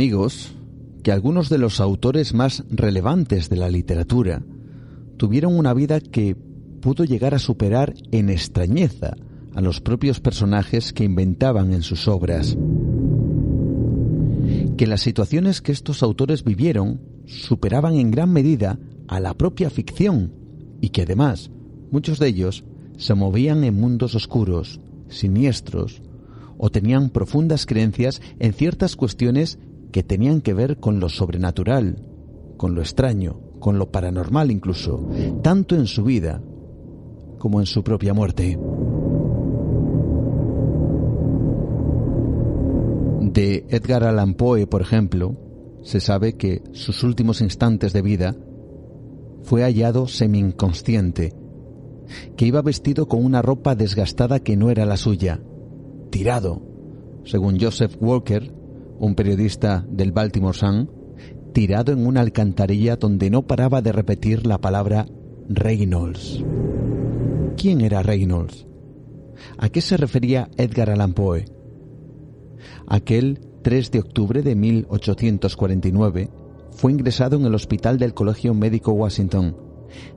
Amigos que algunos de los autores más relevantes de la literatura tuvieron una vida que pudo llegar a superar en extrañeza a los propios personajes que inventaban en sus obras. Que las situaciones que estos autores vivieron superaban en gran medida a la propia ficción y que además muchos de ellos se movían en mundos oscuros, siniestros, o tenían profundas creencias en ciertas cuestiones que tenían que ver con lo sobrenatural, con lo extraño, con lo paranormal incluso, tanto en su vida como en su propia muerte. De Edgar Allan Poe, por ejemplo, se sabe que sus últimos instantes de vida fue hallado semi-inconsciente, que iba vestido con una ropa desgastada que no era la suya, tirado, según Joseph Walker, un periodista del Baltimore Sun, tirado en una alcantarilla donde no paraba de repetir la palabra Reynolds. ¿Quién era Reynolds? ¿A qué se refería Edgar Allan Poe? Aquel 3 de octubre de 1849 fue ingresado en el hospital del Colegio Médico Washington.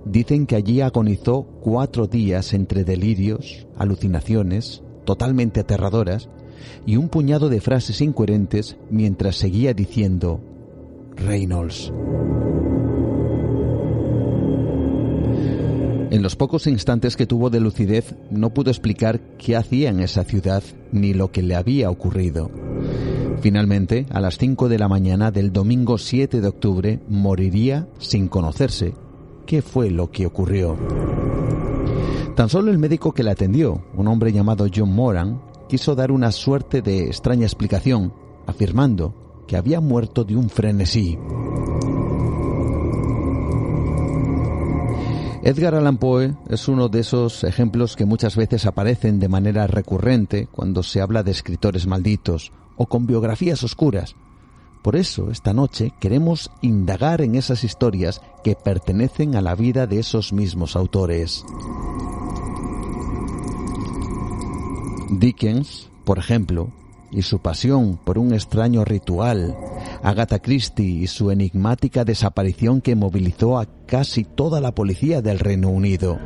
Dicen que allí agonizó cuatro días entre delirios, alucinaciones, totalmente aterradoras, y un puñado de frases incoherentes mientras seguía diciendo Reynolds. En los pocos instantes que tuvo de lucidez no pudo explicar qué hacía en esa ciudad ni lo que le había ocurrido. Finalmente, a las 5 de la mañana del domingo 7 de octubre, moriría sin conocerse qué fue lo que ocurrió. Tan solo el médico que le atendió, un hombre llamado John Moran, quiso dar una suerte de extraña explicación, afirmando que había muerto de un frenesí. Edgar Allan Poe es uno de esos ejemplos que muchas veces aparecen de manera recurrente cuando se habla de escritores malditos o con biografías oscuras. Por eso, esta noche queremos indagar en esas historias que pertenecen a la vida de esos mismos autores. Dickens, por ejemplo, y su pasión por un extraño ritual, Agatha Christie y su enigmática desaparición que movilizó a casi toda la policía del Reino Unido,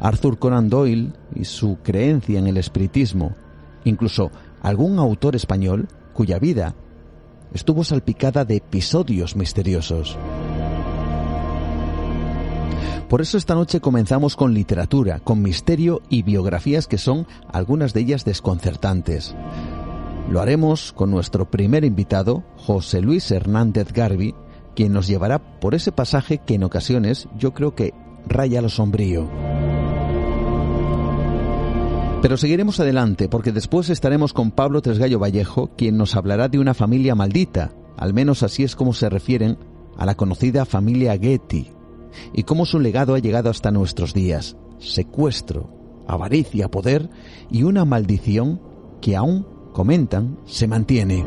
Arthur Conan Doyle y su creencia en el espiritismo, incluso algún autor español cuya vida estuvo salpicada de episodios misteriosos. Por eso esta noche comenzamos con literatura, con misterio y biografías que son algunas de ellas desconcertantes. Lo haremos con nuestro primer invitado, José Luis Hernández Garbi, quien nos llevará por ese pasaje que en ocasiones yo creo que raya lo sombrío. Pero seguiremos adelante porque después estaremos con Pablo Tresgallo Vallejo, quien nos hablará de una familia maldita, al menos así es como se refieren a la conocida familia Getty, y cómo su legado ha llegado hasta nuestros días. Secuestro, avaricia, poder y una maldición que aún, comentan, se mantiene.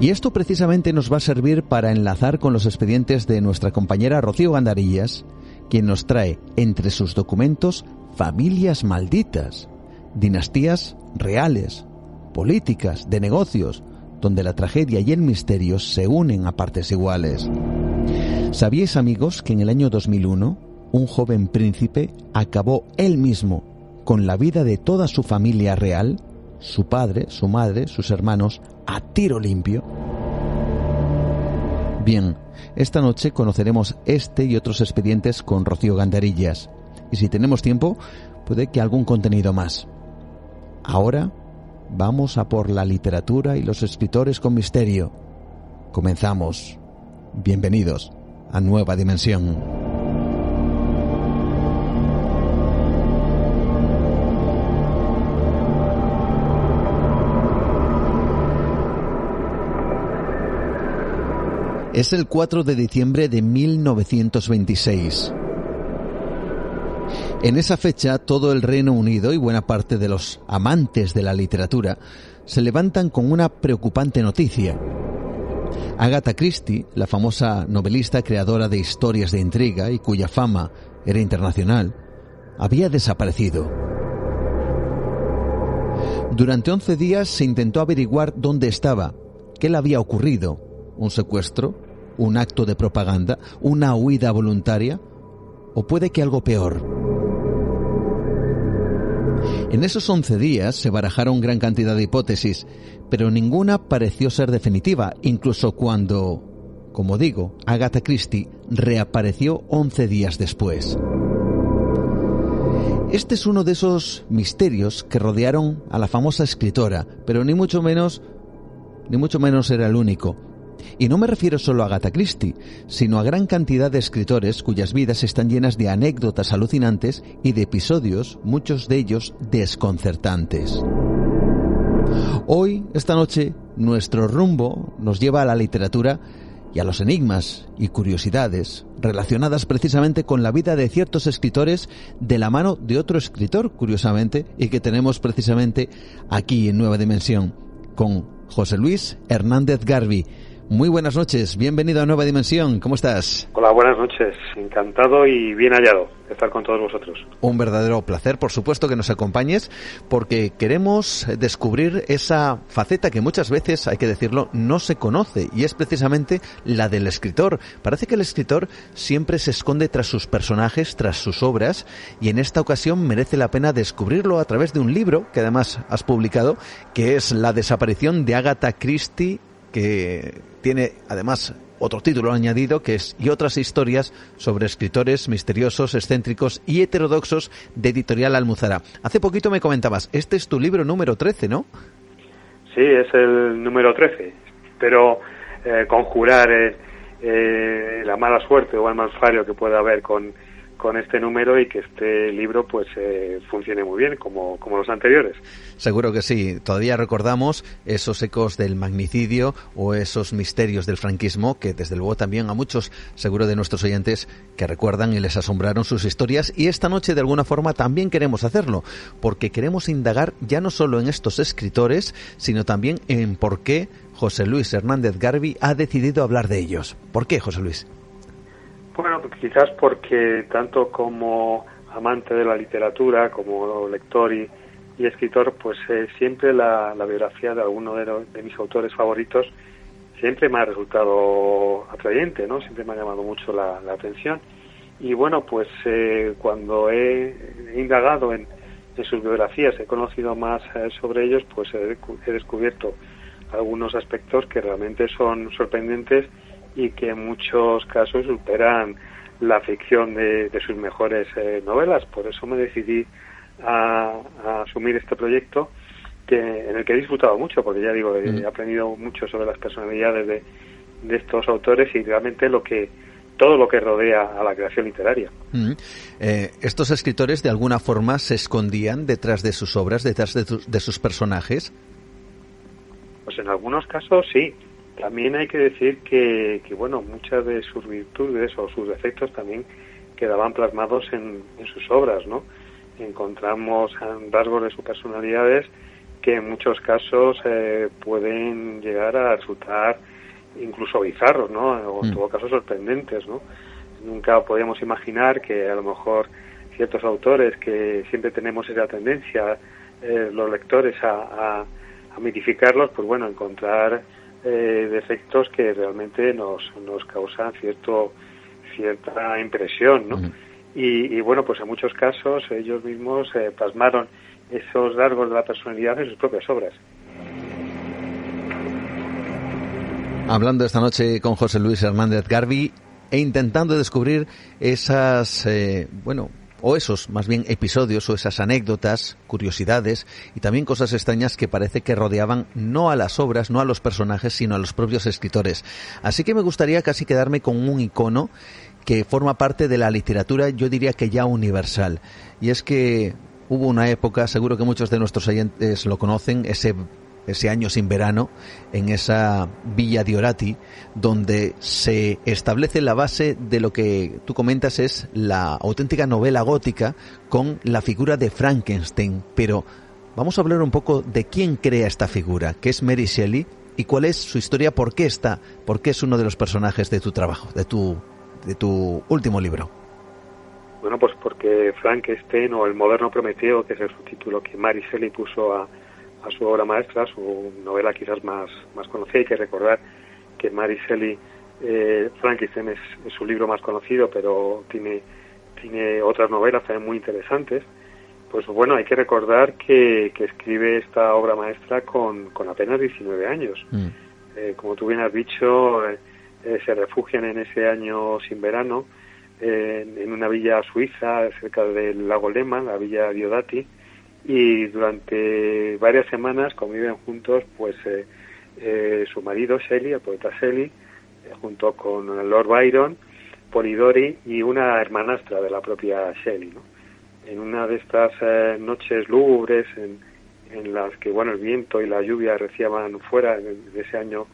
Y esto precisamente nos va a servir para enlazar con los expedientes de nuestra compañera Rocío Gandarillas, quien nos trae entre sus documentos familias malditas, dinastías reales, políticas, de negocios, donde la tragedia y el misterio se unen a partes iguales. ¿Sabíais amigos que en el año 2001 un joven príncipe acabó él mismo con la vida de toda su familia real, su padre, su madre, sus hermanos, a tiro limpio? Bien, esta noche conoceremos este y otros expedientes con Rocío Gandarillas. Y si tenemos tiempo, puede que algún contenido más. Ahora vamos a por la literatura y los escritores con misterio. Comenzamos. Bienvenidos a nueva dimensión. Es el 4 de diciembre de 1926. En esa fecha todo el Reino Unido y buena parte de los amantes de la literatura se levantan con una preocupante noticia. Agatha Christie, la famosa novelista creadora de historias de intriga y cuya fama era internacional, había desaparecido. Durante 11 días se intentó averiguar dónde estaba, qué le había ocurrido, un secuestro, un acto de propaganda, una huida voluntaria o puede que algo peor. En esos 11 días se barajaron gran cantidad de hipótesis, pero ninguna pareció ser definitiva, incluso cuando, como digo, Agatha Christie reapareció 11 días después. Este es uno de esos misterios que rodearon a la famosa escritora, pero ni mucho menos ni mucho menos era el único. Y no me refiero solo a Agatha Christie, sino a gran cantidad de escritores cuyas vidas están llenas de anécdotas alucinantes y de episodios, muchos de ellos desconcertantes. Hoy, esta noche, nuestro rumbo nos lleva a la literatura y a los enigmas y curiosidades relacionadas precisamente con la vida de ciertos escritores de la mano de otro escritor, curiosamente, y que tenemos precisamente aquí en Nueva Dimensión, con José Luis Hernández Garbi. Muy buenas noches, bienvenido a Nueva Dimensión, ¿cómo estás? Hola, buenas noches, encantado y bien hallado de estar con todos vosotros. Un verdadero placer, por supuesto, que nos acompañes, porque queremos descubrir esa faceta que muchas veces, hay que decirlo, no se conoce, y es precisamente la del escritor. Parece que el escritor siempre se esconde tras sus personajes, tras sus obras, y en esta ocasión merece la pena descubrirlo a través de un libro que además has publicado, que es La desaparición de Agatha Christie que tiene además otro título añadido que es Y otras historias sobre escritores misteriosos, excéntricos y heterodoxos de Editorial Almuzara. Hace poquito me comentabas, este es tu libro número 13, ¿no? Sí, es el número 13. Pero eh, conjurar eh, eh, la mala suerte o el mal fallo que pueda haber con con este número y que este libro pues eh, funcione muy bien como, como los anteriores. Seguro que sí. Todavía recordamos esos ecos del magnicidio o esos misterios del franquismo que desde luego también a muchos, seguro de nuestros oyentes, que recuerdan y les asombraron sus historias y esta noche de alguna forma también queremos hacerlo porque queremos indagar ya no solo en estos escritores, sino también en por qué José Luis Hernández Garbi ha decidido hablar de ellos. ¿Por qué, José Luis? Bueno, quizás porque tanto como amante de la literatura, como lector y, escritor, pues eh, siempre la, biografía de alguno de, mis autores favoritos siempre me ha resultado atrayente, ¿no? Siempre me ha llamado mucho la, atención. Y bueno, pues eh, cuando he, indagado en, sus biografías, he conocido más eh, sobre ellos, pues he descubierto algunos aspectos que realmente son sorprendentes y que en muchos casos superan la ficción de, sus mejores eh, novelas. Por eso me decidí a, asumir este proyecto que, en el que he disfrutado mucho, porque ya digo, he mm. aprendido mucho sobre las personalidades de, de estos autores y realmente lo que todo lo que rodea a la creación literaria. Mm. Eh, ¿Estos escritores de alguna forma se escondían detrás de sus obras, detrás de, de sus personajes? Pues en algunos casos sí, también hay que decir que, bueno, muchas de sus virtudes o sus defectos también quedaban plasmados en, sus obras, ¿no? Encontramos rasgos de sus personalidades que en muchos casos eh, pueden llegar a resultar incluso bizarros, ¿no? O en mm. todo caso sorprendentes, ¿no? Nunca podíamos imaginar que a lo mejor ciertos autores que siempre tenemos esa tendencia, eh, los lectores, a, a mitificarlos, pues bueno, encontrar eh, defectos que realmente nos, nos causan cierto cierta impresión, ¿no? y, bueno, pues en muchos casos ellos mismos eh, plasmaron esos rasgos de la personalidad en sus propias obras. Hablando esta noche con José Luis Hernández Garbi e intentando descubrir esas, eh, bueno, o esos más bien episodios o esas anécdotas, curiosidades y también cosas extrañas que parece que rodeaban no a las obras, no a los personajes, sino a los propios escritores. Así que me gustaría casi quedarme con un icono que forma parte de la literatura, yo diría que ya universal. Y es que hubo una época, seguro que muchos de nuestros oyentes lo conocen, ese ese año sin verano, en esa villa de Orati, donde se establece la base de lo que tú comentas es la auténtica novela gótica con la figura de Frankenstein. Pero vamos a hablar un poco de quién crea esta figura, que es Mary Shelley, y cuál es su historia, por qué está, por qué es uno de los personajes de tu trabajo, de tu, de tu último libro. Bueno, pues porque Frankenstein o El moderno Prometeo, que es el subtítulo que Mary Shelley puso a, a su obra maestra, su novela quizás más, más conocida. Hay que recordar que Mary Shelley, eh, Frankenstein es, su libro más conocido, pero tiene, tiene otras novelas también muy interesantes. Pues bueno, hay que recordar que, que escribe esta obra maestra con, con apenas 19 años. Mm. Eh, como tú bien has dicho, eh, se refugian en ese año sin verano en una villa suiza cerca del lago Lema, la villa Diodati, y durante varias semanas conviven juntos pues eh, eh, su marido Shelley, el poeta Shelley, eh, junto con Lord Byron, Polidori y una hermanastra de la propia Shelley. ¿no? En una de estas noches lúgubres en, en, las que bueno el viento y la lluvia reciaban fuera de, ese año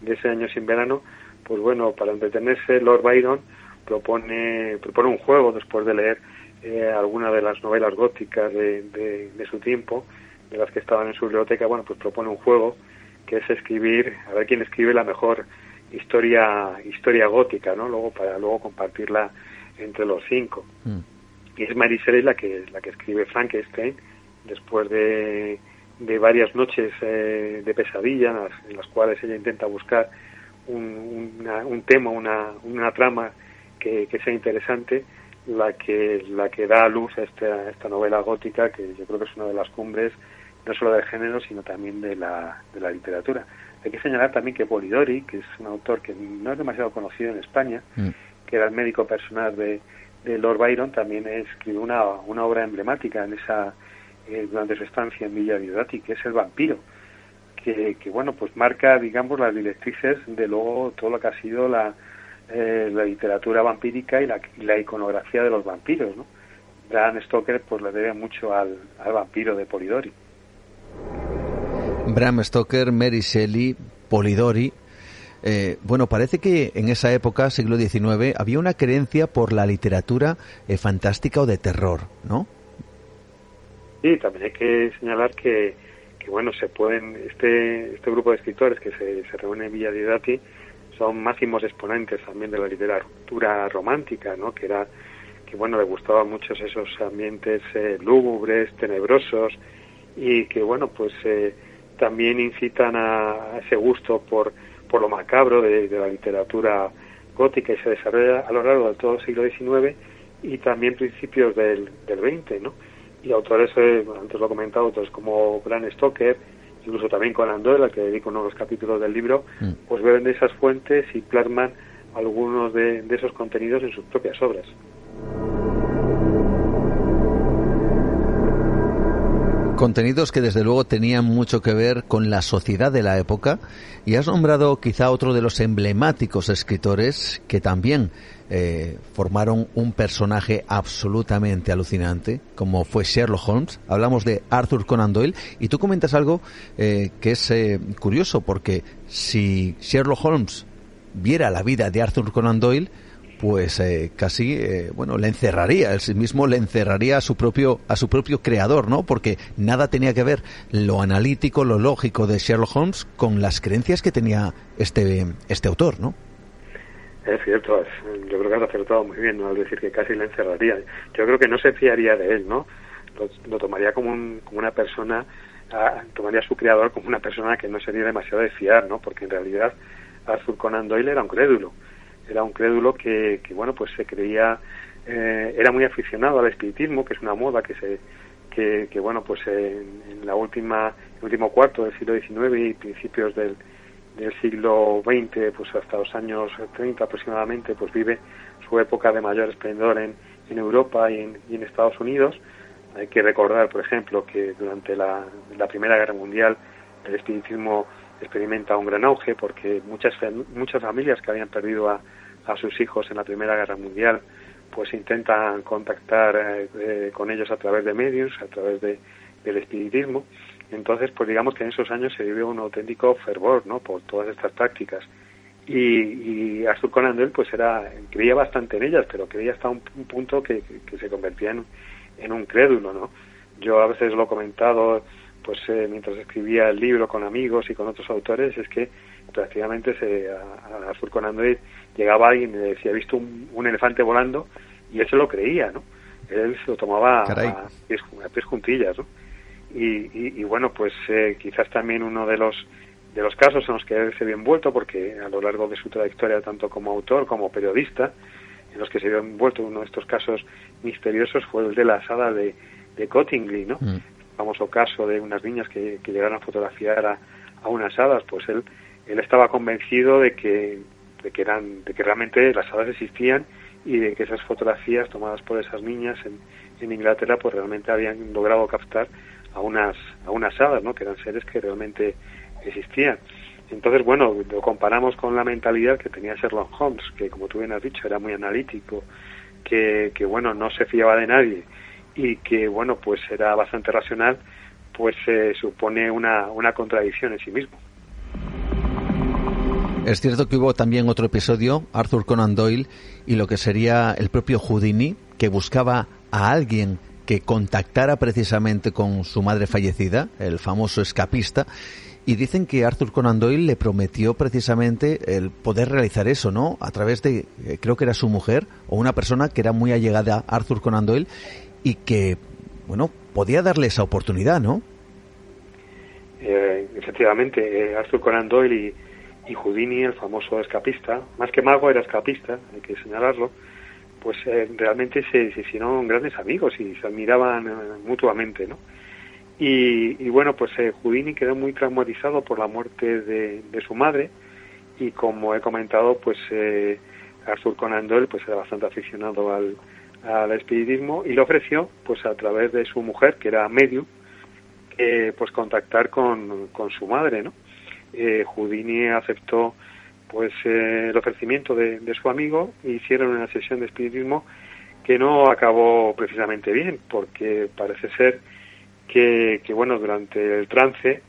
de ese año sin verano, pues bueno para entretenerse Lord Byron propone propone un juego después de leer eh, alguna de las novelas góticas de, de, su tiempo, de las que estaban en su biblioteca, bueno, pues propone un juego que es escribir, a ver quién escribe la mejor historia historia gótica, ¿no? Luego para luego compartirla entre los cinco. Mm. Y es Mary Shelley la que la que escribe Frankenstein después de, de varias noches eh, de pesadilla en las, cuales ella intenta buscar un, un tema, una, una trama que, que sea interesante la que la que da a luz a esta, esta novela gótica que yo creo que es una de las cumbres no solo del género sino también de la, de la literatura hay que señalar también que Polidori que es un autor que no es demasiado conocido en España mm. que era el médico personal de, de Lord Byron también escribió una, una obra emblemática en esa eh, durante su estancia en Villa Diodati que es el vampiro que, que bueno pues marca digamos las directrices de luego todo lo que ha sido la eh, la literatura vampírica y la, la, iconografía de los vampiros. ¿no? Bram Stoker pues le debe mucho al, al vampiro de Polidori. Bram Stoker, Mary Shelley, Polidori. Eh, bueno, parece que en esa época, siglo XIX, había una creencia por la literatura eh, fantástica o de terror, ¿no? Sí, también hay que señalar que, que bueno, se pueden, este, este grupo de escritores que se, se reúne en Villa Didati, son máximos exponentes también de la literatura romántica, ¿no? Que era que bueno le gustaban muchos esos ambientes eh, lúgubres, tenebrosos y que bueno pues eh, también incitan a, ese gusto por por lo macabro de, la literatura gótica y se desarrolla a lo largo de todo el siglo XIX y también principios del, del XX, ¿no? Y autores, eh, antes lo he comentado, autores como Bram Stoker, incluso también con Andola, que dedico uno de los capítulos del libro, mm. pues beben de esas fuentes y plasman algunos de, de esos contenidos en sus propias obras. Contenidos que desde luego tenían mucho que ver con la sociedad de la época y has nombrado quizá otro de los emblemáticos escritores que también eh, formaron un personaje absolutamente alucinante como fue Sherlock Holmes. Hablamos de Arthur Conan Doyle. Y tú comentas algo eh, que es eh, curioso porque si Sherlock Holmes viera la vida de Arthur Conan Doyle pues eh, casi eh, bueno le encerraría. Él mismo le encerraría a su propio a su propio creador no porque nada tenía que ver lo analítico lo lógico de Sherlock Holmes con las creencias que tenía este este autor no es cierto yo creo que has acertado muy bien ¿no? al decir que casi le encerraría. Yo creo que no se fiaría de él no lo, tomaría como, un, como una persona tomaría a su creador como una persona que no sería demasiado de fiar no porque en realidad Arthur Conan Doyle era un crédulo. Era un crédulo que, que bueno, pues se creía, eh, era muy aficionado al espiritismo, que es una moda que se, que, que bueno, pues en, la última, el último cuarto del siglo XIX y principios del, del siglo XX, pues hasta los años 30 aproximadamente, pues vive su época de mayor esplendor en, en Europa y en, y en Estados Unidos. Hay que recordar, por ejemplo, que durante la, Primera Guerra Mundial el espiritismo experimenta un gran auge porque muchas muchas familias que habían perdido a, a sus hijos en la Primera Guerra Mundial pues intentan contactar eh, con ellos a través de medios, a través de, del espiritismo Entonces, pues digamos que en esos años se vivió un auténtico fervor, ¿no? Por todas estas prácticas. Y, y Arthur Conan Doyle, pues era, creía bastante en ellas, pero creía hasta un, punto que, se convertía en, en, un crédulo, ¿no? Yo a veces lo he comentado, pues eh, mientras escribía el libro con amigos y con otros autores, es que prácticamente se, a, Arthur Conan Doyle llegaba alguien y me decía, he visto un, elefante volando, y él se lo creía, ¿no? Él se lo tomaba a pies, a pies juntillas, ¿no? Y, y, bueno, pues eh, quizás también uno de los de los casos en los que él se vio envuelto, porque a lo largo de su trayectoria, tanto como autor como periodista, en los que se vio envuelto uno de estos casos misteriosos fue el de la asada de, de Cottingley, ¿no? Mm. El famoso caso de unas niñas que, que llegaron a fotografiar a, a, unas hadas, pues él, él estaba convencido de que, de que eran, de que realmente las hadas existían y de que esas fotografías tomadas por esas niñas en, en Inglaterra, pues realmente habían logrado captar a unas, a unas hadas, ¿no? que eran seres que realmente existían. Entonces, bueno, lo comparamos con la mentalidad que tenía Sherlock Holmes, que como tú bien has dicho, era muy analítico, que, que bueno, no se fiaba de nadie y que, bueno, pues era bastante racional, pues se supone una, una contradicción en sí mismo. Es cierto que hubo también otro episodio, Arthur Conan Doyle y lo que sería el propio Houdini, que buscaba a alguien que contactara precisamente con su madre fallecida, el famoso escapista, y dicen que Arthur Conan Doyle le prometió precisamente el poder realizar eso, ¿no? A través de, eh, creo que era su mujer o una persona que era muy allegada a Arthur Conan Doyle y que, bueno, podía darle esa oportunidad, ¿no? Eh, efectivamente, eh, Arthur Conan Doyle y, y Houdini, el famoso escapista, más que mago era escapista, hay que señalarlo, pues eh, realmente se, hicieron grandes amigos y se admiraban eh, mutuamente, ¿no? Y, bueno, pues eh, Houdini quedó muy traumatizado por la muerte de, su madre y como he comentado, pues eh, Arthur Conan Doyle pues era bastante aficionado al, al espiritismo y le ofreció, pues a través de su mujer, que era medio, pues contactar con, con su madre, ¿no? Houdini aceptó pues eh, el ofrecimiento de, su amigo hicieron una sesión de espiritismo que no acabó precisamente bien porque parece ser que, bueno durante el trance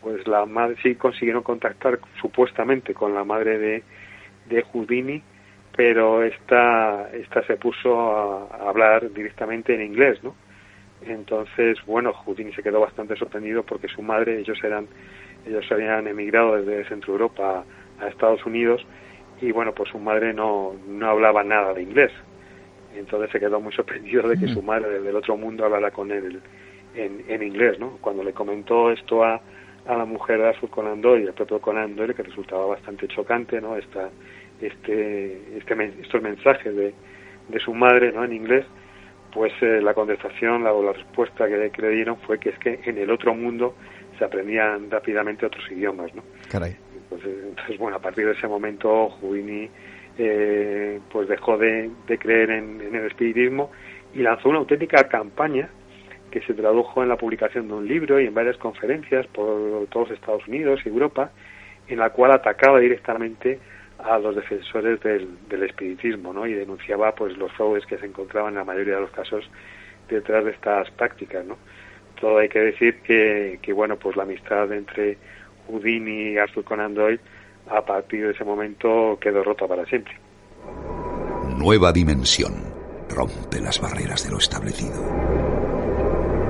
pues la madre sí consiguieron contactar supuestamente con la madre de, de Houdini pero esta esta se puso a, hablar directamente en inglés no entonces bueno Houdini se quedó bastante sorprendido porque su madre ellos eran ellos habían emigrado desde Centro Europa a Estados Unidos y bueno, pues su madre no, no hablaba nada de inglés. Entonces se quedó muy sorprendido de que su madre del otro mundo hablara con él en, en inglés, ¿no? Cuando le comentó esto a, a la mujer de Azul Conan y el propio Conan Doyle, que resultaba bastante chocante, ¿no? Esta, este, este, estos mensajes de, de su madre, ¿no? En inglés, pues eh, la contestación la, o la respuesta que, que, le dieron fue que es que en el otro mundo se aprendían rápidamente otros idiomas, ¿no? Caray. Pues, eh, entonces, bueno, a partir de ese momento Houdini eh, pues dejó de, creer en, el espiritismo y lanzó una auténtica campaña que se tradujo en la publicación de un libro y en varias conferencias por todos Estados Unidos y Europa, en la cual atacaba directamente a los defensores del, espiritismo ¿no? y denunciaba pues los fraudes que se encontraban en la mayoría de los casos detrás de estas prácticas. ¿no? Todo hay que decir que, que bueno pues la amistad entre Houdini y Arthur Conan Doyle, a partir de ese momento quedó rota para siempre. Nueva dimensión. Rompe las barreras de lo establecido.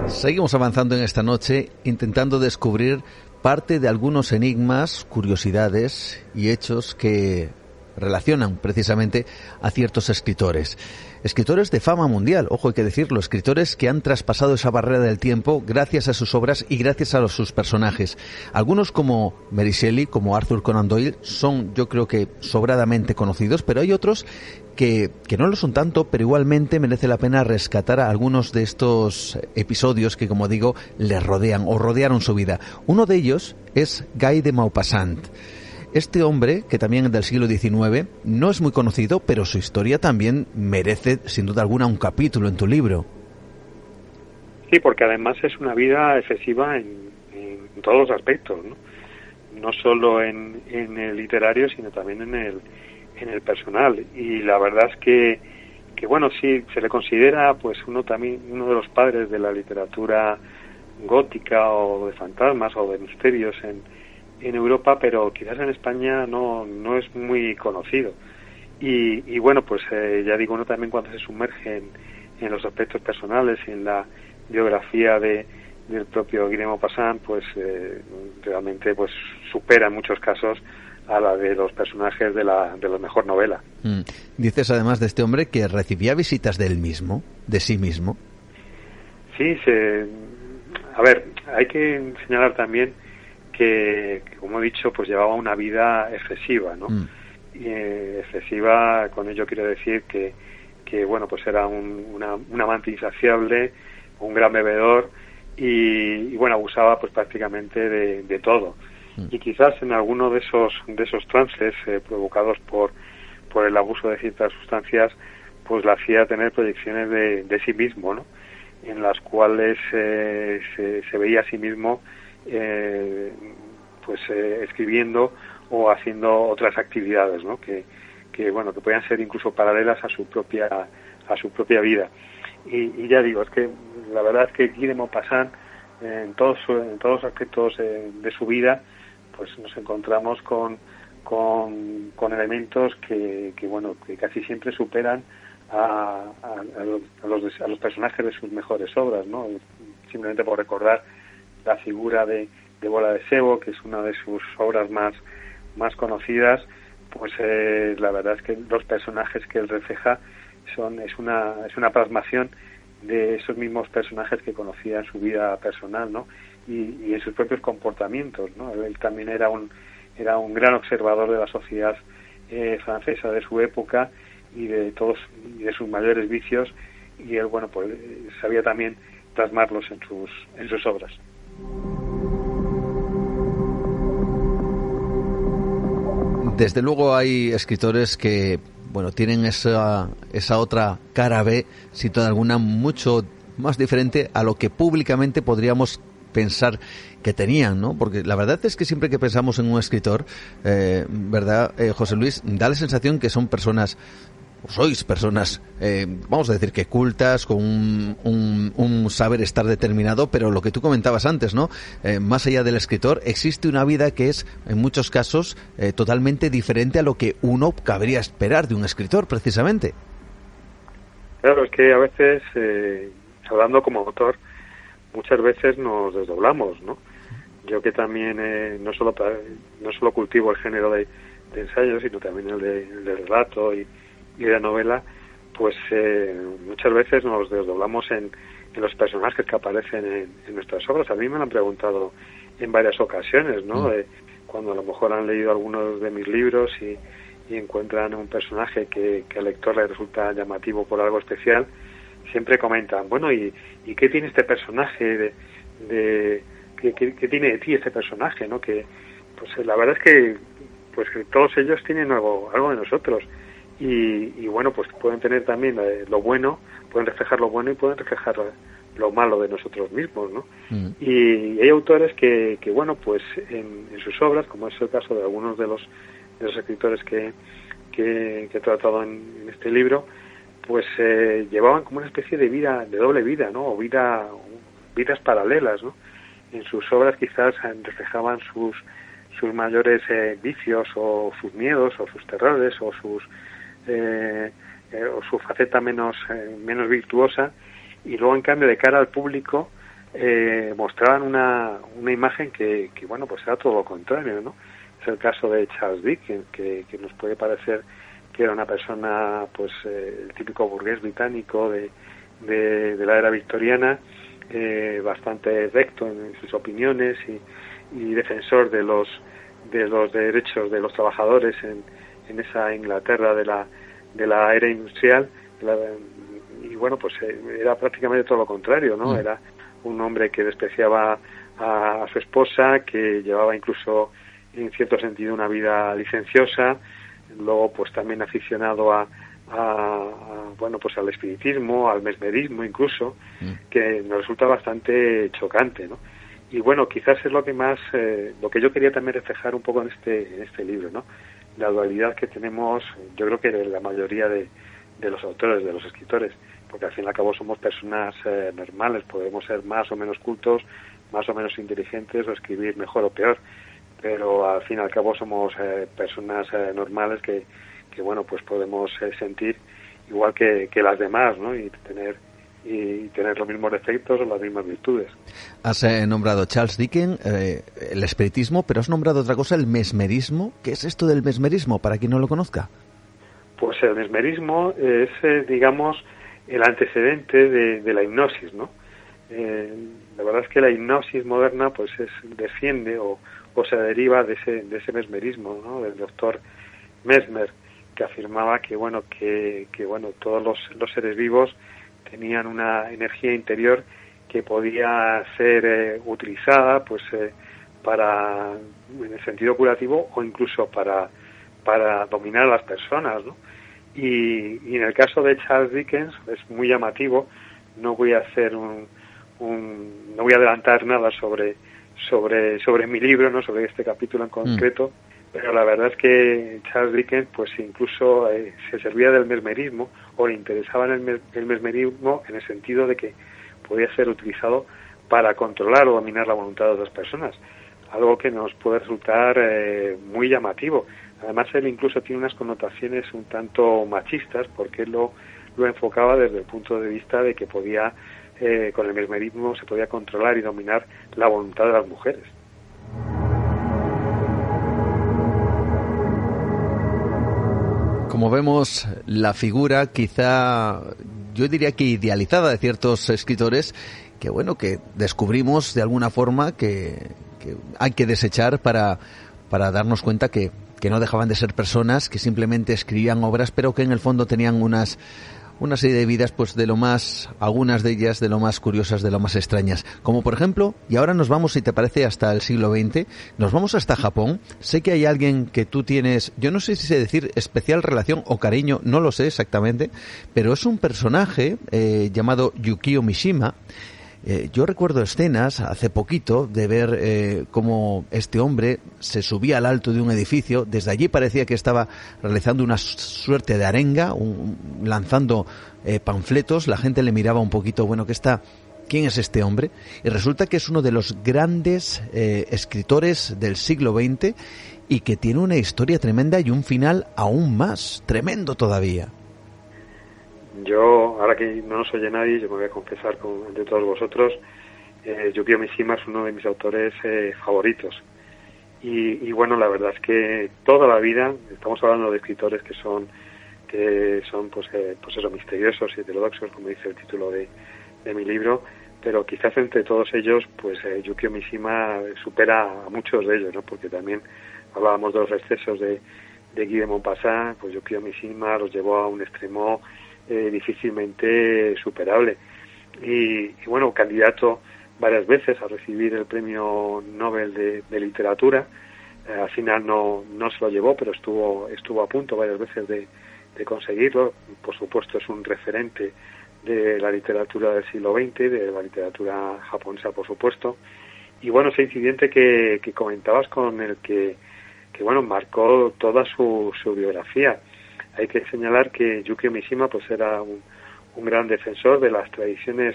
Seguimos avanzando en esta noche intentando descubrir parte de algunos enigmas, curiosidades y hechos que relacionan precisamente a ciertos escritores escritores de fama mundial, ojo hay que decirlo, escritores que han traspasado esa barrera del tiempo gracias a sus obras y gracias a sus personajes. Algunos como Mary Shelley, como Arthur Conan Doyle, son yo creo que sobradamente conocidos, pero hay otros que, que, no lo son tanto, pero igualmente merece la pena rescatar a algunos de estos episodios que, como digo, le rodean o rodearon su vida. Uno de ellos es Guy de Maupassant. Este hombre, que también es del siglo XIX, no es muy conocido, pero su historia también merece, sin duda alguna, un capítulo en tu libro. Sí, porque además es una vida excesiva en, todos los aspectos, ¿no? Solo en, el literario, sino también en el, en el personal. Y la verdad es que, que, bueno, sí, se le considera pues uno también, uno de los padres de la literatura gótica o de fantasmas o de misterios en, en Europa, pero quizás en España no, no es muy conocido. Y, y bueno, pues eh, ya digo, uno también cuando se sumerge en, en los aspectos personales y en la biografía de, del propio Guillermo Passan, pues eh, realmente pues supera en muchos casos a la de los personajes de la, de la mejor novela. Mm. Dices además de este hombre que recibía visitas del mismo, de sí mismo. Sí, se, a ver, hay que señalar también que, como he dicho, pues llevaba una vida excesiva, ¿no? Mm. Y, eh, excesiva, con ello quiero decir que, que bueno, pues era un, una, un amante insaciable, un gran bebedor y, y bueno, abusaba pues prácticamente de, de todo y quizás en alguno de esos de esos trances eh, provocados por por el abuso de ciertas sustancias pues la hacía tener proyecciones de, de sí mismo no en las cuales eh, se, se, veía a sí mismo eh, pues eh, escribiendo o haciendo otras actividades no que, que bueno que podían ser incluso paralelas a su propia a su propia vida y, y ya digo es que la verdad es que Guillermo Passan en todos en todos los aspectos eh, de su vida pues nos encontramos con, con, elementos que, que, bueno, que casi siempre superan a, a, a, los, a, los, personajes de sus mejores obras, ¿no? Simplemente por recordar la figura de, de Bola de Sebo, que es una de sus obras más, más conocidas, pues eh, la verdad es que los personajes que él refleja son, es una, es una plasmación de esos mismos personajes que conocía en su vida personal, ¿no? y, y en sus propios comportamientos. ¿no? Él también era un, era un gran observador de la sociedad eh, francesa de su época y de todos de sus mayores vicios y él bueno pues sabía también plasmarlos en sus en sus obras. Desde luego hay escritores que bueno tienen esa esa otra cara B, sin duda alguna mucho más diferente a lo que públicamente podríamos pensar que tenían, ¿no? Porque la verdad es que siempre que pensamos en un escritor, eh, ¿verdad, eh, José Luis? Da la sensación que son personas sois personas, eh, vamos a decir que cultas, con un, un, saber estar determinado, pero lo que tú comentabas antes, ¿no? Eh, más allá del escritor, existe una vida que es, en muchos casos, eh, totalmente diferente a lo que uno cabría esperar de un escritor, precisamente. Claro, es que a veces, eh, hablando como autor, muchas veces nos desdoblamos, ¿no? Yo que también eh, no solo no solo cultivo el género de, de sino también el de, el de relato y, y, de novela, pues eh, muchas veces nos desdoblamos en, en, los personajes que aparecen en, en, nuestras obras. A mí me lo han preguntado en varias ocasiones, ¿no? Mm. Eh, cuando a lo mejor han leído algunos de mis libros y, y encuentran un personaje que, que al lector le resulta llamativo por algo especial, siempre comentan, bueno, ¿y, y qué tiene este personaje de, de ¿qué, qué, qué, tiene de ti este personaje, no? Que, pues la verdad es que, pues que todos ellos tienen algo, algo de nosotros. Y, y bueno, pues pueden tener también eh, lo bueno, pueden reflejar lo bueno y pueden reflejar lo malo de nosotros mismos, ¿no? Mm. Y hay autores que, que bueno, pues en, en, sus obras, como es el caso de algunos de los, de los escritores que, que, que he tratado en, en este libro, pues eh, llevaban como una especie de vida, de doble vida, ¿no? O vida, vidas paralelas, ¿no? En sus obras quizás reflejaban sus sus mayores eh, vicios o sus miedos o sus terrores o sus eh, eh, o su faceta menos eh, menos virtuosa y luego en cambio de cara al público eh, mostraban una, una imagen que, que bueno pues era todo lo contrario no es el caso de Charles Dickens que, que nos puede parecer que era una persona, pues, el típico burgués británico de, de, la era victoriana, bastante recto en, sus opiniones y, y, defensor de los, de los derechos de los trabajadores en, en esa Inglaterra de la, de la era industrial. La, y bueno, pues eh, era prácticamente todo lo contrario, ¿no? Mm. Era un hombre que despreciaba a, a su esposa, que llevaba incluso en cierto sentido una vida licenciosa, luego pues también aficionado a, a, a, bueno pues al espiritismo, al mesmerismo incluso, mm. que nos resulta bastante chocante, ¿no? Y bueno, quizás es lo que más, eh, lo que yo quería también reflejar un poco en este, en este libro, ¿no? La dualidad que tenemos, yo creo que la mayoría de, de los autores, de los escritores, porque al fin y al cabo somos personas eh, normales, podemos ser más o menos cultos, más o menos inteligentes o escribir mejor o peor, pero al fin y al cabo somos eh, personas eh, normales que, que, bueno, pues podemos sentir igual que, que las demás, ¿no? Y tener y tener los mismos defectos o las mismas virtudes. Has nombrado Charles Dickens, el espiritismo, pero has nombrado otra cosa, el mesmerismo. ¿Qué es esto del mesmerismo, para quien no lo conozca? Pues el mesmerismo es, digamos, el antecedente de, la hipnosis, ¿no? Eh, la verdad es que la hipnosis moderna pues es, defiende o, o, se deriva de ese, de ese mesmerismo, ¿no? Del doctor Mesmer, que afirmaba que, bueno, que, que bueno, todos los, los seres vivos tenían una energía interior que podía ser eh, utilizada pues eh, para en el sentido curativo o incluso para para dominar a las personas ¿no? Y, en el caso de Charles Dickens es muy llamativo. No voy a hacer un, no voy a adelantar nada sobre sobre sobre mi libro, no sobre este capítulo en concreto, mm. Pero la verdad es que Charles Dickens pues incluso eh, se servía del mesmerismo o le interesaba el, el mesmerismo en el sentido de que podía ser utilizado para controlar o dominar la voluntad de las personas, algo que nos puede resultar eh, muy llamativo. Además, él incluso tiene unas connotaciones un tanto machistas porque lo, lo enfocaba desde el punto de vista de que podía, eh, con el mesmerismo, se podía controlar y dominar la voluntad de las mujeres. Como vemos, la figura quizá, yo diría que idealizada de ciertos escritores, que bueno, que descubrimos de alguna forma que, hay que desechar para, para darnos cuenta que que no dejaban de ser personas que simplemente escribían obras, pero que en el fondo tenían unas una serie de vidas, pues de lo más, algunas de ellas de lo más curiosas, de lo más extrañas. Como por ejemplo, y ahora nos vamos, si te parece, hasta el siglo XX, nos vamos hasta Japón. Sé que hay alguien que tú tienes, yo no sé si sé decir especial relación o cariño, no lo sé exactamente, pero es un personaje eh, llamado Yukio Mishima, eh, yo recuerdo escenas hace poquito de ver eh, cómo este hombre se subía al alto de un edificio, desde allí parecía que estaba realizando una suerte de arenga, lanzando eh, panfletos, la gente le miraba un poquito, bueno, ¿qué está? ¿Quién es este hombre? Y resulta que es uno de los grandes escritores del siglo XX y que tiene una historia tremenda y un final aún más tremendo todavía. Yo, ahora que no nos oye nadie, yo me voy a confesar con, entre todos vosotros, eh, Yukio Mishima es uno de mis autores eh, favoritos. Y, bueno, la verdad es que toda la vida, estamos hablando de escritores que son, que son pues, eh, pues eso, misteriosos y heterodoxos, como dice el título de, de mi libro, pero quizás entre todos ellos, pues eh, Yukio Mishima supera a muchos de ellos, ¿no? Porque también hablábamos de los excesos de, de Guy de Maupassant, pues Yukio Mishima los llevó a un extremo eh, difícilmente superable. Y, bueno, candidato varias veces a recibir el premio Nobel de, literatura. Eh, al final no, no se lo llevó, pero estuvo, estuvo a punto varias veces de, conseguirlo. Por supuesto, es un referente de la literatura del siglo XX, de la literatura japonesa, por supuesto. Y bueno, ese incidente que, que comentabas con el que, que bueno, marcó toda su, su biografía. Hay que señalar que Yukio Mishima pues era un, gran defensor de las tradiciones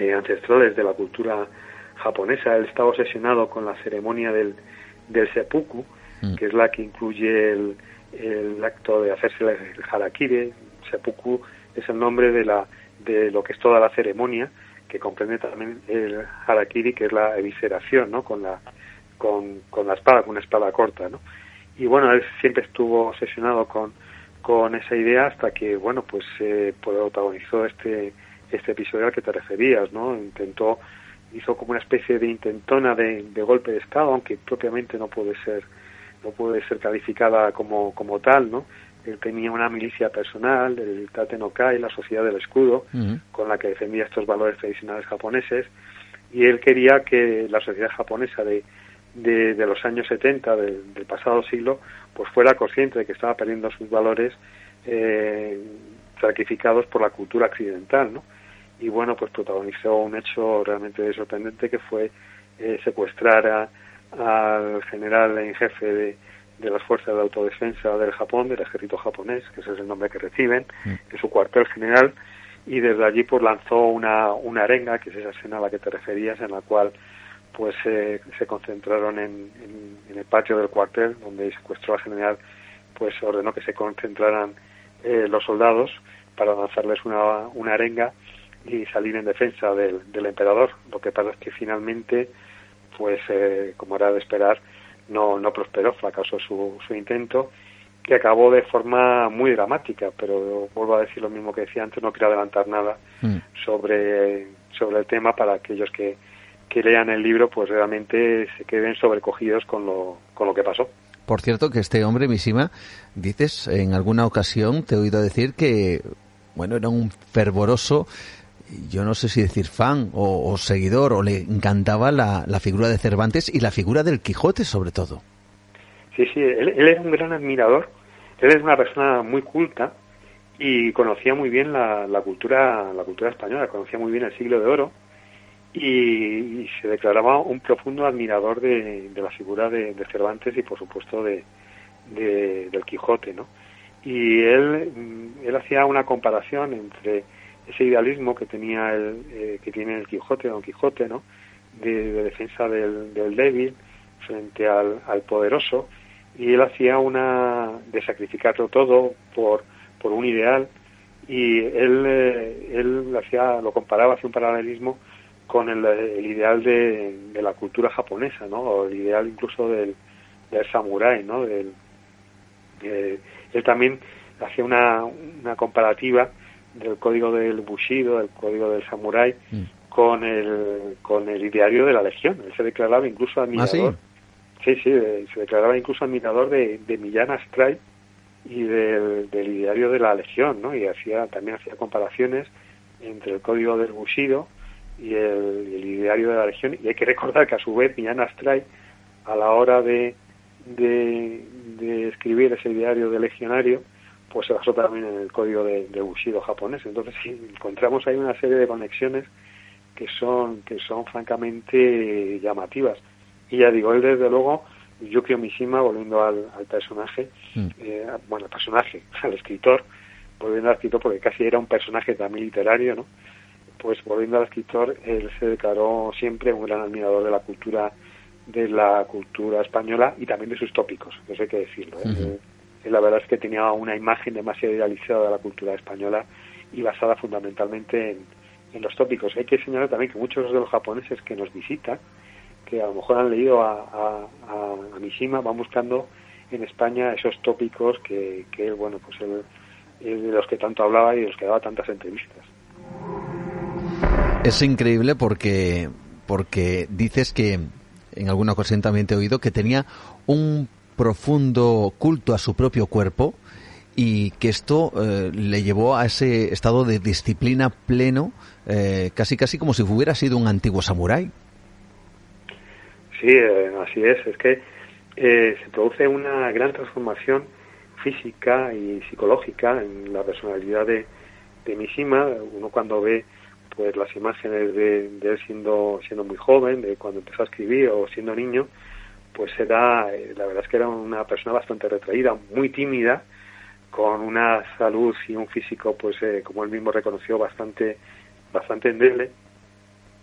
eh, ancestrales de la cultura japonesa. Él estaba obsesionado con la ceremonia del, del seppuku, mm. que es la que incluye el, el acto de hacerse el harakiri. Seppuku es el nombre de, la, de lo que es toda la ceremonia, que comprende también el harakiri, que es la evisceración, ¿no? Con la, con, con la espada, con una espada corta, ¿no? Y bueno, él siempre estuvo obsesionado con, con esa idea hasta que, bueno, pues eh, protagonizó este, este episodio al que te referías, ¿no? Intentó, hizo como una especie de intentona de, golpe de Estado, aunque propiamente no puede ser, no puede ser calificada como, como tal, ¿no? Él tenía una milicia personal, el Tate no Kai, la Sociedad del Escudo, con la que defendía estos valores tradicionales japoneses, y él quería que la sociedad japonesa de, de, los años 70 del, del pasado siglo pues fuera consciente de que estaba perdiendo sus valores eh, sacrificados por la cultura occidental, ¿no? Y bueno, pues protagonizó un hecho realmente sorprendente que fue eh, secuestrar al general en jefe de, las fuerzas de autodefensa del Japón, del ejército japonés, que ese es el nombre que reciben, mm. en su cuartel general, y desde allí pues lanzó una, una arenga, que es esa escena a la que te referías, en la cual pues se concentraron en, en, el patio del cuartel, donde secuestró al general, pues ordenó que se concentraran eh, los soldados para lanzarles una, una arenga y salir en defensa del, del emperador. Lo que pasa es que finalmente, pues eh, como era de esperar, no, no prosperó, fracasó su, su intento que acabó de forma muy dramática, pero vuelvo a decir lo mismo que decía antes, no quiero adelantar nada mm. sobre, sobre el tema para aquellos que, que lean el libro, pues realmente se queden sobrecogidos con lo, con lo que pasó. Por cierto, que este hombre, Mishima, dices, en alguna ocasión te he oído decir que, bueno, era un fervoroso, yo no sé si decir fan o, seguidor, o le encantaba la, la, figura de Cervantes y la figura del Quijote, sobre todo. Sí, sí, él, él era un gran admirador él es una persona muy culta y conocía muy bien la, cultura la cultura española, conocía muy bien el siglo de oro y, se declaraba un profundo admirador de, la figura de, Cervantes y por supuesto de, del Quijote, ¿no? Y él, mm, él hacía una comparación entre ese idealismo que tenía el, eh, que tiene el Quijote, Don Quijote, ¿no? De, defensa del, débil frente al, al poderoso y él hacía una de sacrificarlo todo por, por un ideal y él, eh, él hacía, lo comparaba, hacía un paralelismo con el, ideal de, de, la cultura japonesa, ¿no? O el ideal incluso del, del samurái, ¿no? Del, él también hacía una, una comparativa del código del bushido, del código del samurái, mm. con el con el ideario de la legión. Él se declaraba incluso admirador. ¿Ah, Sí, sí, se declaraba incluso admirador de, de Millán Astray y del, del, ideario de la Legión, ¿no? Y hacía también hacía comparaciones entre el código del Bushido y el, el, ideario de la Legión. Y hay que recordar que a su vez Millán Astray, a la hora de, de, de escribir ese ideario de legionario, pues se basó también en el código de, de Bushido japonés. Entonces sí, encontramos ahí una serie de conexiones que son que son francamente llamativas y ya digo, él desde luego, creo Mishima, volviendo al, personaje, mm. eh, bueno, al personaje, al escritor, volviendo al escritor, porque casi era un personaje también literario, ¿no? Pues volviendo al escritor, él se declaró siempre un gran admirador de la cultura de la cultura española y también de sus tópicos, eso hay que decirlo. ¿eh? Eh, la verdad es que tenía una imagen demasiado idealizada de la cultura española y basada fundamentalmente en, en los tópicos. Hay que señalar también que muchos de los japoneses que nos visitan que a lo mejor han leído a, a, a, Mishima, van buscando en España esos tópicos que, que bueno, pues de los que tanto hablaba y de los que daba tantas entrevistas. Es increíble porque, porque dices que en alguna ocasión también te he oído que tenía un profundo culto a su propio cuerpo y que esto eh, le llevó a ese estado de disciplina pleno, eh, casi casi como si hubiera sido un antiguo samurái. Sí, eh, así es. Es que se produce una gran transformación física y psicológica en la personalidad de, de Mishima. Uno cuando ve pues las imágenes de, él siendo siendo muy joven, de cuando empezó a escribir o siendo niño, pues era, eh, la verdad es que era una persona bastante retraída, muy tímida, con una salud y un físico, pues como él mismo reconoció, bastante bastante endeble.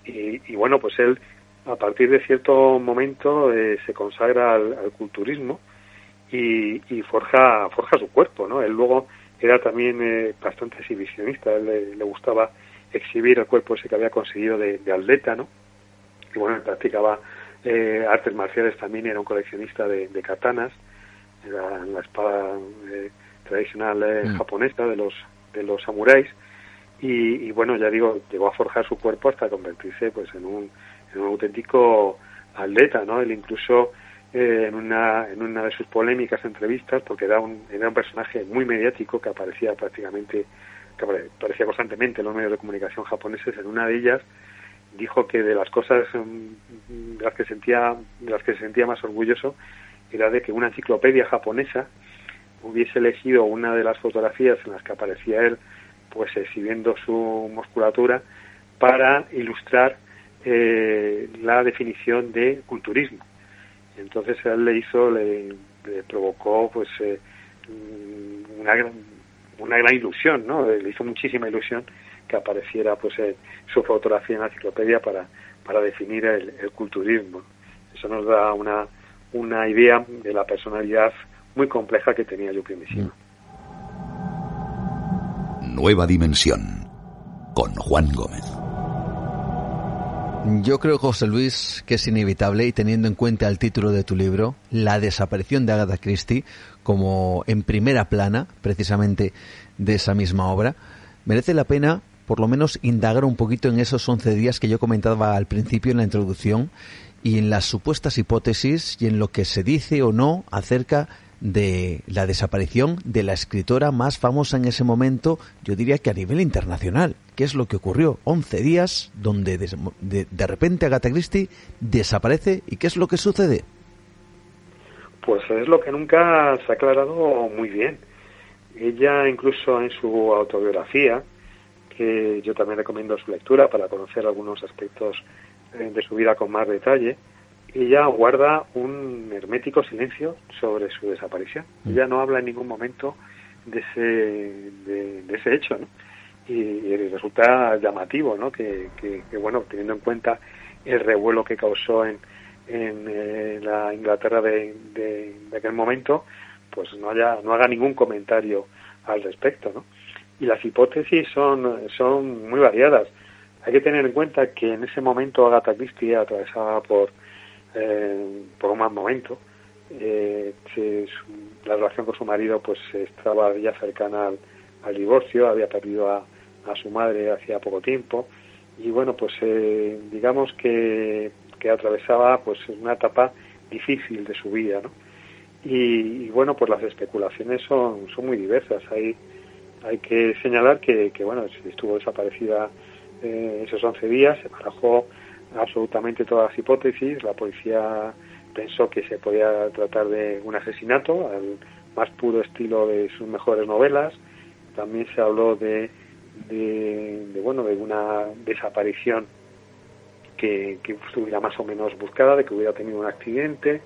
Y, y bueno, pues él a partir de cierto momento eh, se consagra al, culturismo y, forja forja su cuerpo, ¿no? Él luego era también eh, bastante exhibicionista, él le, gustaba exhibir el cuerpo ese que había conseguido de, atleta, ¿no? Y bueno, practicaba eh, artes marciales también, era un coleccionista de, katanas, era la espada tradicional mm. japonesa de los de los samuráis y, y, bueno, ya digo, llegó a forjar su cuerpo hasta convertirse pues en un un auténtico atleta, ¿no? Él incluso eh, en, una, en una de sus polémicas entrevistas, porque era un, era un personaje muy mediático que aparecía prácticamente, que aparecía constantemente en los medios de comunicación japoneses, en una de ellas dijo que de las cosas mm, de las que sentía, de las que se sentía más orgulloso era de que una enciclopedia japonesa hubiese elegido una de las fotografías en las que aparecía él pues exhibiendo su musculatura para ilustrar eh, la definición de culturismo. Entonces él le hizo, le, provocó pues eh, una, gran, una gran ilusión, ¿no? Le hizo muchísima ilusión que apareciera pues su fotografía en la enciclopedia para, para definir el, culturismo. Eso nos da una, una idea de la personalidad muy compleja que tenía yo mismo. Nueva dimensión con Juan Gómez. Yo creo, José Luis, que es inevitable, y teniendo en cuenta el título de tu libro, la desaparición de Agatha Christie, como en primera plana, precisamente, de esa misma obra, merece la pena, por lo menos, indagar un poquito en esos 11 días que yo comentaba al principio en la introducción, y en las supuestas hipótesis y en lo que se dice o no acerca de la desaparición de la escritora más famosa en ese momento, yo diría que a nivel internacional. ¿Qué es lo que ocurrió? 11 días donde de, de, repente Agatha Christie desaparece y ¿qué es lo que sucede? Pues es lo que nunca se ha aclarado muy bien. Ella incluso en su autobiografía, que yo también recomiendo su lectura para conocer algunos aspectos eh, de su vida con más detalle, ella guarda un hermético silencio sobre su desaparición. Mm. Ella no habla en ningún momento de ese, de, ese hecho, ¿no? Y, resulta llamativo, ¿no? Que, que, bueno, teniendo en cuenta el revuelo que causó en, en eh, la Inglaterra de, de, aquel momento, pues no haya, no haga ningún comentario al respecto, ¿no? Y las hipótesis son, son muy variadas. Hay que tener en cuenta que en ese momento Agatha Christie atravesaba por eh, por un mal momento. Eh, la relación con su marido pues estaba ya cercana al, divorcio, había perdido a, su madre hacía poco tiempo y bueno pues eh, digamos que, que, atravesaba pues una etapa difícil de su vida ¿no? y, bueno pues las especulaciones son, son muy diversas hay hay que señalar que, que bueno estuvo desaparecida eh, esos 11 días se barajó absolutamente todas las hipótesis. La policía pensó que se podía tratar de un asesinato al más puro estilo de sus mejores novelas. También se habló de, de, bueno de una desaparición que, que, estuviera más o menos buscada, de que hubiera tenido un accidente.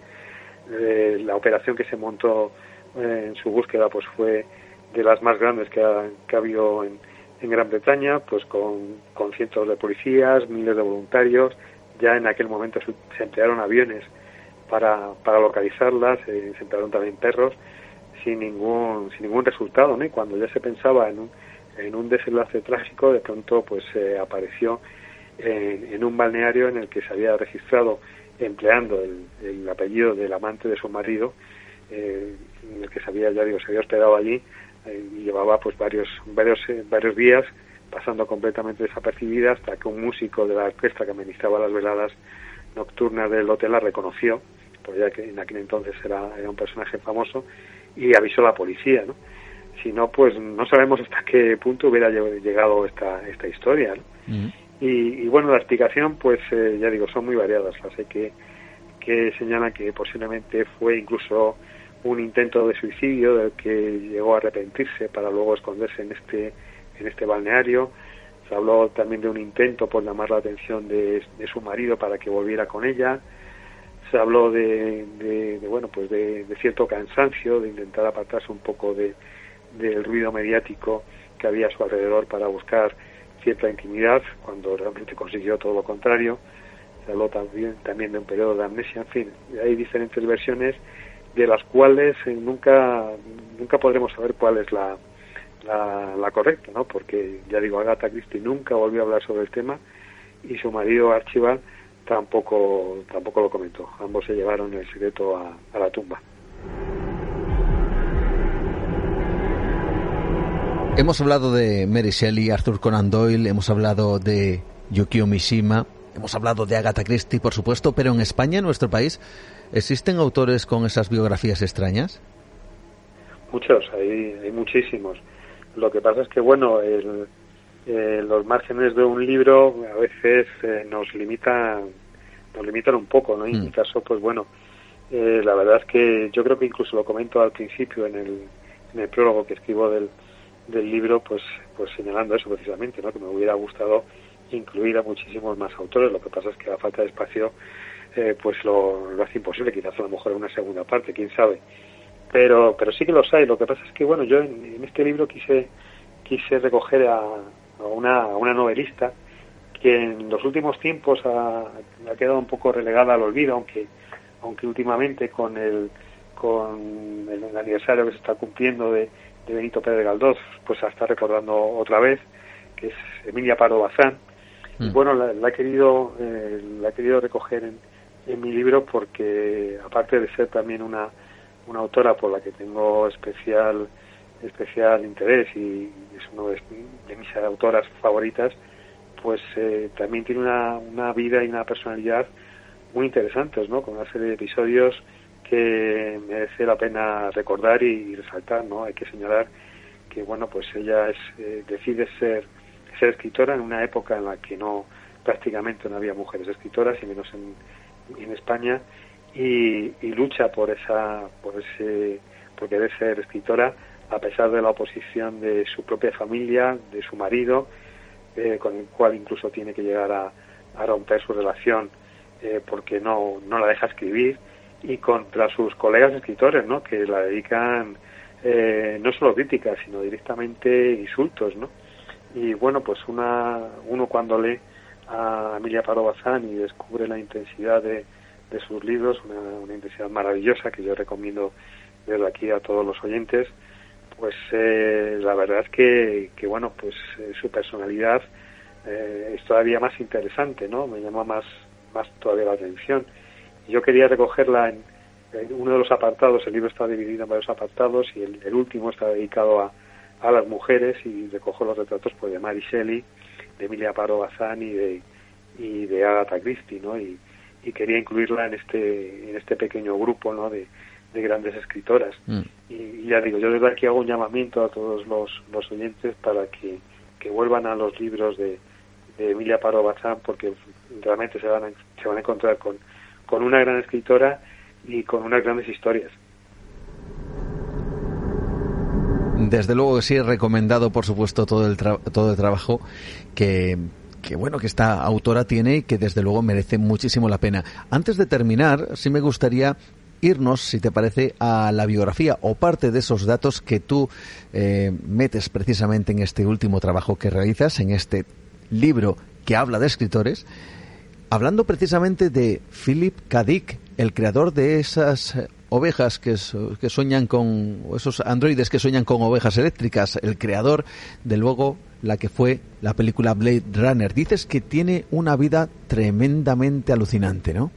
Eh, la operación que se montó eh, en su búsqueda pues fue de las más grandes que ha, que ha habido en, en Gran Bretaña, pues con, con cientos de policías, miles de voluntarios. Ya en aquel momento se emplearon aviones para, para localizarlas, se emplearon también perros, sin ningún, sin ningún resultado. ¿no? Cuando ya se pensaba en un, en un desenlace trágico, de pronto pues apareció en, un balneario en el que se había registrado empleando el, el apellido del amante de su marido, eh, en el que se había, ya digo, se había hospedado allí, eh, llevaba pues varios varios eh, varios días pasando completamente desapercibida hasta que un músico de la orquesta que administraba las veladas nocturnas del hotel la reconoció, porque ya que en aquel entonces era, era un personaje famoso, y avisó a la policía, ¿no? Si no, pues no sabemos hasta qué punto hubiera llegado esta, esta historia, y, bueno, la explicación, pues eh, ya digo, son muy variadas. Las hay que, que señalan que posiblemente fue incluso un intento de suicidio del que llegó a arrepentirse para luego esconderse en este en este balneario. Se habló también de un intento por llamar la atención de, su marido para que volviera con ella. Se habló de, de, bueno pues de, cierto cansancio de intentar apartarse un poco de del ruido mediático que había a su alrededor para buscar cierta intimidad cuando realmente consiguió todo lo contrario. Se habló también también de un periodo de amnesia. En fin hay diferentes versiones de las cuales eh, nunca nunca podremos saber cuál es la, la, correcta, ¿no? Porque ya digo, Agatha Christie nunca volvió a hablar sobre el tema y su marido Archibald tampoco tampoco lo comentó. Ambos se llevaron el secreto a, la tumba. Hemos hablado de Mary Shelley, Arthur Conan Doyle, hemos hablado de Yukio Mishima, hemos hablado de Agatha Christie, por supuesto, pero en España, nuestro país, ¿Existen autores con esas biografías extrañas? Muchos, hay, hay muchísimos. Lo que pasa es que, bueno, el, eh, los márgenes de un libro a veces eh, nos limitan nos limitan un poco, ¿no? En mi mm. caso, pues bueno, eh, la verdad es que yo creo que incluso lo comento al principio en el, en el prólogo que escribo del, del libro, pues, pues señalando eso precisamente, ¿no? Que me hubiera gustado incluir a muchísimos más autores. Lo que pasa es que la falta de espacio eh, pues lo, hace imposible, quizás a lo mejor en una segunda parte, quién sabe. Pero, pero sí que los hay. Lo que pasa es que, bueno, yo en, este libro quise, quise recoger a, una, una novelista que en los últimos tiempos ha, ha, quedado un poco relegada al olvido, aunque aunque últimamente con el con el aniversario que se está cumpliendo de, Benito Pérez Galdós, pues la está recordando otra vez, que es Emilia Pardo Bazán. Mm. bueno, la, he querido eh, la he querido recoger en, en mi libro porque aparte de ser también una, una autora por la que tengo especial especial interés y es una de, mis autoras favoritas, pues eh, también tiene una, una vida y una personalidad muy interesantes, ¿no? Con una serie de episodios que merece la pena recordar y, resaltar, ¿no? Hay que señalar que, bueno, pues ella es, eh, decide ser, ser escritora en una época en la que no prácticamente no había mujeres escritoras y menos en, en España y, lucha por esa por ese por querer ser escritora a pesar de la oposición de su propia familia de su marido eh, con el cual incluso tiene que llegar a, a romper su relación eh, porque no no la deja escribir y contra sus colegas escritores no que la dedican eh, no solo críticas sino directamente insultos no y bueno pues una uno cuando lee a Emilia Pardo Bazán y descubre la intensidad de, de sus libros, una, intensidad maravillosa que yo recomiendo desde aquí a todos los oyentes, pues eh, la verdad que, que bueno, pues eh, su personalidad eh, es todavía más interesante, ¿no? Me llama más, más todavía la atención. Yo quería recogerla en, uno de los apartados, el libro está dividido en varios apartados y el, último está dedicado a, a las mujeres y recojo los retratos pues, de Mary Shelley, de Emilia Pardo Bazán y de, y de Agatha Christie, ¿no? Y, y quería incluirla en este, en este pequeño grupo, ¿no? De, de grandes escritoras. Mm. Y, ya digo, yo desde aquí hago un llamamiento a todos los, los oyentes para que, que vuelvan a los libros de, de Emilia Pardo Bazán porque realmente se van a, se van a encontrar con, con una gran escritora y con unas grandes historias. Desde luego que sí, he recomendado, por supuesto, todo el, todo el trabajo que, bueno que esta autora tiene y que desde luego merece muchísimo la pena. Antes de terminar, sí me gustaría irnos, si te parece, a la biografía o parte de esos datos que tú eh, metes precisamente en este último trabajo que realizas, en este libro que habla de escritores, hablando precisamente de Philip K. Dick, el creador de esas ovejas que, que sueñan con, esos androides que sueñan con ovejas eléctricas, el creador de luego la que fue la película Blade Runner. Dices que tiene una vida tremendamente alucinante, ¿no?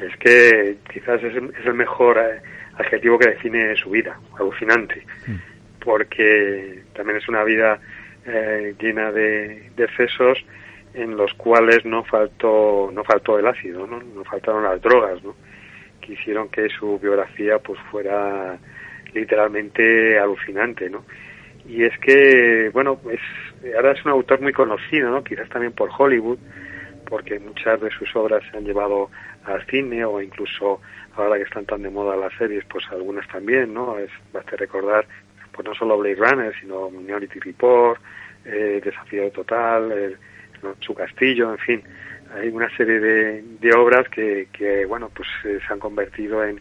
Es que quizás es, el mejor eh, adjetivo que define su vida, alucinante, mm. porque también es una vida eh, llena de, de excesos en los cuales no faltó no faltó el ácido, ¿no? no faltaron las drogas, ¿no? que hicieron que su biografía pues fuera literalmente alucinante, ¿no? Y es que, bueno, es, ahora es un autor muy conocido, ¿no? Quizás también por Hollywood, porque muchas de sus obras se han llevado al cine o incluso ahora que están tan de moda las series, pues algunas también, ¿no? Es, basta recordar, pues no solo Blade Runner, sino Minority Report, eh, Desafío Total, el, Su Castillo, en fin, hay una serie de, de obras que, que, bueno, pues eh, se han convertido en,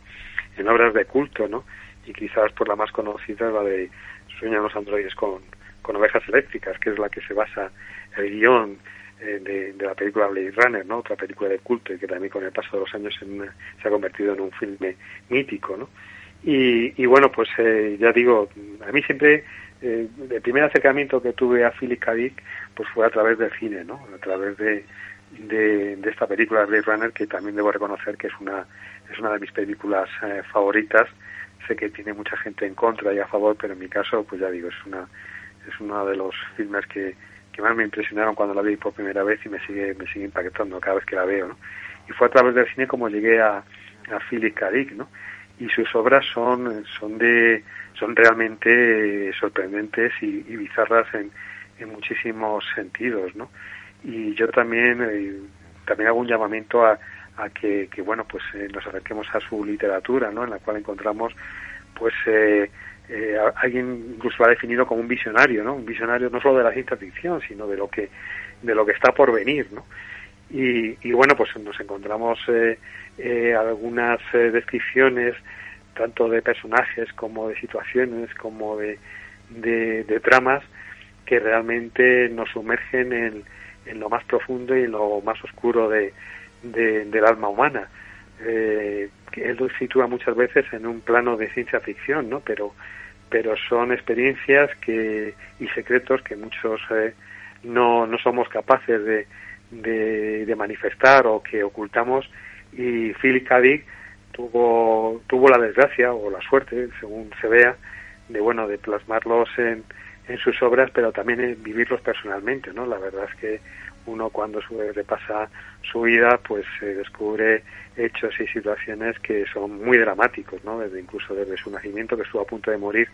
en obras de culto, ¿no? Y quizás por la más conocida la de Sueñan los androides con, con ovejas eléctricas, que es la que se basa el guion eh, de, la película Blade Runner, ¿no? Otra película de culto y que también con el paso de los años se ha convertido en un filme mítico, ¿no? Y, y bueno, pues eh, ya digo, a mí siempre eh, el primer acercamiento que tuve a Philip K. Dick pues fue a través del cine, ¿no? A través de, de, de, esta película Blade Runner que también debo reconocer que es una es una de mis películas eh, favoritas sé que tiene mucha gente en contra y a favor pero en mi caso pues ya digo es una es uno de los filmes que, que más me impresionaron cuando la vi por primera vez y me sigue me sigue impactando cada vez que la veo ¿no? y fue a través del cine como llegué a, a Philip K. ¿no? y sus obras son son de son realmente sorprendentes y, y bizarras en, en muchísimos sentidos no y yo también eh, también hago un llamamiento a, a que, que, bueno pues eh, nos acerquemos a su literatura no en la cual encontramos pues eh, eh, alguien incluso lo ha definido como un visionario no un visionario no solo de la ciencia ficción sino de lo que de lo que está por venir no y, y bueno pues nos encontramos eh, eh, algunas descripciones tanto de personajes como de situaciones como de, de, de tramas que realmente nos sumergen en, en lo más profundo y en lo más oscuro de, del alma humana. Eh, él sitúa muchas veces en un plano de ciencia ficción, ¿no? Pero, pero son experiencias que, y secretos que muchos eh, no, no somos capaces de, de, manifestar o que ocultamos. Y Philip K. tuvo, tuvo la desgracia o la suerte, según se vea, de bueno, de plasmarlos en, en sus obras, pero también en vivirlos personalmente, ¿no? La verdad es que uno cuando repasa su vida, pues se descubre hechos y situaciones que son muy dramáticos, ¿no? Desde incluso desde su nacimiento, que estuvo a punto de morir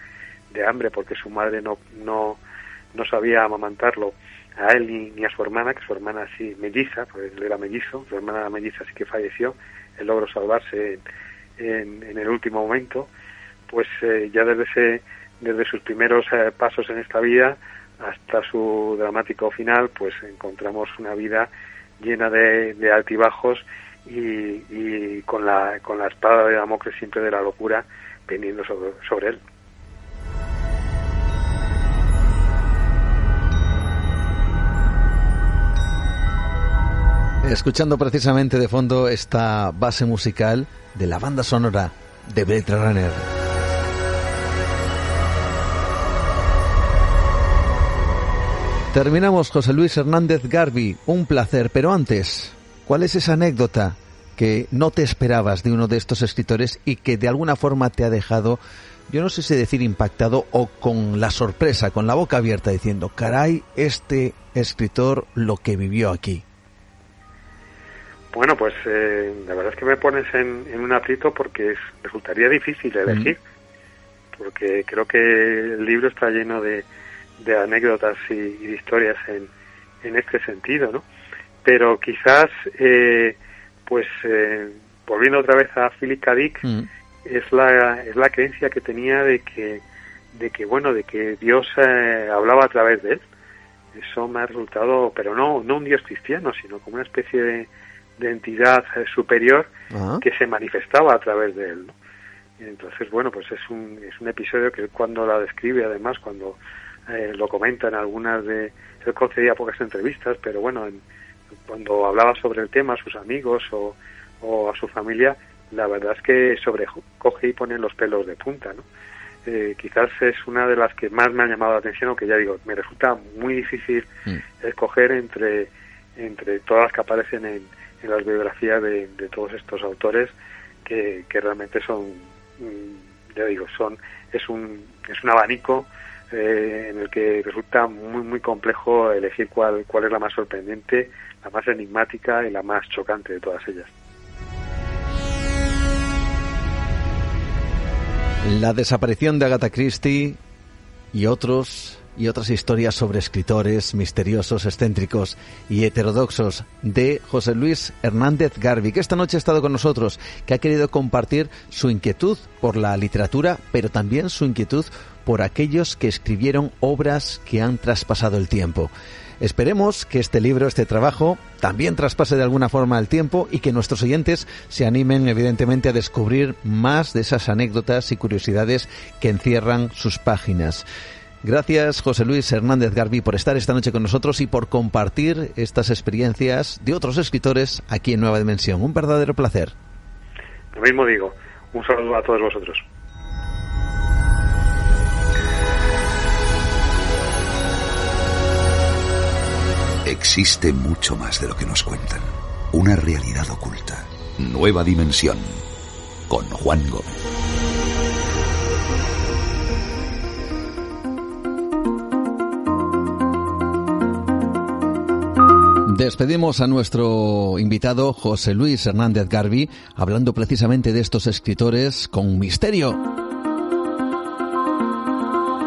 de hambre porque su madre no no no sabía amamantarlo a él ni, a su hermana, que su hermana sí melliza, pues él era mellizo, su hermana melliza sí que falleció, él logró salvarse en, en, el último momento, pues eh, ya desde ese desde sus primeros eh, pasos en esta vida hasta su dramático final, pues encontramos una vida llena de, altibajos y, con, la, con la espada de Damocles siempre de la locura pendiendo sobre, sobre él. Escuchando precisamente de fondo esta base musical de la banda sonora de Blade Runner. Terminamos, José Luis Hernández Garbi. Un placer, pero antes, ¿cuál es esa anécdota que no te esperabas de uno de estos escritores y que de alguna forma te ha dejado, yo no sé si decir impactado o con la sorpresa, con la boca abierta, diciendo, caray, este escritor lo que vivió aquí? Bueno, pues eh, la verdad es que me pones en, un aprieto porque resultaría difícil elegir, porque creo que el libro está lleno de, de anécdotas y, de historias en, en este sentido, ¿no? Pero quizás, eh, pues, eh, volviendo otra vez a Philip K. Mm. es la es la creencia que tenía de que de que bueno de que Dios eh, hablaba a través de él. Eso me ha resultado, pero no no un Dios cristiano, sino como una especie de, de entidad superior ah. que se manifestaba a través de él. ¿no? Entonces, bueno, pues es un, es un episodio que cuando la describe, además, cuando eh, lo comenta en algunas de... Él concedía pocas entrevistas, pero bueno, cuando hablaba sobre el tema a sus amigos o, a su familia, la verdad es que sobrecoge y pone los pelos de punta, ¿no? Eh, quizás es una de las que más me ha llamado la atención, aunque ya digo, me resulta muy difícil mm. escoger entre, entre todas las que aparecen en, en las biografías de, de, todos estos autores, que, que realmente son, mm, ya digo, son, es un, es un abanico eh, en el que resulta muy muy complejo elegir cuál, cuál es la más sorprendente, la más enigmática y la más chocante de todas ellas. La desaparición de Agatha Christie y otros y otras historias sobre escritores misteriosos, excéntricos y heterodoxos de José Luis Hernández Garbi, que esta noche ha estado con nosotros, que ha querido compartir su inquietud por la literatura, pero también su inquietud por aquellos que escribieron obras que han traspasado el tiempo. Esperemos que este libro, este trabajo, también traspase de alguna forma el tiempo y que nuestros oyentes se animen evidentemente a descubrir más de esas anécdotas y curiosidades que encierran sus páginas. Gracias, José Luis Hernández Garbi, por estar esta noche con nosotros y por compartir estas experiencias de otros escritores aquí en Nueva Dimensión. Un verdadero placer. Lo mismo digo. Un saludo a todos vosotros. Existe mucho más de lo que nos cuentan. Una realidad oculta. Nueva dimensión. Con Juan Gómez. Despedimos a nuestro invitado José Luis Hernández Garbi hablando precisamente de estos escritores con misterio.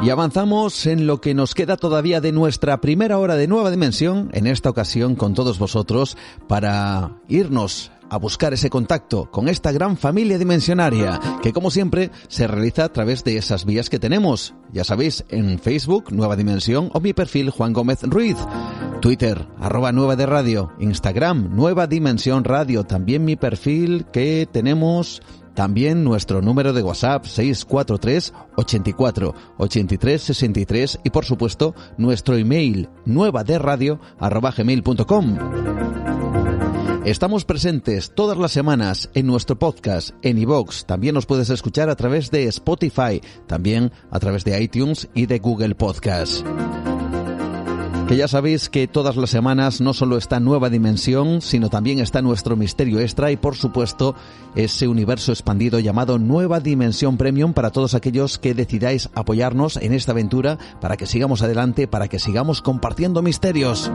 Y avanzamos en lo que nos queda todavía de nuestra primera hora de nueva dimensión, en esta ocasión con todos vosotros, para irnos a buscar ese contacto con esta gran familia dimensionaria, que como siempre se realiza a través de esas vías que tenemos. Ya sabéis, en Facebook, Nueva Dimensión, o mi perfil Juan Gómez Ruiz. Twitter, arroba Nueva de Radio. Instagram, Nueva Dimensión Radio. También mi perfil que tenemos También nuestro número de WhatsApp 643 84 83 63 y por supuesto nuestro email nueva de radio gmail.com. Estamos presentes todas las semanas en nuestro podcast en iVox. También nos puedes escuchar a través de Spotify, también a través de iTunes y de Google Podcast. Que ya sabéis que todas las semanas no solo está Nueva Dimensión, sino también está nuestro misterio extra y por supuesto ese universo expandido llamado Nueva Dimensión Premium para todos aquellos que decidáis apoyarnos en esta aventura para que sigamos adelante, para que sigamos compartiendo misterios.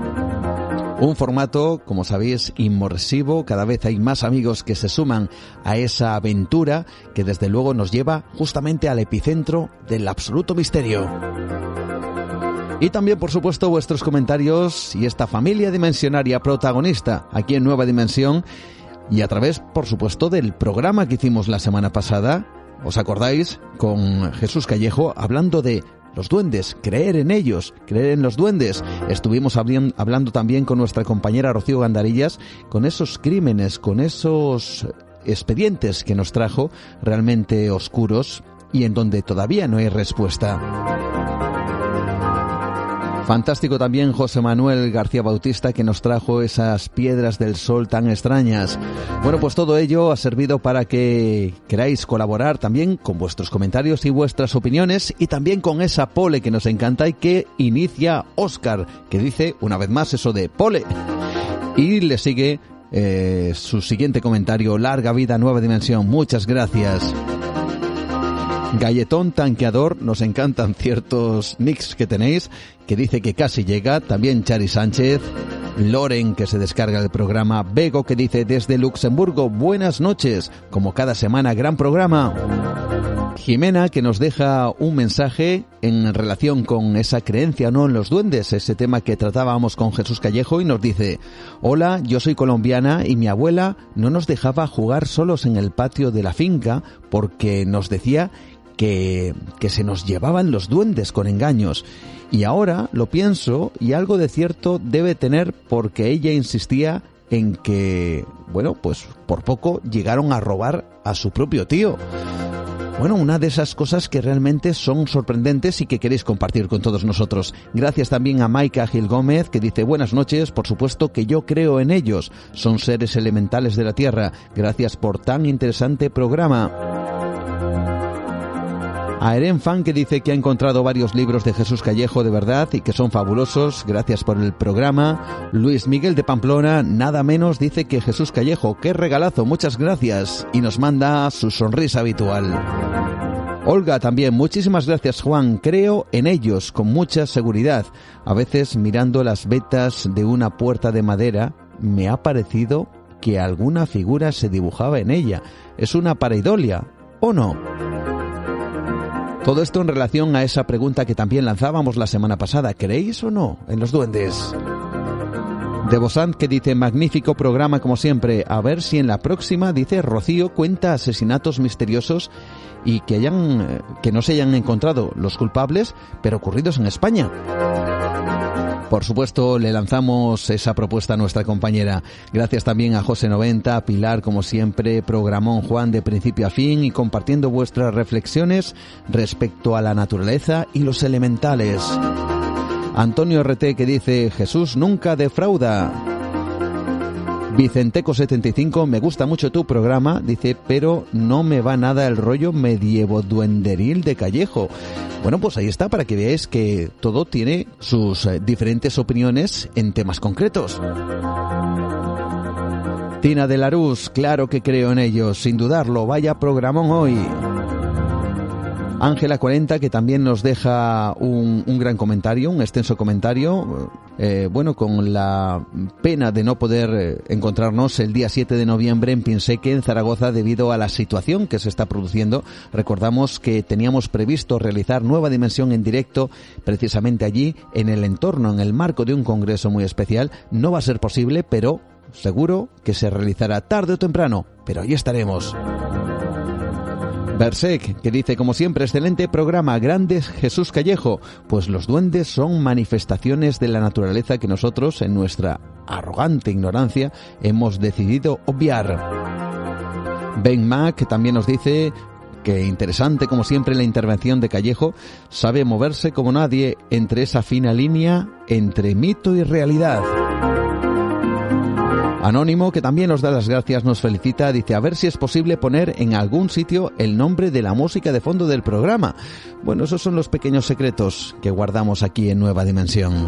Un formato, como sabéis, inmersivo. Cada vez hay más amigos que se suman a esa aventura que desde luego nos lleva justamente al epicentro del absoluto misterio. Y también, por supuesto, vuestros comentarios y esta familia dimensionaria protagonista aquí en Nueva Dimensión y a través, por supuesto, del programa que hicimos la semana pasada. ¿Os acordáis? Con Jesús Callejo hablando de los duendes, creer en ellos, creer en los duendes. Estuvimos hablando también con nuestra compañera Rocío Gandarillas con esos crímenes, con esos expedientes que nos trajo realmente oscuros y en donde todavía no hay respuesta. Fantástico también José Manuel García Bautista que nos trajo esas piedras del sol tan extrañas. Bueno, pues todo ello ha servido para que queráis colaborar también con vuestros comentarios y vuestras opiniones y también con esa pole que nos encanta y que inicia Oscar, que dice una vez más eso de pole. Y le sigue eh, su siguiente comentario, larga vida, nueva dimensión. Muchas gracias. Galletón Tanqueador, nos encantan ciertos nicks que tenéis, que dice que casi llega, también Chari Sánchez, Loren que se descarga del programa, Bego que dice desde Luxemburgo, buenas noches, como cada semana, gran programa. Jimena que nos deja un mensaje en relación con esa creencia no en los duendes, ese tema que tratábamos con Jesús Callejo y nos dice, hola, yo soy colombiana y mi abuela no nos dejaba jugar solos en el patio de la finca porque nos decía que, que se nos llevaban los duendes con engaños. Y ahora lo pienso y algo de cierto debe tener porque ella insistía en que, bueno, pues por poco llegaron a robar a su propio tío. Bueno, una de esas cosas que realmente son sorprendentes y que queréis compartir con todos nosotros. Gracias también a Maika Gil Gómez que dice buenas noches, por supuesto que yo creo en ellos, son seres elementales de la Tierra. Gracias por tan interesante programa. A Eren Fan que dice que ha encontrado varios libros de Jesús Callejo de verdad y que son fabulosos. Gracias por el programa. Luis Miguel de Pamplona, nada menos, dice que Jesús Callejo, qué regalazo, muchas gracias. Y nos manda su sonrisa habitual. Olga también, muchísimas gracias Juan, creo en ellos con mucha seguridad. A veces mirando las vetas de una puerta de madera me ha parecido que alguna figura se dibujaba en ella. ¿Es una pareidolia o no? Todo esto en relación a esa pregunta que también lanzábamos la semana pasada. ¿Creéis o no en los duendes? De Bosant que dice magnífico programa como siempre. A ver si en la próxima, dice Rocío, cuenta asesinatos misteriosos y que hayan eh, que no se hayan encontrado los culpables, pero ocurridos en España. Por supuesto, le lanzamos esa propuesta a nuestra compañera. Gracias también a José 90, Pilar, como siempre, programón Juan de principio a fin y compartiendo vuestras reflexiones respecto a la naturaleza y los elementales. Antonio RT que dice, Jesús nunca defrauda. Vicenteco75, me gusta mucho tu programa, dice, pero no me va nada el rollo medievo duenderil de Callejo. Bueno, pues ahí está para que veáis que todo tiene sus eh, diferentes opiniones en temas concretos. Tina de Larus, claro que creo en ellos, sin dudarlo, vaya programón hoy. Ángela 40, que también nos deja un, gran comentario, un extenso comentario. Eh, bueno, con la pena de no poder eh, encontrarnos el día 7 de noviembre en Pinseque, en Zaragoza, debido a la situación que se está produciendo. Recordamos que teníamos previsto realizar Nueva Dimensión en directo precisamente allí, en el entorno, en el marco de un congreso muy especial. No va a ser posible, pero seguro que se realizará tarde o temprano. Pero ahí estaremos. Bersek, que dice, como siempre, excelente programa, grandes Jesús Callejo, pues los duendes son manifestaciones de la naturaleza que nosotros, en nuestra arrogante ignorancia, hemos decidido obviar. Ben Mack también nos dice que interesante como siempre la intervención de Callejo, sabe moverse como nadie entre esa fina línea entre mito y realidad. Anónimo, que también nos da las gracias, nos felicita, dice a ver si es posible poner en algún sitio el nombre de la música de fondo del programa. Bueno, esos son los pequeños secretos que guardamos aquí en Nueva Dimensión.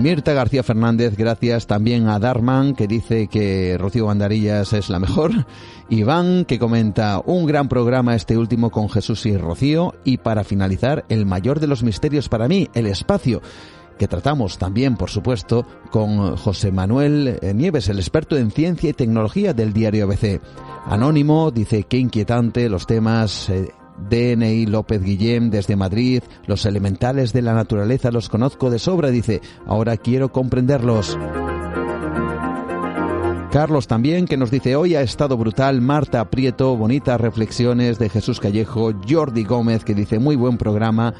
Mirta García Fernández, gracias también a Darman, que dice que Rocío Bandarillas es la mejor. Iván, que comenta un gran programa este último con Jesús y Rocío. Y para finalizar, el mayor de los misterios para mí, el espacio que tratamos también, por supuesto, con José Manuel Nieves, el experto en ciencia y tecnología del diario ABC. Anónimo dice que inquietante los temas eh, DNI López Guillén desde Madrid, los elementales de la naturaleza los conozco de sobra, dice, ahora quiero comprenderlos. Carlos también, que nos dice, hoy ha estado brutal, Marta Prieto, bonitas reflexiones de Jesús Callejo, Jordi Gómez, que dice, muy buen programa,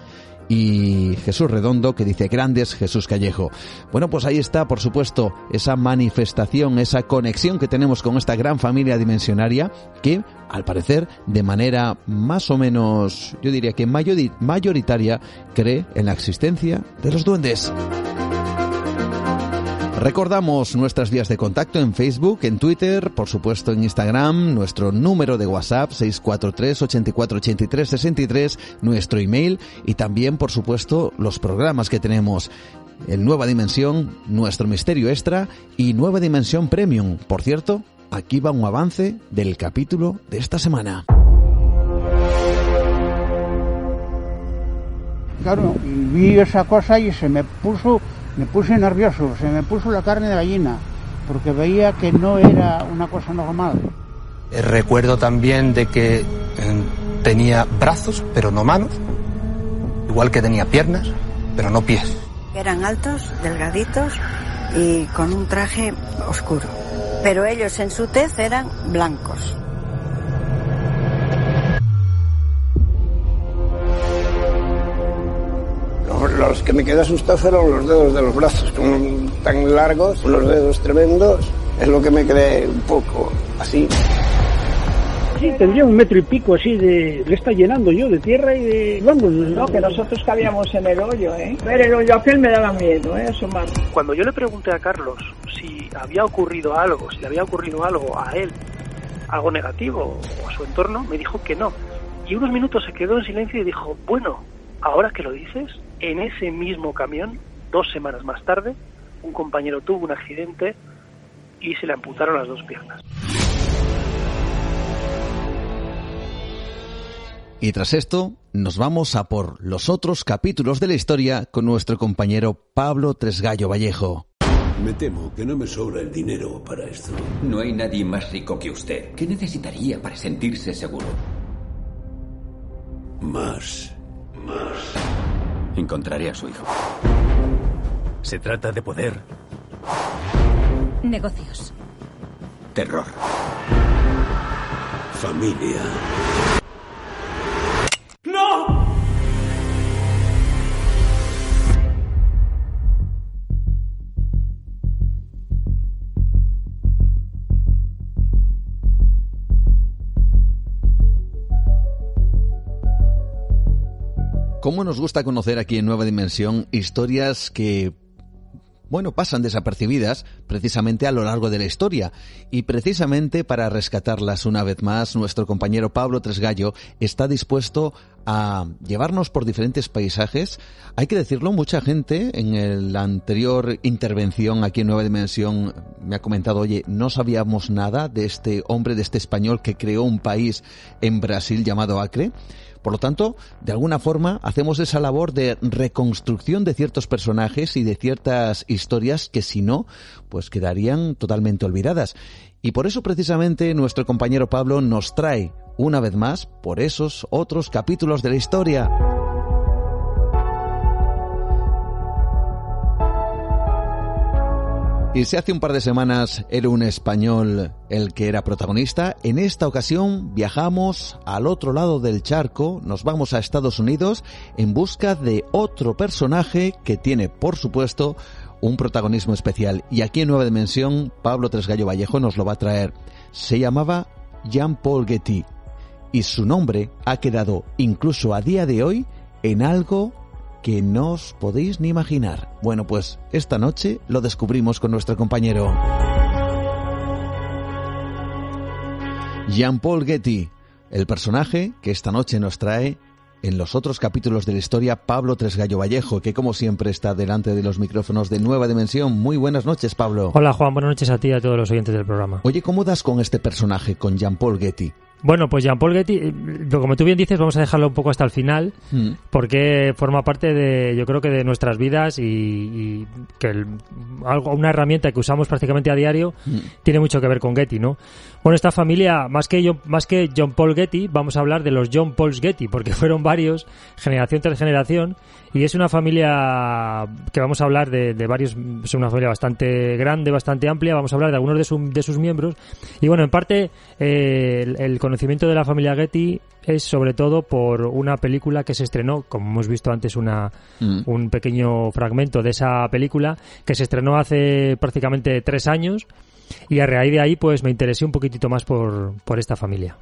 y Jesús Redondo que dice grandes Jesús Callejo. Bueno, pues ahí está, por supuesto, esa manifestación, esa conexión que tenemos con esta gran familia dimensionaria que, al parecer, de manera más o menos, yo diría que mayoritaria, cree en la existencia de los duendes. Recordamos nuestras vías de contacto en Facebook, en Twitter, por supuesto en Instagram, nuestro número de WhatsApp 643 84 83 63, nuestro email y también, por supuesto, los programas que tenemos. El Nueva Dimensión, nuestro Misterio Extra y Nueva Dimensión Premium. Por cierto, aquí va un avance del capítulo de esta semana. Claro, vi esa cosa y se me puso me puse nervioso, se me puso la carne de gallina, porque veía que no era una cosa normal. Eh, recuerdo también de que eh, tenía brazos, pero no manos, igual que tenía piernas, pero no pies. Eran altos, delgaditos y con un traje oscuro, pero ellos en su tez eran blancos. Los que me quedé asustado fueron los dedos de los brazos, como tan largos, los dedos tremendos. Es lo que me quedé un poco así. Sí, tendría un metro y pico así de... Le está llenando yo de tierra y de... Vamos, no, que nosotros cabíamos en el hoyo, ¿eh? Ver el hoyo aquel me daba miedo, ¿eh? Asomar. Cuando yo le pregunté a Carlos si había ocurrido algo, si le había ocurrido algo a él, algo negativo o a su entorno, me dijo que no. Y unos minutos se quedó en silencio y dijo, bueno, ahora que lo dices, en ese mismo camión, dos semanas más tarde, un compañero tuvo un accidente y se le amputaron las dos piernas. Y tras esto, nos vamos a por los otros capítulos de la historia con nuestro compañero Pablo Tresgallo Vallejo. Me temo que no me sobra el dinero para esto. No hay nadie más rico que usted. ¿Qué necesitaría para sentirse seguro? Más. Más. Encontraré a su hijo. Se trata de poder. Negocios. Terror. Familia. ¿Cómo nos gusta conocer aquí en Nueva Dimensión historias que bueno, pasan desapercibidas precisamente a lo largo de la historia. Y precisamente para rescatarlas una vez más, nuestro compañero Pablo Tresgallo está dispuesto a llevarnos por diferentes paisajes. Hay que decirlo, mucha gente en la anterior intervención aquí en Nueva Dimensión me ha comentado, oye, no sabíamos nada de este hombre, de este español que creó un país en Brasil llamado Acre. Por lo tanto, de alguna forma hacemos esa labor de reconstrucción de ciertos personajes y de ciertas historias que si no, pues quedarían totalmente olvidadas. Y por eso precisamente nuestro compañero Pablo nos trae, una vez más, por esos otros capítulos de la historia. Y si hace un par de semanas era un español el que era protagonista, en esta ocasión viajamos al otro lado del charco, nos vamos a Estados Unidos en busca de otro personaje que tiene, por supuesto, un protagonismo especial. Y aquí en Nueva Dimensión, Pablo Tresgallo Vallejo nos lo va a traer. se llamaba Jean-Paul Getty y su nombre ha quedado incluso a día de hoy en algo que no os podéis ni imaginar. Bueno, pues esta noche lo descubrimos con nuestro compañero. Jean-Paul Getty, el personaje que esta noche nos trae en los otros capítulos de la historia Pablo Tresgallo Vallejo, que como siempre está delante de los micrófonos de Nueva Dimensión. Muy buenas noches, Pablo. Hola Juan, buenas noches a ti y a todos los oyentes del programa. Oye, ¿cómo das con este personaje, con Jean-Paul Getty? Bueno, pues Jean-Paul Getty, eh, como tú bien dices, vamos a dejarlo un poco hasta el final, Mm. porque forma parte de, yo creo que de nuestras vidas y, y que el- algo, una herramienta que usamos prácticamente a diario Mm. tiene mucho que ver con Getty, ¿no? Bueno, esta familia, más que, John- más que John Paul Getty, vamos a hablar de los John Pauls Getty, porque fueron varios, generación tras generación, y es una familia que vamos a hablar de, de varios, es una familia bastante grande, bastante amplia, vamos a hablar de algunos de, su- de sus miembros, y bueno, en parte eh, el, el conocimiento de la familia Getty es sobre todo por una película que se estrenó, como hemos visto antes una, Mm. un pequeño fragmento de esa película que se estrenó hace prácticamente tres años y a raíz de ahí pues me interesé un poquitito más por, por esta familia.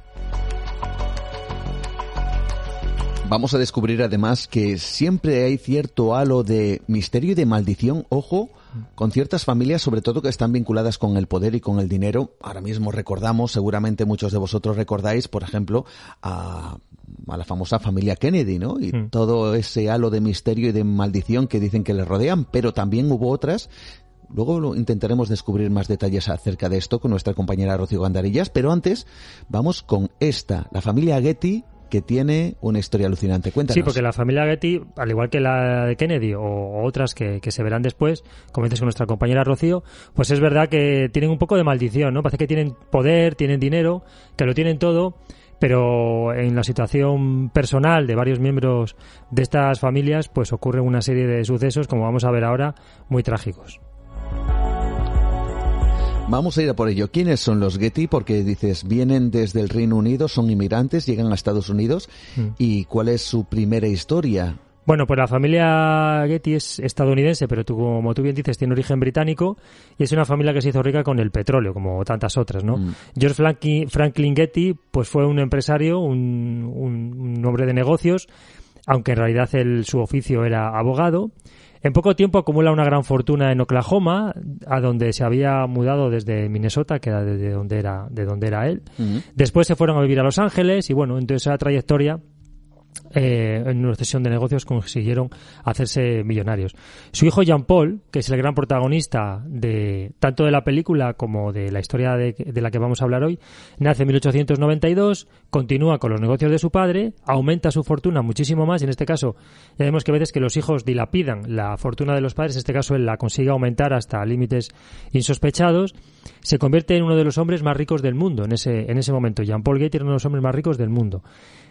Vamos a descubrir además que siempre hay cierto halo de misterio y de maldición, ojo, con ciertas familias, sobre todo que están vinculadas con el poder y con el dinero. Ahora mismo recordamos, seguramente muchos de vosotros recordáis, por ejemplo, a, a la famosa familia Kennedy, ¿no? Y Mm. todo ese halo de misterio y de maldición que dicen que les rodean, pero también hubo otras Luego intentaremos descubrir más detalles acerca de esto con nuestra compañera Rocío Gandarillas, pero antes vamos con esta, la familia Getty, que tiene una historia alucinante. Cuéntanos. Sí, porque la familia Getty, al igual que la de Kennedy o, otras que, que se verán después, como dices con nuestra compañera Rocío, pues es verdad que tienen un poco de maldición, ¿no? Parece que tienen poder, tienen dinero, que lo tienen todo, pero en la situación personal de varios miembros de estas familias, pues ocurre una serie de sucesos, como vamos a ver ahora, muy trágicos. Vamos a ir a por ello. ¿Quiénes son los Getty? Porque dices, vienen desde el Reino Unido, son inmigrantes, llegan a Estados Unidos. Mm. ¿Y cuál es su primera historia? Bueno, pues la familia Getty es estadounidense, pero tú, como tú bien dices, tiene origen británico y es una familia que se hizo rica con el petróleo, como tantas otras, ¿no? Mm. George Franklin, Getty, pues fue un empresario, un, un- un hombre de negocios, aunque en realidad el- su oficio era abogado. En poco tiempo acumula una gran fortuna en Oklahoma, a donde se había mudado desde Minnesota, que era de donde era, de donde era él. Después se fueron a vivir a Los Ángeles y bueno, entonces esa trayectoria eh, en una sesión de negocios consiguieron hacerse millonarios. Su hijo Jean Paul, que es el gran protagonista de tanto de la película como de la historia de, la que vamos a hablar hoy, nace en 1892, continúa con los negocios de su padre, aumenta su fortuna muchísimo más en este caso ya vemos que a veces que los hijos dilapidan la fortuna de los padres, en este caso él la consigue aumentar hasta límites insospechados, se convierte en uno de los hombres más ricos del mundo en ese, en ese momento. Jean Paul Getty era uno de los hombres más ricos del mundo.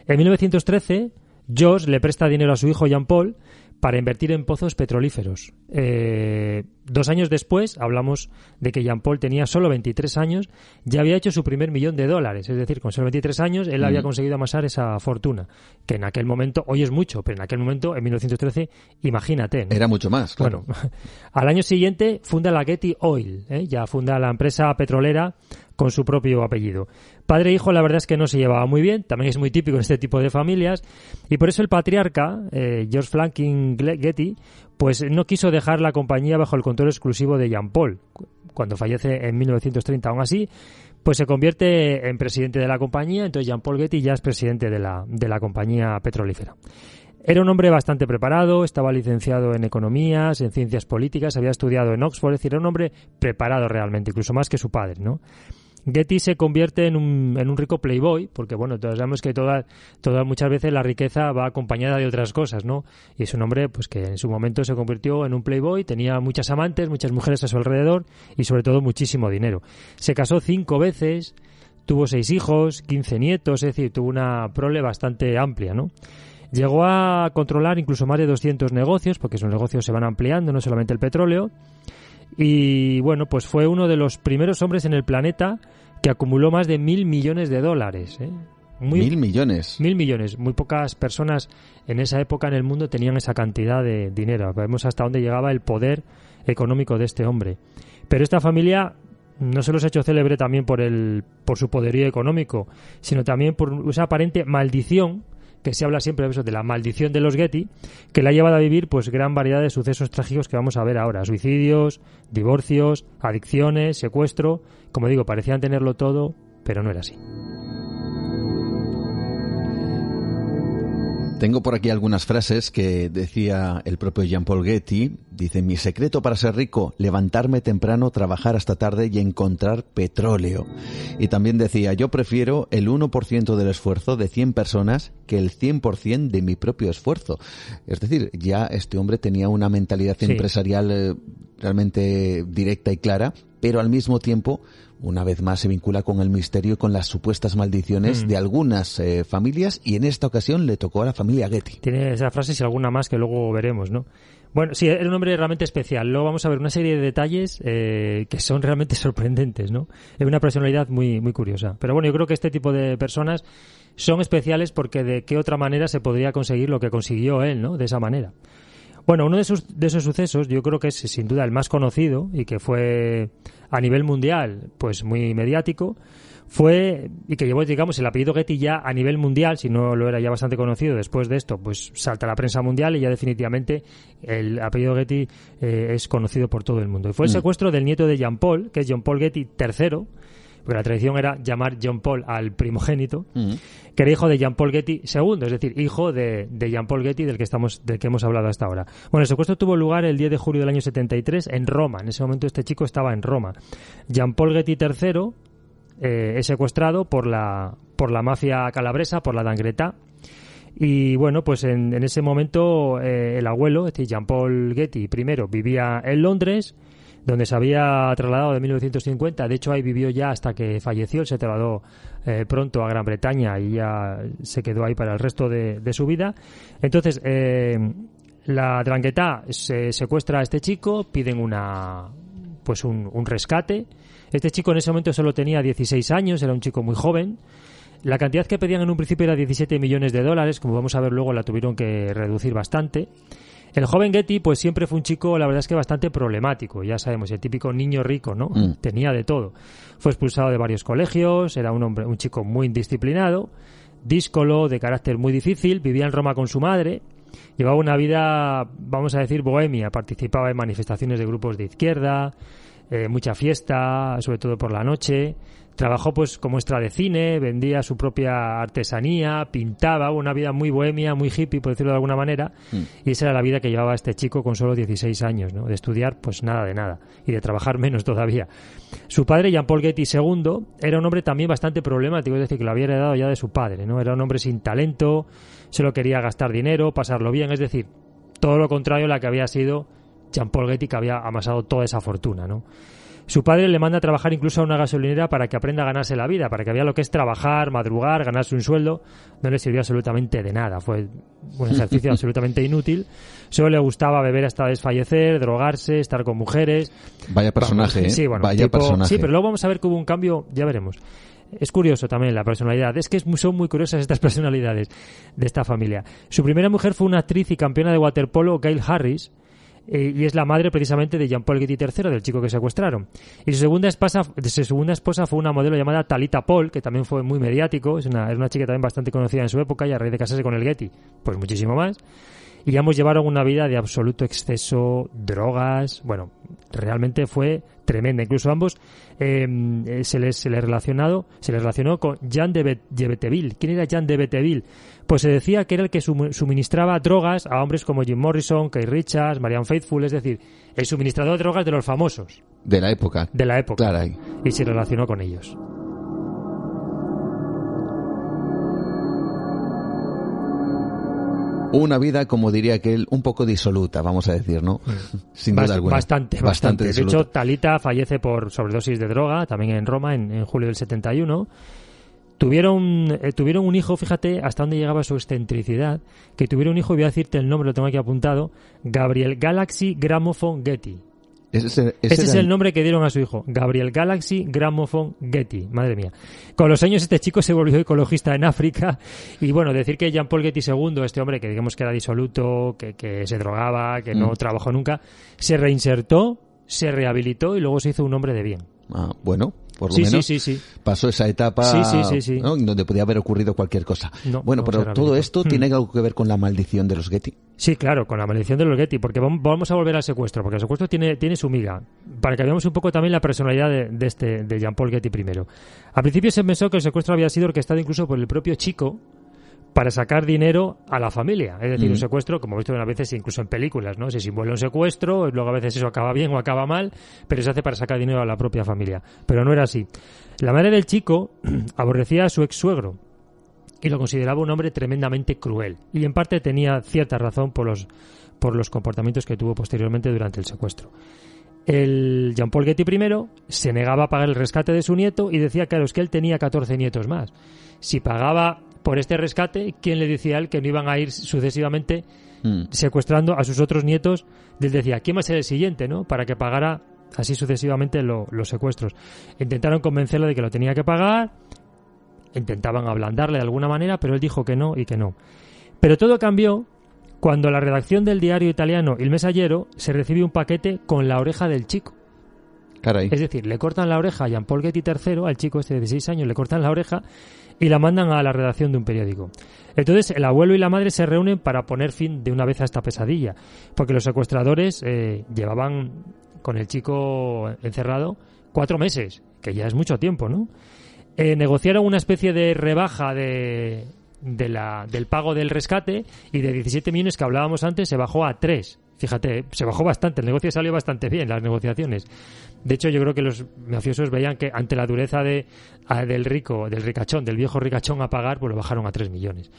En 1913, George le presta dinero a su hijo Jean Paul para invertir en pozos petrolíferos. Eh, dos años después, hablamos de que Jean Paul tenía solo 23 años, ya había hecho su primer millón de dólares. Es decir, con solo 23 años, él había Mm. conseguido amasar esa fortuna, que en aquel momento, hoy es mucho, pero en aquel momento, en 1913, imagínate. ¿no? Era mucho más, claro. Bueno, al año siguiente funda la Getty Oil, ¿eh? ya funda la empresa petrolera con su propio apellido. Padre e hijo, la verdad es que no se llevaba muy bien, también es muy típico en este tipo de familias, y por eso el patriarca, eh, George Franklin Gle- Getty, pues no quiso dejar la compañía bajo el control exclusivo de Jean Paul, cu- cuando fallece en 1930. Aún así, pues se convierte en presidente de la compañía, entonces Jean Paul Getty ya es presidente de la, de la compañía petrolífera. Era un hombre bastante preparado, estaba licenciado en economías, en ciencias políticas, había estudiado en Oxford, es decir, era un hombre preparado realmente, incluso más que su padre, ¿no? Getty se convierte en un, en un rico playboy, porque bueno, todos sabemos que toda, toda, muchas veces la riqueza va acompañada de otras cosas, ¿no? Y es un hombre pues que en su momento se convirtió en un playboy, tenía muchas amantes, muchas mujeres a su alrededor y sobre todo muchísimo dinero. Se casó cinco veces, tuvo seis hijos, quince nietos, es decir, tuvo una prole bastante amplia, ¿no? Llegó a controlar incluso más de 200 negocios, porque sus negocios se van ampliando, no solamente el petróleo. Y bueno, pues fue uno de los primeros hombres en el planeta que acumuló más de mil millones de dólares. ¿eh? Muy, mil millones. Mil millones. Muy pocas personas en esa época en el mundo tenían esa cantidad de dinero. Vemos hasta dónde llegaba el poder económico de este hombre. Pero esta familia no se ha hecho célebre también por, el, por su poderío económico, sino también por esa aparente maldición que se habla siempre de la maldición de los Getty, que le ha llevado a vivir pues gran variedad de sucesos trágicos que vamos a ver ahora. Suicidios, divorcios, adicciones, secuestro. Como digo, parecían tenerlo todo, pero no era así. Tengo por aquí algunas frases que decía el propio Jean-Paul Getty. Dice, mi secreto para ser rico, levantarme temprano, trabajar hasta tarde y encontrar petróleo. Y también decía, yo prefiero el 1% del esfuerzo de 100 personas que el 100% de mi propio esfuerzo. Es decir, ya este hombre tenía una mentalidad Sí. empresarial eh, realmente directa y clara, pero al mismo tiempo una vez más se vincula con el misterio y con las supuestas maldiciones Mm. de algunas eh, familias y en esta ocasión le tocó a la familia Getty. Tiene esa frase y alguna más que luego veremos, ¿no? Bueno, sí, era un hombre realmente especial. Luego vamos a ver una serie de detalles eh, que son realmente sorprendentes, ¿no? Es una personalidad muy, muy curiosa. Pero bueno, yo creo que este tipo de personas son especiales porque de qué otra manera se podría conseguir lo que consiguió él, ¿no? De esa manera. Bueno, uno de esos, de esos sucesos, yo creo que es sin duda el más conocido y que fue a nivel mundial, pues muy mediático, fue, y que llevó, digamos, el apellido Getty ya a nivel mundial, si no lo era ya bastante conocido, después de esto, pues salta a la prensa mundial y ya definitivamente el apellido Getty eh, es conocido por todo el mundo. Y fue el Mm. secuestro del nieto de Jean Paul, que es Jean Paul Getty III, porque la tradición era llamar Jean Paul al primogénito, que era hijo de Jean Paul Getty II, es decir, hijo de, de Jean Paul Getty del que estamos, del que hemos hablado hasta ahora. Bueno, el secuestro tuvo lugar el 10 de julio del año 73 en Roma. En ese momento este chico estaba en Roma. Jean Paul Getty III eh, es secuestrado por la, por la mafia calabresa, por la Dangreta. Y bueno, pues en, en ese momento eh, el abuelo, es decir, Jean Paul Getty, primero vivía en Londres, donde se había trasladado de 1950. De hecho, ahí vivió ya hasta que falleció. Él se trasladó eh, pronto a Gran Bretaña y ya se quedó ahí para el resto de, de su vida. Entonces, eh, la Drangheta se secuestra a este chico, piden una pues un, un rescate. Este chico en ese momento solo tenía 16 años, era un chico muy joven. La cantidad que pedían en un principio era 17 millones de dólares, como vamos a ver luego la tuvieron que reducir bastante. El joven Getty, pues siempre fue un chico, la verdad es que bastante problemático, ya sabemos, el típico niño rico, ¿no? Mm. Tenía de todo. Fue expulsado de varios colegios, era un hombre, un chico muy indisciplinado, díscolo, de carácter muy difícil, vivía en Roma con su madre, llevaba una vida, vamos a decir, bohemia, participaba en manifestaciones de grupos de izquierda, eh, mucha fiesta, sobre todo por la noche. Trabajó pues como extra de cine, vendía su propia artesanía, pintaba, una vida muy bohemia, muy hippie, por decirlo de alguna manera. Y esa era la vida que llevaba este chico con solo 16 años, ¿no? De estudiar, pues nada de nada. Y de trabajar menos todavía. Su padre, Jean-Paul Getty II, era un hombre también bastante problemático, es decir, que lo había heredado ya de su padre, ¿no? Era un hombre sin talento, solo quería gastar dinero, pasarlo bien, es decir, todo lo contrario a la que había sido Jean-Paul Getty, que había amasado toda esa fortuna, ¿no? Su padre le manda a trabajar incluso a una gasolinera para que aprenda a ganarse la vida, para que vea lo que es trabajar, madrugar, ganarse un sueldo. No le sirvió absolutamente de nada. Fue un ejercicio absolutamente inútil. Solo le gustaba beber hasta desfallecer, drogarse, estar con mujeres. Vaya personaje, Vamos, ¿eh? Sí, bueno, Vaya tipo- personaje. Sí, pero luego vamos a ver que hubo un cambio, ya veremos. Es curioso también la personalidad. Es que son muy curiosas estas personalidades de esta familia. Su primera mujer fue una actriz y campeona de waterpolo, Gail Harris, eh, y es la madre precisamente de Jean-Paul Getty III, del chico que secuestraron. Y su segunda esposa, su segunda esposa fue una modelo llamada Talita Paul, que también fue muy mediático, es una, era una chica también bastante conocida en su época y a raíz de casarse con el Getty, pues muchísimo más. Y ambos llevaron una vida de absoluto exceso, drogas, bueno, realmente fue tremenda. Incluso ambos eh, eh, se les se les relacionado se les relacionó con Jean de Bet- de Beteville. ¿Quién era Jean de Beteville? Pues se decía que era el que suministraba drogas a hombres como Jim Morrison, Kay Richards, Marianne Faithfull, es decir, el suministrador de drogas de los famosos De la época. de la época. Claro. Y se relacionó con ellos. Una vida, como diría aquel, un poco disoluta, vamos a decir, ¿no? Sin duda alguna. Bastante, bastante. De disoluta. hecho, Talita fallece por sobredosis de droga, también en Roma, en, en julio del 71. Tuvieron, eh, tuvieron un hijo, fíjate hasta dónde llegaba su excentricidad, que tuvieron un hijo, y voy a decirte el nombre, lo tengo aquí apuntado, Gabriel Galaxy Gramophone Getty. Ese, ese- ese es el nombre que dieron a su hijo, Gabriel Galaxy Gramophone Getty. Madre mía. Con los años este chico se volvió ecologista en África y bueno, decir que Jean-Paul Getty II, este hombre que digamos que era disoluto, que, que se drogaba, que no Mm. trabajó nunca, se reinsertó, se rehabilitó y luego se hizo un hombre de bien. Ah, bueno, por lo Sí, menos sí, sí. pasó esa etapa. ¿no? donde podía haber ocurrido cualquier cosa. No, bueno, no pero todo esto Hmm. tiene algo que ver con la maldición de los Getty. Sí, claro, con la maldición de los Getty, porque vam- vamos a volver al secuestro, porque el secuestro tiene, tiene su miga, para que veamos un poco también la personalidad de, de este de Jean-Paul Getty primero. Al principio se pensó que el secuestro había sido orquestado incluso por el propio chico para sacar dinero a la familia. Es decir, Mm. un secuestro, como hemos visto a veces incluso en películas, ¿no? Se simula un secuestro, luego a veces eso acaba bien o acaba mal, pero se hace para sacar dinero a la propia familia. Pero no era así. La madre del chico aborrecía a su ex suegro, y lo consideraba un hombre tremendamente cruel. Y en parte tenía cierta razón por los, por los comportamientos que tuvo posteriormente durante el secuestro. El Jean-Paul Getty I se negaba a pagar el rescate de su nieto y decía, claro, es que él tenía 14 nietos más. Si pagaba por este rescate, ¿quién le decía a él que no iban a ir sucesivamente Mm. secuestrando a sus otros nietos? Él decía, ¿quién va a ser el siguiente, no? Para que pagara así sucesivamente lo- los secuestros. Intentaron convencerlo de que lo tenía que pagar, intentaban ablandarle de alguna manera, pero él dijo que no y que no. Pero todo cambió cuando la redacción del diario italiano Il Messaggero se recibe un paquete con la oreja del chico. Es decir, le cortan la oreja a Jean-Paul Getty III, al chico este de 16 años, le cortan la oreja y la mandan a la redacción de un periódico. Entonces, el abuelo y la madre se reúnen para poner fin de una vez a esta pesadilla, porque los secuestradores eh, llevaban con el chico encerrado cuatro meses, que ya es mucho tiempo, ¿no? Eh, negociaron una especie de rebaja de, la, del pago del rescate y de 17 millones que hablábamos antes se bajó a 3. Fíjate, se bajó bastante, el negocio salió bastante bien, las negociaciones. De hecho, yo creo que los mafiosos veían que ante la dureza de, a- del rico, del ricachón, del viejo ricachón a pagar, pues lo bajaron a 3 millones.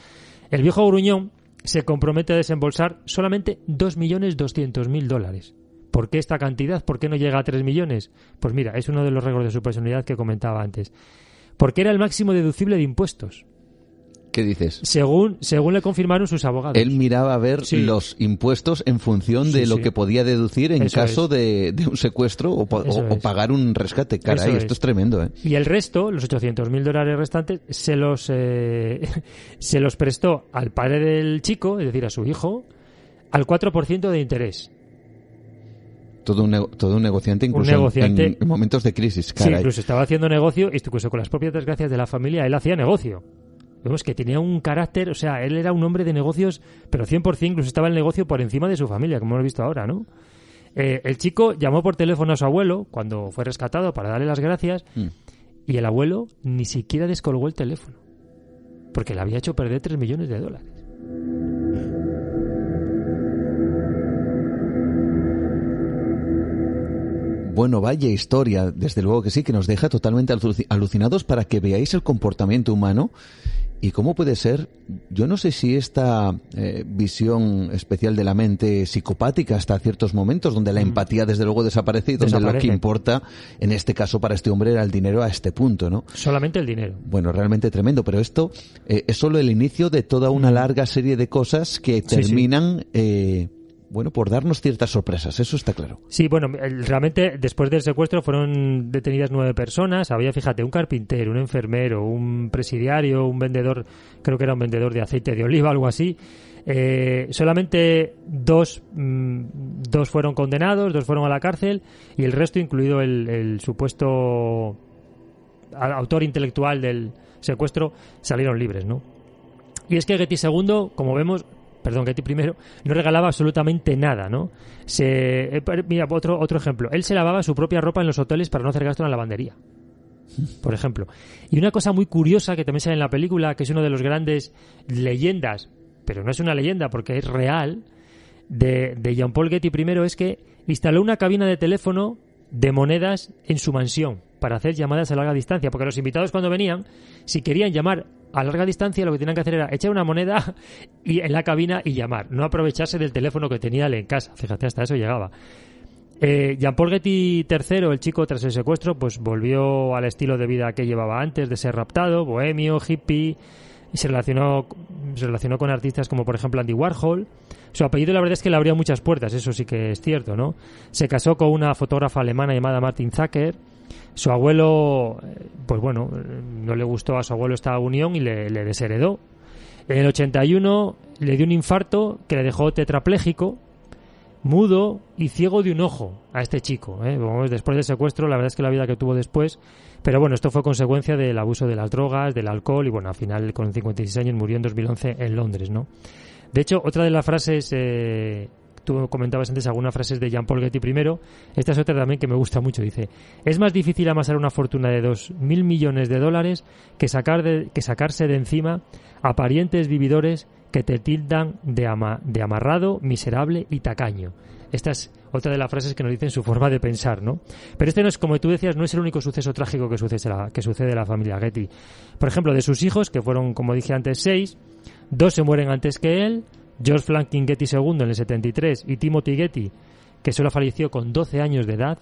El viejo gruñón se compromete a desembolsar solamente 2.200.000 dólares. ¿Por qué esta cantidad? ¿Por qué no llega a 3 millones? Pues mira, es uno de los récords de su personalidad que comentaba antes. Porque era el máximo deducible de impuestos, ¿Qué dices? según, según le confirmaron sus abogados. Él miraba a ver Sí. los impuestos en función de Sí, lo que podía deducir en Eso caso de, de un secuestro o, o- pagar un rescate. Caray, Eso esto es. es tremendo, ¿eh? Y el resto, los 800.000 dólares restantes, se los, eh, se los prestó al padre del chico, es decir, a su hijo, al 4% de interés. Todo un, nego- todo un negociante incluso en- negociante. En, momentos de crisis. Sí, Caray. incluso estaba haciendo negocio y incluso con las propias desgracias de la familia, él hacía negocio. Vemos que tenía un carácter, o sea, él era un hombre de negocios, pero 100% incluso estaba el negocio por encima de su familia, como hemos visto ahora, ¿no? Eh, el chico llamó por teléfono a su abuelo cuando fue rescatado para darle las gracias Mm. y el abuelo ni siquiera descolgó el teléfono porque le había hecho perder 3 millones de dólares. Bueno, vaya historia, desde luego que sí, que nos deja totalmente aluci- alucinados para que veáis el comportamiento humano y cómo puede ser, yo no sé si esta eh, visión especial de la mente psicopática hasta ciertos momentos donde la empatía desde luego desaparece y donde lo Mm. Que importa en este caso para este hombre era el dinero a este punto, ¿no? Solamente el dinero. Bueno, realmente tremendo, pero esto eh, es solo el inicio de toda una larga serie de cosas que Mm. sí. terminan, eh, bueno, por darnos ciertas sorpresas, eso está claro. Sí, bueno, realmente después del secuestro fueron detenidas nueve personas. Había, fíjate, un carpintero, un enfermero, un presidiario, un vendedor, creo que era un vendedor de aceite de oliva, algo así. Eh, solamente dos, mm, dos fueron condenados, dos fueron a la cárcel y el resto, incluido el, supuesto autor intelectual del secuestro, salieron libres, ¿no? Y es que Getty II, como vemos, perdón, Getty primero, no regalaba absolutamente nada, ¿no? Se, eh, mira, otro, otro ejemplo. Él se lavaba su propia ropa en los hoteles para no hacer gasto en la lavandería. Por ejemplo. Y una cosa muy curiosa que también sale en la película, que es una de las grandes leyendas, pero no es una leyenda porque es real, de, de Jean-Paul Getty primero es que instaló una cabina de teléfono de monedas en su mansión para hacer llamadas a larga distancia, porque los invitados cuando venían, si querían llamar a larga distancia, lo que tenían que hacer era echar una moneda y en la cabina y llamar, no aprovecharse del teléfono que tenía en casa. Fíjate, hasta eso llegaba. Eh, Jean-Paul Getty III, el chico tras el secuestro, pues volvió al estilo de vida que llevaba antes de ser raptado, bohemio, hippie, y se relacionó, se relacionó con artistas como por ejemplo Andy Warhol. Su apellido la verdad es que le abrió muchas puertas, eso sí que es cierto, ¿no? Se casó con una fotógrafa alemana llamada Martin Zucker. Su abuelo, pues bueno, no le gustó a su abuelo esta unión y le, desheredó. En el 81 le dio un infarto que le dejó tetrapléjico. mudo y ciego de un ojo a este chico. ¿eh? Después del secuestro, la verdad es que la vida que tuvo después. Pero bueno, esto fue consecuencia del abuso de las drogas, del alcohol y bueno, al final con 56 años murió en 2011 en Londres, ¿no? De hecho, otra de las frases eh, tú comentabas antes algunas frases de Jean-Paul Getty primero, esta es otra también que me gusta mucho, dice, es más difícil amasar una fortuna de dos mil millones de dólares que, sacar de, que sacarse de encima a parientes vividores que te tildan de, ama, de amarrado, miserable y tacaño. Esta es otra de las frases que nos dicen su forma de pensar, ¿no? Pero este no es, como tú decías, no es el único suceso trágico que sucede, la, que sucede a la familia Getty. Por ejemplo, de sus hijos, que fueron, como dije antes, seis, dos se mueren antes que él, George Franklin Getty II en el 73 y Timothy Getty, que solo falleció con 12 años de edad.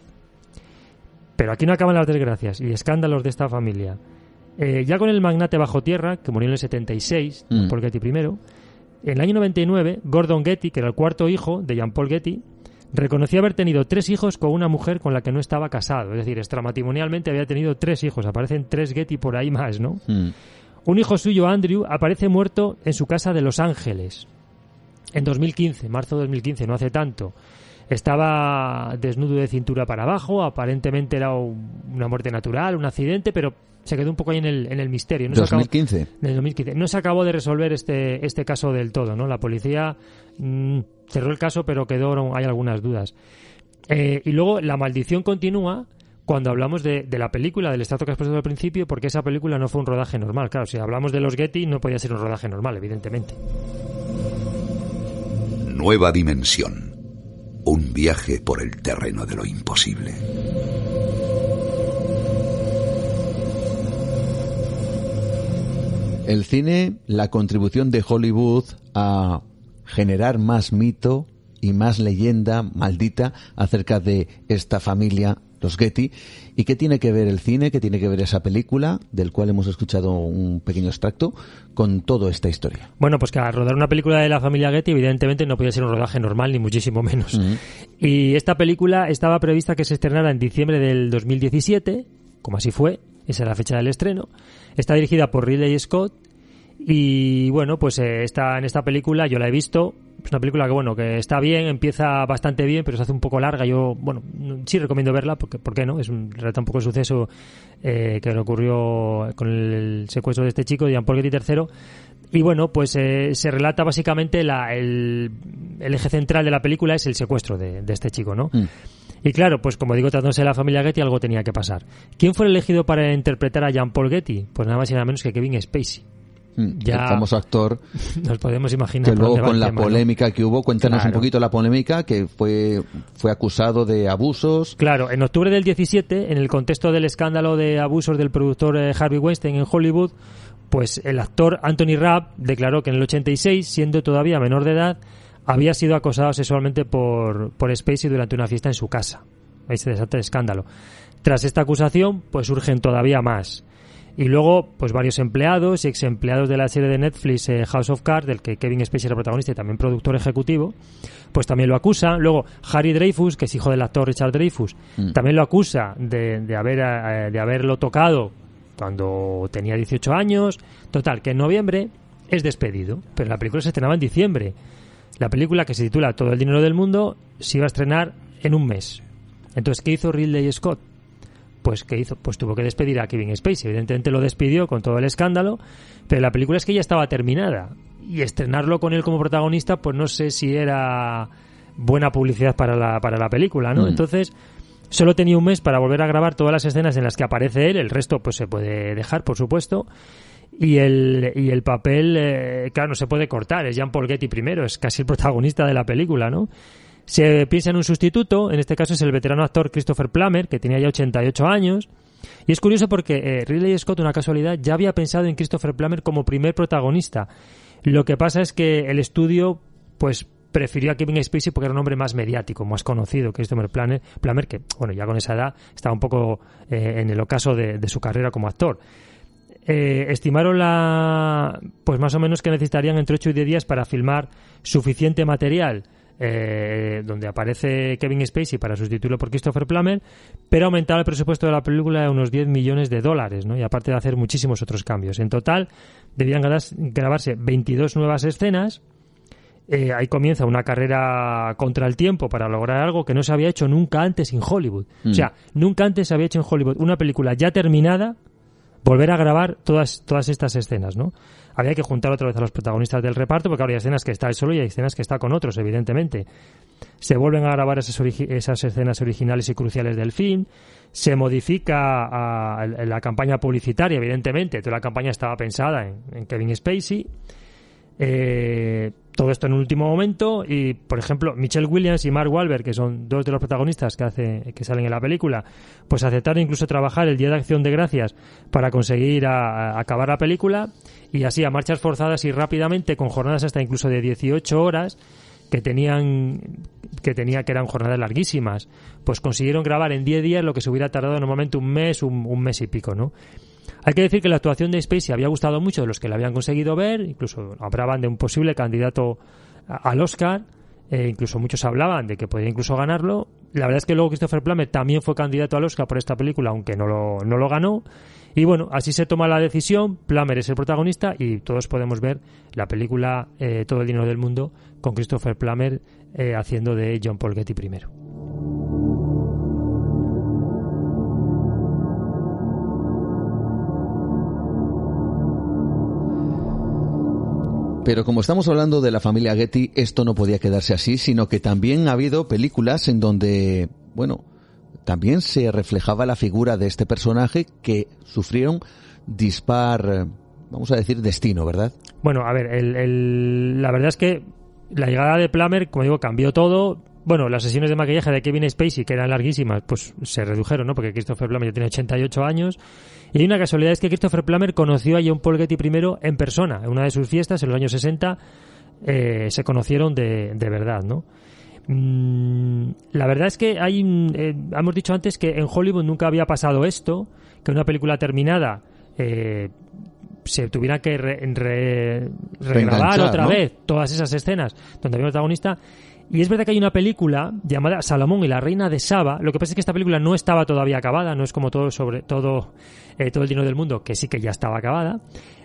Pero aquí no acaban las desgracias y escándalos de esta familia. Eh, ya con el magnate bajo tierra, que murió en el 76, Mm. Paul Getty primero, en el año 99, Gordon Getty, que era el cuarto hijo de Jean Paul Getty, reconoció haber tenido tres hijos con una mujer con la que no estaba casado. Es decir, extramatrimonialmente había tenido tres hijos. Aparecen tres Getty por ahí más, ¿no? Mm. Un hijo suyo, Andrew, aparece muerto en su casa de Los Ángeles. En 2015, marzo de 2015, no hace tanto. Estaba desnudo de cintura para abajo, aparentemente era un- una muerte natural, un accidente, pero se quedó un poco ahí en el, en el misterio. No se acabó- 2015. en el 2015. No se acabó de resolver este, este caso del todo, ¿no? La policía mm, cerró el caso, pero quedó, hay algunas dudas. Eh, y luego la maldición continúa cuando hablamos de, de la película, del estrato que has puesto al principio, porque esa película no fue un rodaje normal. Claro, si hablamos de los Getty, no podía ser un rodaje normal, evidentemente. Nueva dimensión. Un viaje por el terreno de lo imposible. El cine, la contribución de Hollywood a generar más mito y más leyenda maldita acerca de esta familia, los Getty. ¿Y qué tiene que ver el cine, qué tiene que ver esa película, del cual hemos escuchado un pequeño extracto, con toda esta historia? Bueno, pues que al rodar una película de la familia Getty, evidentemente no podía ser un rodaje normal, ni muchísimo menos. Y esta película estaba prevista que se estrenara en diciembre del 2017, como así fue, esa es la fecha del estreno. Está dirigida por Ridley Scott y bueno, pues eh, está en esta película, yo la he visto, es una película que bueno, que está bien, empieza bastante bien, pero se hace un poco larga. Yo, bueno, no- sí recomiendo verla, porque, ¿por qué no? Es un, relata un poco el suceso eh, que le ocurrió con el secuestro de este chico, de Jean Paul Getty III. Y bueno, pues eh, se relata básicamente la, el, el eje central de la película es el secuestro de, de este chico, ¿no? Y claro, pues como digo, tratándose de la familia Getty, algo tenía que pasar. ¿Quién fue elegido para interpretar a Jean Paul Getty? Pues nada más y nada menos que Kevin Spacey. Mm, Ya- El famoso actor Nos podemos imaginar. que luego con la tema, ¿no? polémica que hubo, cuéntanos Claro. un poquito la polémica, que fue, fue acusado de abusos. Claro, en octubre del 17, en el contexto del escándalo de abusos del productor eh, Harvey Weinstein en Hollywood, pues el actor Anthony Rapp declaró que en el 86, siendo todavía menor de edad, había sido acosado sexualmente por, por Spacey durante una fiesta en su casa. Ahí se desata el escándalo. Tras esta acusación, pues surgen todavía más. Y luego, pues varios empleados y ex empleados de la serie de Netflix eh, House of Cards, del que Kevin Spacey era protagonista y también productor ejecutivo, pues también lo acusa. Luego, Harry Dreyfus, que es hijo del actor Richard Dreyfus, Mm. también lo acusa de, de, haber, eh, de haberlo tocado cuando tenía 18 años. Total, que en noviembre es despedido, pero la película se estrenaba en diciembre. La película que se titula Todo el dinero del mundo se iba a estrenar en un mes. Entonces, ¿qué hizo Ridley Scott? Pues ¿qué hizo? Pues tuvo que despedir a Kevin Spacey. Evidentemente lo despidió con todo el escándalo, pero la película es que ya estaba terminada y estrenarlo con él como protagonista, pues no sé si era buena publicidad para la para la película, ¿no? Mm. Entonces solo tenía un mes para volver a grabar todas las escenas en las que aparece él, el resto pues se puede dejar, por supuesto. Y el, y el papel, eh, claro, no se puede cortar, es Jean Paul Getty primero, es casi el protagonista de la película, ¿no? Se piensa en un sustituto, en este caso es el veterano actor Christopher Plummer, que tenía ya 88 años. Y es curioso porque eh, Ridley Scott, una casualidad, ya había pensado en Christopher Plummer como primer protagonista. Lo que pasa es que el estudio, pues prefirió a Kevin Spacey porque era un hombre más mediático, más conocido que Christopher Plummer, Plummer que, bueno, ya con esa edad estaba un poco eh, en el ocaso de, su carrera como actor. Eh, estimaron la pues más o menos que necesitarían entre 8 y 10 días para filmar suficiente material eh, donde aparece Kevin Spacey para sustituirlo por Christopher Plummer, pero aumentar el presupuesto de la película a unos 10 millones de dólares, ¿no? Y aparte de hacer muchísimos otros cambios. En total, debían grabarse 22 nuevas escenas eh, ahí comienza una carrera contra el tiempo para lograr algo que no se había hecho nunca antes en Hollywood. Mm. O sea, nunca antes se había hecho en Hollywood una película ya terminada, volver a grabar todas, todas estas escenas, ¿no? Había que juntar otra vez a los protagonistas del reparto, porque ahora hay escenas que está solo y hay escenas que está con otros, evidentemente. Se vuelven a grabar esas, escenas originales y cruciales del film. Se modifica la campaña publicitaria, evidentemente. Toda la campaña estaba pensada en, en Kevin Spacey. Eh, todo esto en un último momento y por ejemplo Michelle Williams y Mark Wahlberg que son dos de los protagonistas que hace que salen en la película pues aceptaron incluso trabajar el día de acción de gracias para conseguir a- acabar la película y así a marchas forzadas y rápidamente con jornadas hasta incluso de 18 horas que tenían que tenía que eran jornadas larguísimas pues consiguieron grabar en 10 días lo que se hubiera tardado normalmente un mes un mes y pico no hay que decir que la actuación de Spacey había gustado mucho de los que la habían conseguido ver, incluso hablaban de un posible candidato al Oscar, eh, incluso muchos hablaban de que podía incluso ganarlo. La verdad es que luego Christopher Plummer también fue candidato al Oscar por esta película, aunque no lo, no lo ganó. Y bueno, así se toma la decisión, Plummer es el protagonista y todos podemos ver la película eh, Todo el dinero del mundo con Christopher Plummer eh, haciendo de John Paul Getty primero. Pero como estamos hablando de la familia Getty, esto no podía quedarse así, sino que también ha habido películas en donde, bueno, también se reflejaba la figura de este personaje que sufrieron dispar, eh, vamos a decir, destino, ¿verdad? Bueno, a ver, el, la verdad es que la llegada de Plummer, como digo, cambió todo. Bueno, las sesiones de maquillaje de Kevin Spacey, que eran larguísimas, pues se redujeron, ¿no? Porque Christopher Plummer ya tiene 88 años. Y hay una casualidad, es que Christopher Plummer conoció a John Paul Getty primero en persona. En una de sus fiestas, en los años 60, eh, se conocieron de, de verdad, ¿no? Mm, la verdad es que hay, eh, hemos dicho antes que en Hollywood nunca había pasado esto, que una película terminada eh, se tuviera que re- re- regrabar otra ¿no? vez todas esas escenas donde había un protagonista. Y es verdad que hay una película llamada Salomón y la reina de Saba. Lo que pasa es que esta película no estaba todavía acabada, no es como todo sobre todo eh, todo el dinero del mundo, que sí que ya estaba acabada.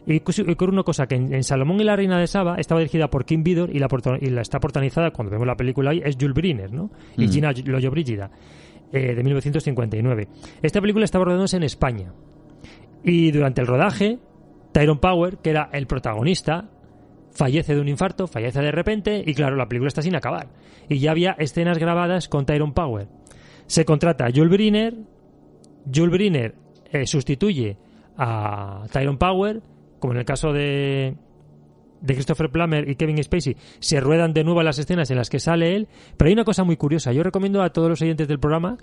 Y cu- y ocurre una cosa, que en, en Salomón y la reina de Saba estaba dirigida por Kim Vidor y la, y la está protagonizada, cuando vemos la película ahí, es Jules Briner, ¿no? Y Mm. Gina Lollobrigida, eh, de 1959. Esta película estaba rodándose en España. Y durante el rodaje, Tyrone Power, que era el protagonista, fallece de un infarto, fallece de repente y claro, la película está sin acabar. Y ya había escenas grabadas con Tyrone Power. Se contrata a Jules Briner, Jules Briner eh, sustituye a Tyrone Power, como en el caso de de Christopher Plummer y Kevin Spacey se ruedan de nuevo las escenas en las que sale él, pero hay una cosa muy curiosa. Yo recomiendo a todos los oyentes del programa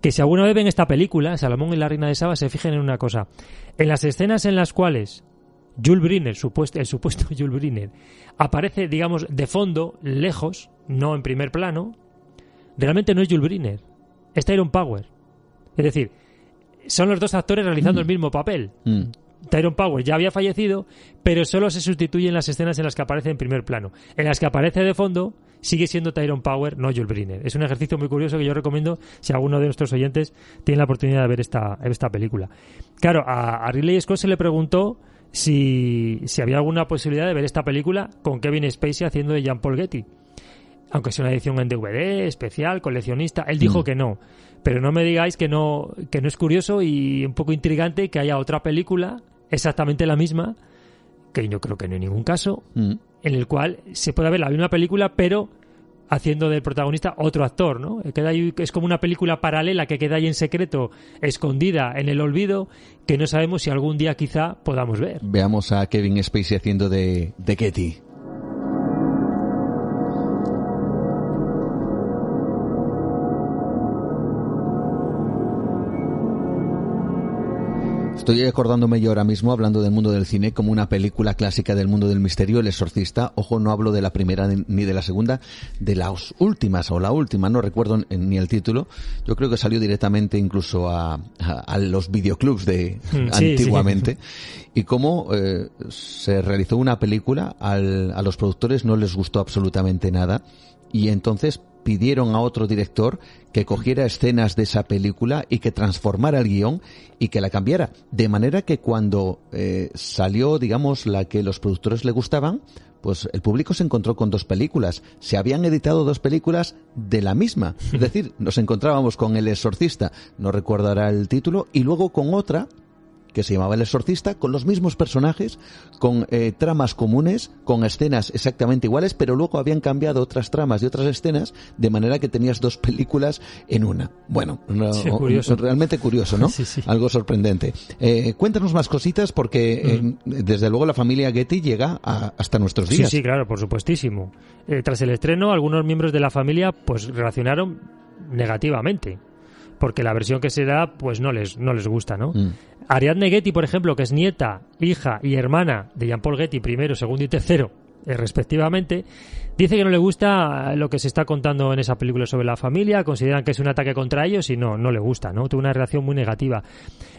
que si alguna vez ven esta película, Salomón y la Reina de Saba, se fijen en una cosa. En las escenas en las cuales Jules Briner, supuesto, el supuesto Jules Briner, aparece, digamos, de fondo, lejos, no en primer plano, realmente no es Jules Briner, es Tyrone Power. Es decir, son los dos actores realizando el mismo papel. Mm. Tyrone Power ya había fallecido, pero solo se sustituyen las escenas en las que aparece en primer plano. En las que aparece de fondo, sigue siendo Tyrone Power, no Jules Briner. Es un ejercicio muy curioso que yo recomiendo si alguno de nuestros oyentes tiene la oportunidad de ver esta, esta película. Claro, a, a Ridley Scott se le preguntó si, si había alguna posibilidad de ver esta película con Kevin Spacey haciendo de Jean Paul Getty. Aunque sea una edición en DVD, especial, coleccionista, él dijo Mm. que no. Pero no me digáis que no, que no es curioso y un poco intrigante que haya otra película exactamente la misma, que yo creo que no hay ningún caso, Mm. en el cual se puede ver la misma película, pero haciendo del protagonista otro actor, ¿no? Queda ahí- es como una película paralela que queda ahí en secreto, escondida en el olvido, que no sabemos si algún día quizá podamos ver. Veamos a Kevin Spacey haciendo de, de Getty. Estoy acordándome yo ahora mismo, hablando del mundo del cine, como una película clásica del mundo del misterio, El Exorcista. Ojo, no hablo de la primera ni de la segunda, de las últimas o la última, no recuerdo ni el título. Yo creo que salió directamente incluso a, a, a los videoclubs de Mm, sí, antiguamente. Y cómo eh, se realizó una película, al- a los productores no les gustó absolutamente nada y entonces pidieron a otro director que cogiera escenas de esa película y que transformara el guion y que la cambiara. De manera que cuando eh, salió, digamos, la que los productores le gustaban, pues el público se encontró con dos películas. Se habían editado dos películas de la misma. Es decir, nos encontrábamos con El Exorcista, no recordará el título, y luego con otra que se llamaba El Exorcista, con los mismos personajes, con eh, tramas comunes, con escenas exactamente iguales, pero luego habían cambiado otras tramas y otras escenas, de manera que tenías dos películas en una. Bueno, realmente curioso, ¿no? Algo sorprendente. Eh, cuéntanos más cositas, porque eh, desde luego la familia Getty llega hasta nuestros días. Sí, sí, claro, por supuestísimo. tras el estreno, algunos miembros de la familia pues relacionaron negativamente porque la versión que se da pues no les no les gusta, ¿no? Mm. Ariadne Getty, por ejemplo, que es nieta, hija y hermana de Jean-Paul Getty, primero, segundo y tercero, eh, respectivamente, dice que no le gusta lo que se está contando en esa película sobre la familia, consideran que es un ataque contra ellos y no, no le gusta, ¿no? Tuvo una reacción muy negativa.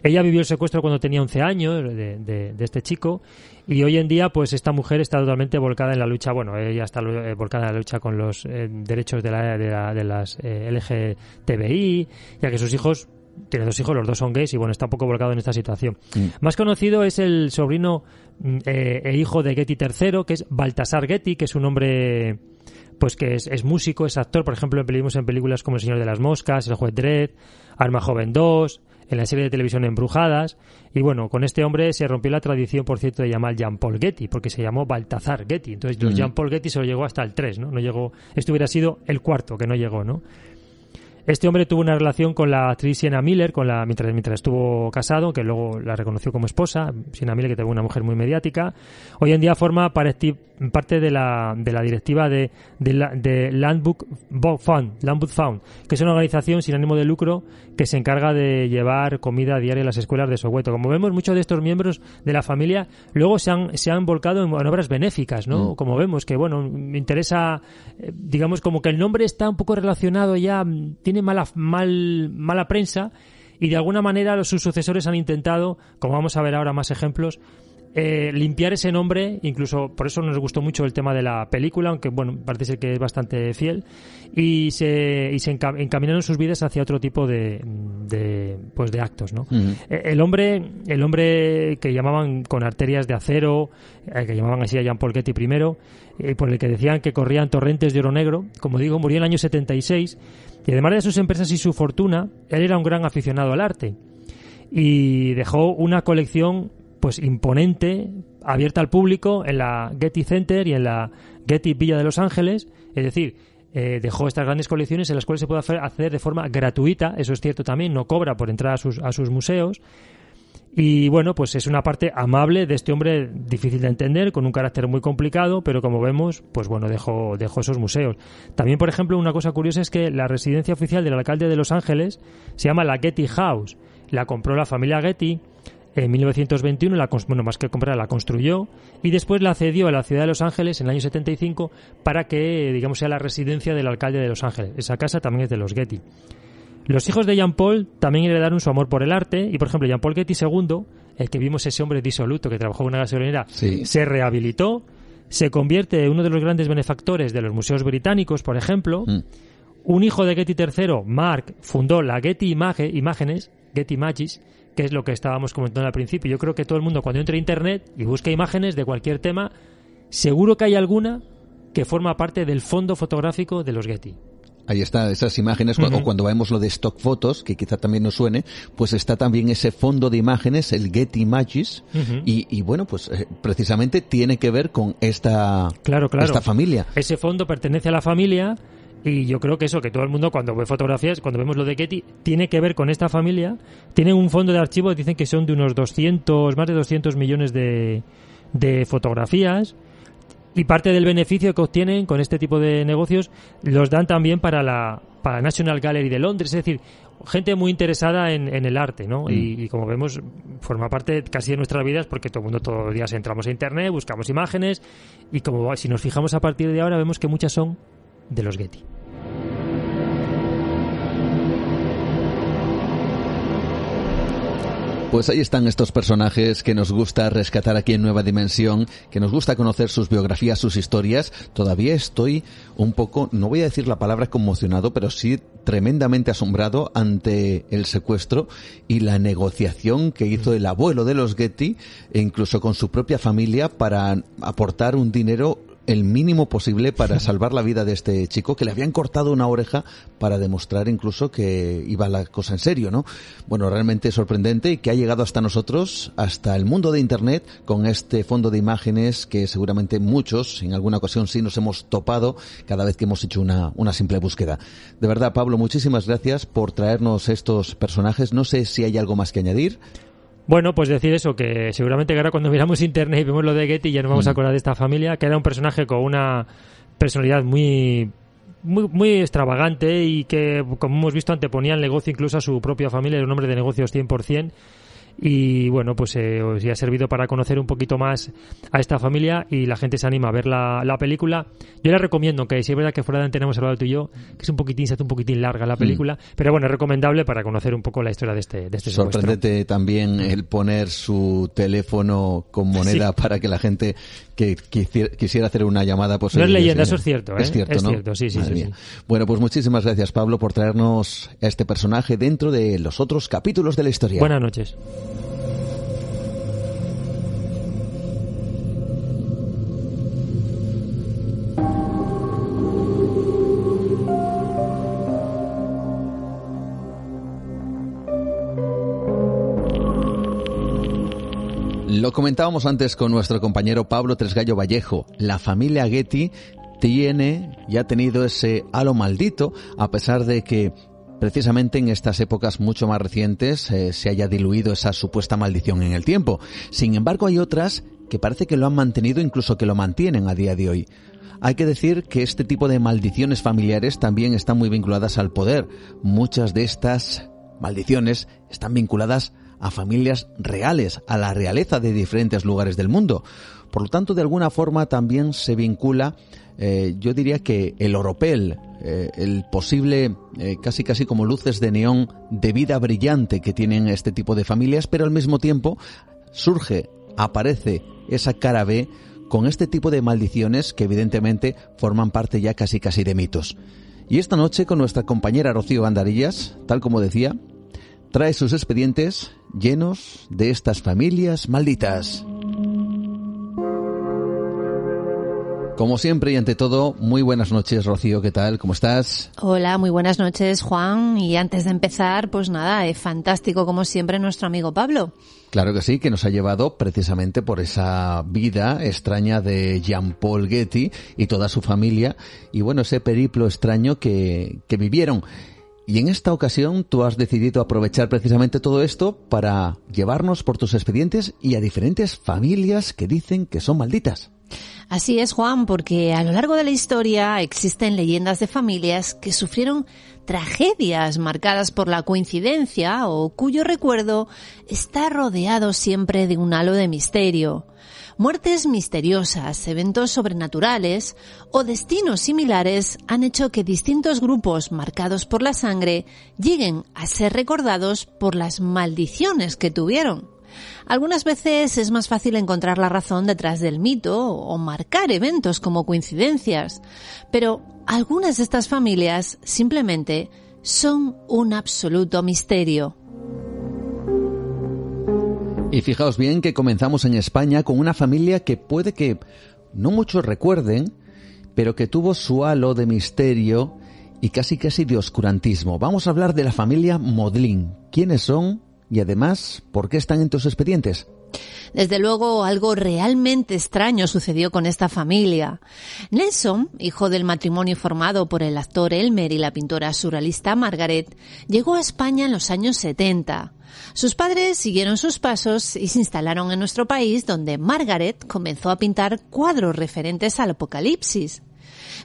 Ella vivió el secuestro cuando tenía 11 años de, de, este chico y hoy en día, pues esta mujer está totalmente volcada en la lucha, bueno, ella está eh, volcada en la lucha con los eh, derechos de, la, de, de las LGTBI, ya que sus hijos tiene dos hijos, los dos son gays y bueno, está un poco volcado en esta situación. Mm. Más conocido es el sobrino eh, e hijo de Getty III, que es Baltasar Getty, que es un hombre pues que es, músico, es actor, por ejemplo, vimos en películas como El Señor de las Moscas, El Juez Dredd, Arma Joven 2, en la serie de televisión Embrujadas. Y bueno, con este hombre se rompió la tradición, por cierto, de llamar Jean-Paul Getty, porque se llamó Baltasar Getty. Entonces, mm. Jean-Paul Getty solo llegó hasta el 3, ¿no? No llegó, esto hubiera sido el cuarto que no llegó, ¿no? Este hombre tuvo una relación con la actriz Sienna Miller con la, mientras, mientras estuvo casado, que luego la reconoció como esposa. Sienna Miller, que tuvo una mujer muy mediática. Hoy en día forma parte de la, de la directiva de, de, Landbook Fund, Landbook Fund, que es una organización sin ánimo de lucro que se encarga de llevar comida diaria a las escuelas de Soweto. Como vemos, muchos de estos miembros de la familia luego se han, se han volcado en, obras benéficas, ¿no? Mm. Como vemos, que bueno, me interesa, eh, digamos, como que el nombre está un poco relacionado ya, tiene mala, mal, mala prensa y de alguna manera sus sucesores han intentado, como vamos a ver ahora más ejemplos, eh, limpiar ese nombre, incluso por eso nos gustó mucho el tema de la película, aunque bueno, parece ser que es bastante fiel, y se, y se encaminaron sus vidas hacia otro tipo de, de pues de actos, ¿no? Eh, el hombre, el hombre que llamaban con arterias de acero, eh, que llamaban así a Jean Paul Getty primero, por el que decían que corrían torrentes de oro negro, como digo, murió en el año 76, y además de sus empresas y su fortuna, él era un gran aficionado al arte y dejó una colección pues imponente, abierta al público en la Getty Center y en la Getty Villa de Los Ángeles, es decir, eh, dejó estas grandes colecciones en las cuales se puede hacer de forma gratuita, eso es cierto también, no cobra por entrar a sus, a sus museos. Y bueno, pues es una parte amable de este hombre difícil de entender, con un carácter muy complicado, pero como vemos, pues bueno, dejó, dejó esos museos. También, por ejemplo, una cosa curiosa es que la residencia oficial del alcalde de Los Ángeles se llama la Getty House. La compró la familia Getty en 1921, la, bueno, más que comprar, la construyó y después la cedió a la ciudad de Los Ángeles en el año 75 para que, digamos, sea la residencia del alcalde de Los Ángeles. Esa casa también es de los Getty. Los hijos de Jean Paul también heredaron su amor por el arte y, por ejemplo, Jean Paul Getty II, el que vimos ese hombre disoluto que trabajó en una gasolinera, se rehabilitó, se convierte en uno de los grandes benefactores de los museos británicos, por ejemplo. Mm. Un hijo de Getty III, Mark, fundó la Getty Imágenes, Getty Images, que es lo que estábamos comentando al principio. Yo creo que todo el mundo cuando entra a Internet y busca imágenes de cualquier tema, seguro que hay alguna que forma parte del fondo fotográfico de los Getty. Ahí está, esas imágenes, o cuando vemos lo de stock fotos, que quizá también nos suene, pues está también ese fondo de imágenes, el Getty Images, y, bueno, pues eh, precisamente tiene que ver con esta, claro, claro. esta familia. Ese fondo pertenece a la familia, y yo creo que eso, que todo el mundo cuando ve fotografías, cuando vemos lo de Getty, tiene que ver con esta familia. Tienen un fondo de archivo, dicen que son de unos 200, más de 200 millones de, de fotografías. Y parte del beneficio que obtienen con este tipo de negocios los dan también para la para National Gallery de Londres. Es decir, gente muy interesada en, en el arte, ¿no? Y, mm. y, como vemos, forma parte casi de nuestras vidas porque todo el mundo todos los días entramos a Internet, buscamos imágenes y como si nos fijamos a partir de ahora vemos que muchas son de los Getty. Pues ahí están estos personajes que nos gusta rescatar aquí en Nueva Dimensión, que nos gusta conocer sus biografías, sus historias. Todavía estoy un poco, no voy a decir la palabra conmocionado, pero sí tremendamente asombrado ante el secuestro y la negociación que hizo el abuelo de los Getty, e incluso con su propia familia, para aportar un dinero el mínimo posible para salvar la vida de este chico que le habían cortado una oreja para demostrar incluso que iba la cosa en serio, ¿no? Bueno, realmente sorprendente y que ha llegado hasta nosotros, hasta el mundo de Internet, con este fondo de imágenes que seguramente muchos en alguna ocasión sí nos hemos topado cada vez que hemos hecho una, una simple búsqueda. De verdad, Pablo, muchísimas gracias por traernos estos personajes. No sé si hay algo más que añadir. Bueno, pues decir eso, que seguramente que ahora cuando miramos internet y vemos lo de Getty ya nos vamos a mm. acordar de esta familia, que era un personaje con una personalidad muy muy, muy extravagante y que, como hemos visto, anteponía el negocio incluso a su propia familia, era un hombre de negocios 100% y bueno, pues eh, os ha servido para conocer un poquito más a esta familia y la gente se anima a ver la, la película. Yo les recomiendo que si es verdad que fuera de antena hemos hablado tú y yo, que es un poquitín, se hace un poquitín larga la mm. película, pero bueno, es recomendable para conocer un poco la historia de este, de este Sorprendente también el poner su teléfono con moneda para que la gente que quisiera hacer una llamada pues no es leyenda eso es cierto ¿eh? es cierto es ¿no? cierto sí sí, sí, bueno pues muchísimas gracias Pablo por traernos a este personaje dentro de los otros capítulos de la historia buenas noches Lo comentábamos antes con nuestro compañero Pablo Tresgallo Vallejo. La familia Getty tiene y ha tenido ese halo maldito, a pesar de que precisamente en estas épocas mucho más recientes eh, se haya diluido esa supuesta maldición en el tiempo. Sin embargo, hay otras que parece que lo han mantenido, incluso que lo mantienen a día de hoy. Hay que decir que este tipo de maldiciones familiares también están muy vinculadas al poder. Muchas de estas maldiciones están vinculadas a familias reales, a la realeza de diferentes lugares del mundo. Por lo tanto, de alguna forma también se vincula, eh, yo diría que el oropel, eh, el posible, eh, casi casi como luces de neón de vida brillante que tienen este tipo de familias, pero al mismo tiempo surge, aparece esa cara B con este tipo de maldiciones que evidentemente forman parte ya casi casi de mitos. Y esta noche con nuestra compañera Rocío Andarillas, tal como decía, trae sus expedientes llenos de estas familias malditas. Como siempre y ante todo, muy buenas noches, Rocío, ¿qué tal? ¿Cómo estás? Hola, muy buenas noches, Juan. Y antes de empezar, pues nada, es fantástico como siempre nuestro amigo Pablo. Claro que sí, que nos ha llevado precisamente por esa vida extraña de Jean-Paul Getty y toda su familia y bueno, ese periplo extraño que, que vivieron. Y en esta ocasión tú has decidido aprovechar precisamente todo esto para llevarnos por tus expedientes y a diferentes familias que dicen que son malditas. Así es, Juan, porque a lo largo de la historia existen leyendas de familias que sufrieron tragedias marcadas por la coincidencia o cuyo recuerdo está rodeado siempre de un halo de misterio. Muertes misteriosas, eventos sobrenaturales o destinos similares han hecho que distintos grupos marcados por la sangre lleguen a ser recordados por las maldiciones que tuvieron. Algunas veces es más fácil encontrar la razón detrás del mito o marcar eventos como coincidencias, pero algunas de estas familias simplemente son un absoluto misterio. Y fijaos bien que comenzamos en España con una familia que puede que no muchos recuerden, pero que tuvo su halo de misterio y casi casi de oscurantismo. Vamos a hablar de la familia Modlin. ¿Quiénes son? Y además, ¿por qué están en tus expedientes? Desde luego, algo realmente extraño sucedió con esta familia. Nelson, hijo del matrimonio formado por el actor Elmer y la pintora surrealista Margaret, llegó a España en los años 70. Sus padres siguieron sus pasos y se instalaron en nuestro país donde Margaret comenzó a pintar cuadros referentes al apocalipsis.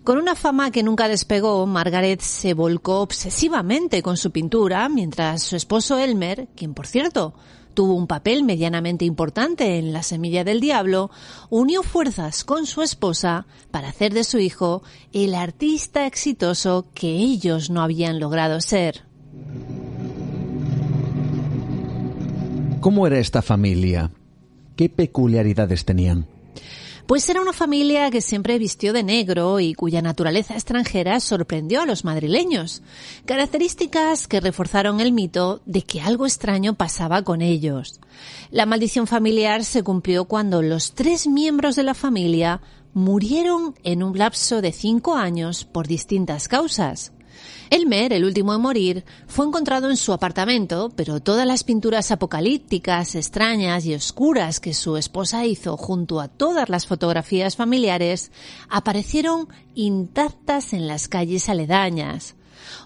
Con una fama que nunca despegó, Margaret se volcó obsesivamente con su pintura, mientras su esposo Elmer, quien por cierto tuvo un papel medianamente importante en La Semilla del Diablo, unió fuerzas con su esposa para hacer de su hijo el artista exitoso que ellos no habían logrado ser. ¿Cómo era esta familia? ¿Qué peculiaridades tenían? Pues era una familia que siempre vistió de negro y cuya naturaleza extranjera sorprendió a los madrileños. Características que reforzaron el mito de que algo extraño pasaba con ellos. La maldición familiar se cumplió cuando los tres miembros de la familia murieron en un lapso de cinco años por distintas causas. Elmer, el último en morir, fue encontrado en su apartamento, pero todas las pinturas apocalípticas, extrañas y oscuras que su esposa hizo junto a todas las fotografías familiares aparecieron intactas en las calles aledañas.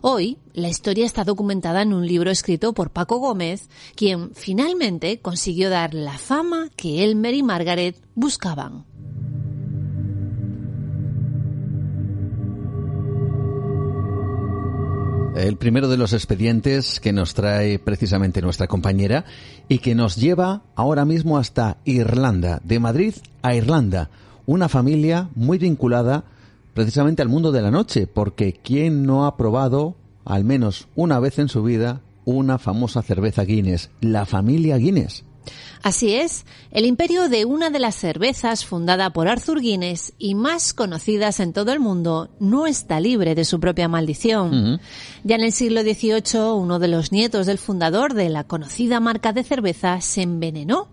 Hoy, la historia está documentada en un libro escrito por Paco Gómez, quien finalmente consiguió dar la fama que Elmer y Margaret buscaban. El primero de los expedientes que nos trae precisamente nuestra compañera y que nos lleva ahora mismo hasta Irlanda, de Madrid a Irlanda, una familia muy vinculada precisamente al mundo de la noche, porque ¿quién no ha probado al menos una vez en su vida una famosa cerveza Guinness, la familia Guinness? Así es, el imperio de una de las cervezas fundada por Arthur Guinness y más conocidas en todo el mundo no está libre de su propia maldición. Ya en el siglo XVIII, uno de los nietos del fundador de la conocida marca de cerveza se envenenó.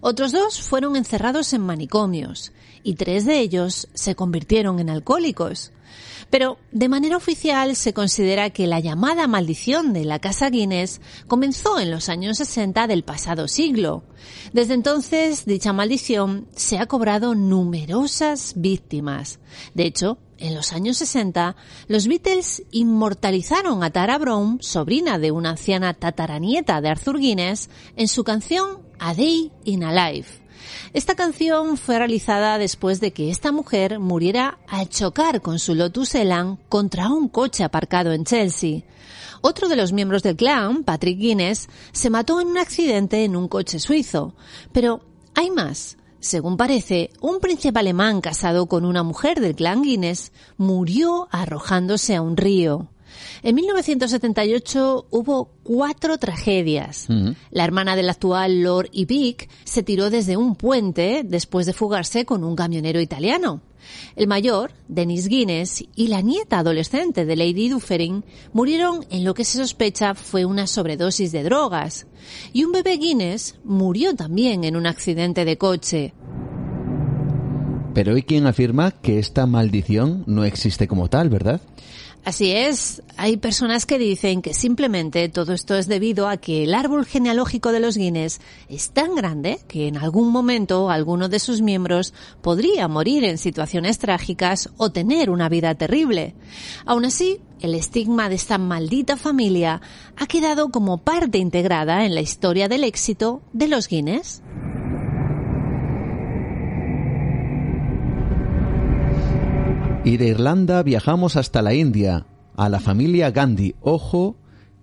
Otros dos fueron encerrados en manicomios y tres de ellos se convirtieron en alcohólicos. Pero de manera oficial se considera que la llamada maldición de la Casa Guinness comenzó en los años 60 del pasado siglo. Desde entonces, dicha maldición se ha cobrado numerosas víctimas. De hecho, en los años 60, los Beatles inmortalizaron a Tara Brown, sobrina de una anciana tataranieta de Arthur Guinness, en su canción A Day in a Life. Esta canción fue realizada después de que esta mujer muriera al chocar con su Lotus Elan contra un coche aparcado en Chelsea. Otro de los miembros del clan, Patrick Guinness, se mató en un accidente en un coche suizo. Pero hay más. Según parece, un príncipe alemán casado con una mujer del clan Guinness murió arrojándose a un río. En 1978 hubo cuatro tragedias. La hermana del actual Lord Ibik se tiró desde un puente después de fugarse con un camionero italiano. El mayor, Dennis Guinness, y la nieta adolescente de Lady Dufferin murieron en lo que se sospecha fue una sobredosis de drogas. Y un bebé Guinness murió también en un accidente de coche. Pero hay quien afirma que esta maldición no existe como tal, ¿verdad? Así es, hay personas que dicen que simplemente todo esto es debido a que el árbol genealógico de los Guinness es tan grande que en algún momento alguno de sus miembros podría morir en situaciones trágicas o tener una vida terrible. Aún así, el estigma de esta maldita familia ha quedado como parte integrada en la historia del éxito de los Guinness. Y de Irlanda viajamos hasta la India, a la familia Gandhi. Ojo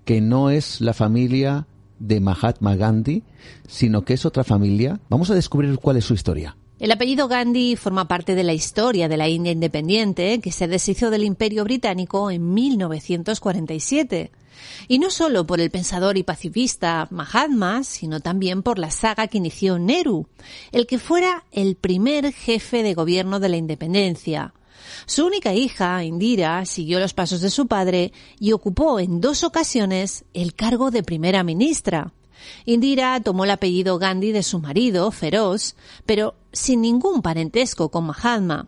que no es la familia de Mahatma Gandhi, sino que es otra familia. Vamos a descubrir cuál es su historia. El apellido Gandhi forma parte de la historia de la India independiente, que se deshizo del Imperio Británico en 1947. Y no solo por el pensador y pacifista Mahatma, sino también por la saga que inició Nehru, el que fuera el primer jefe de gobierno de la independencia. Su única hija, Indira, siguió los pasos de su padre y ocupó en dos ocasiones el cargo de primera ministra. Indira tomó el apellido Gandhi de su marido, Feroz, pero sin ningún parentesco con Mahatma.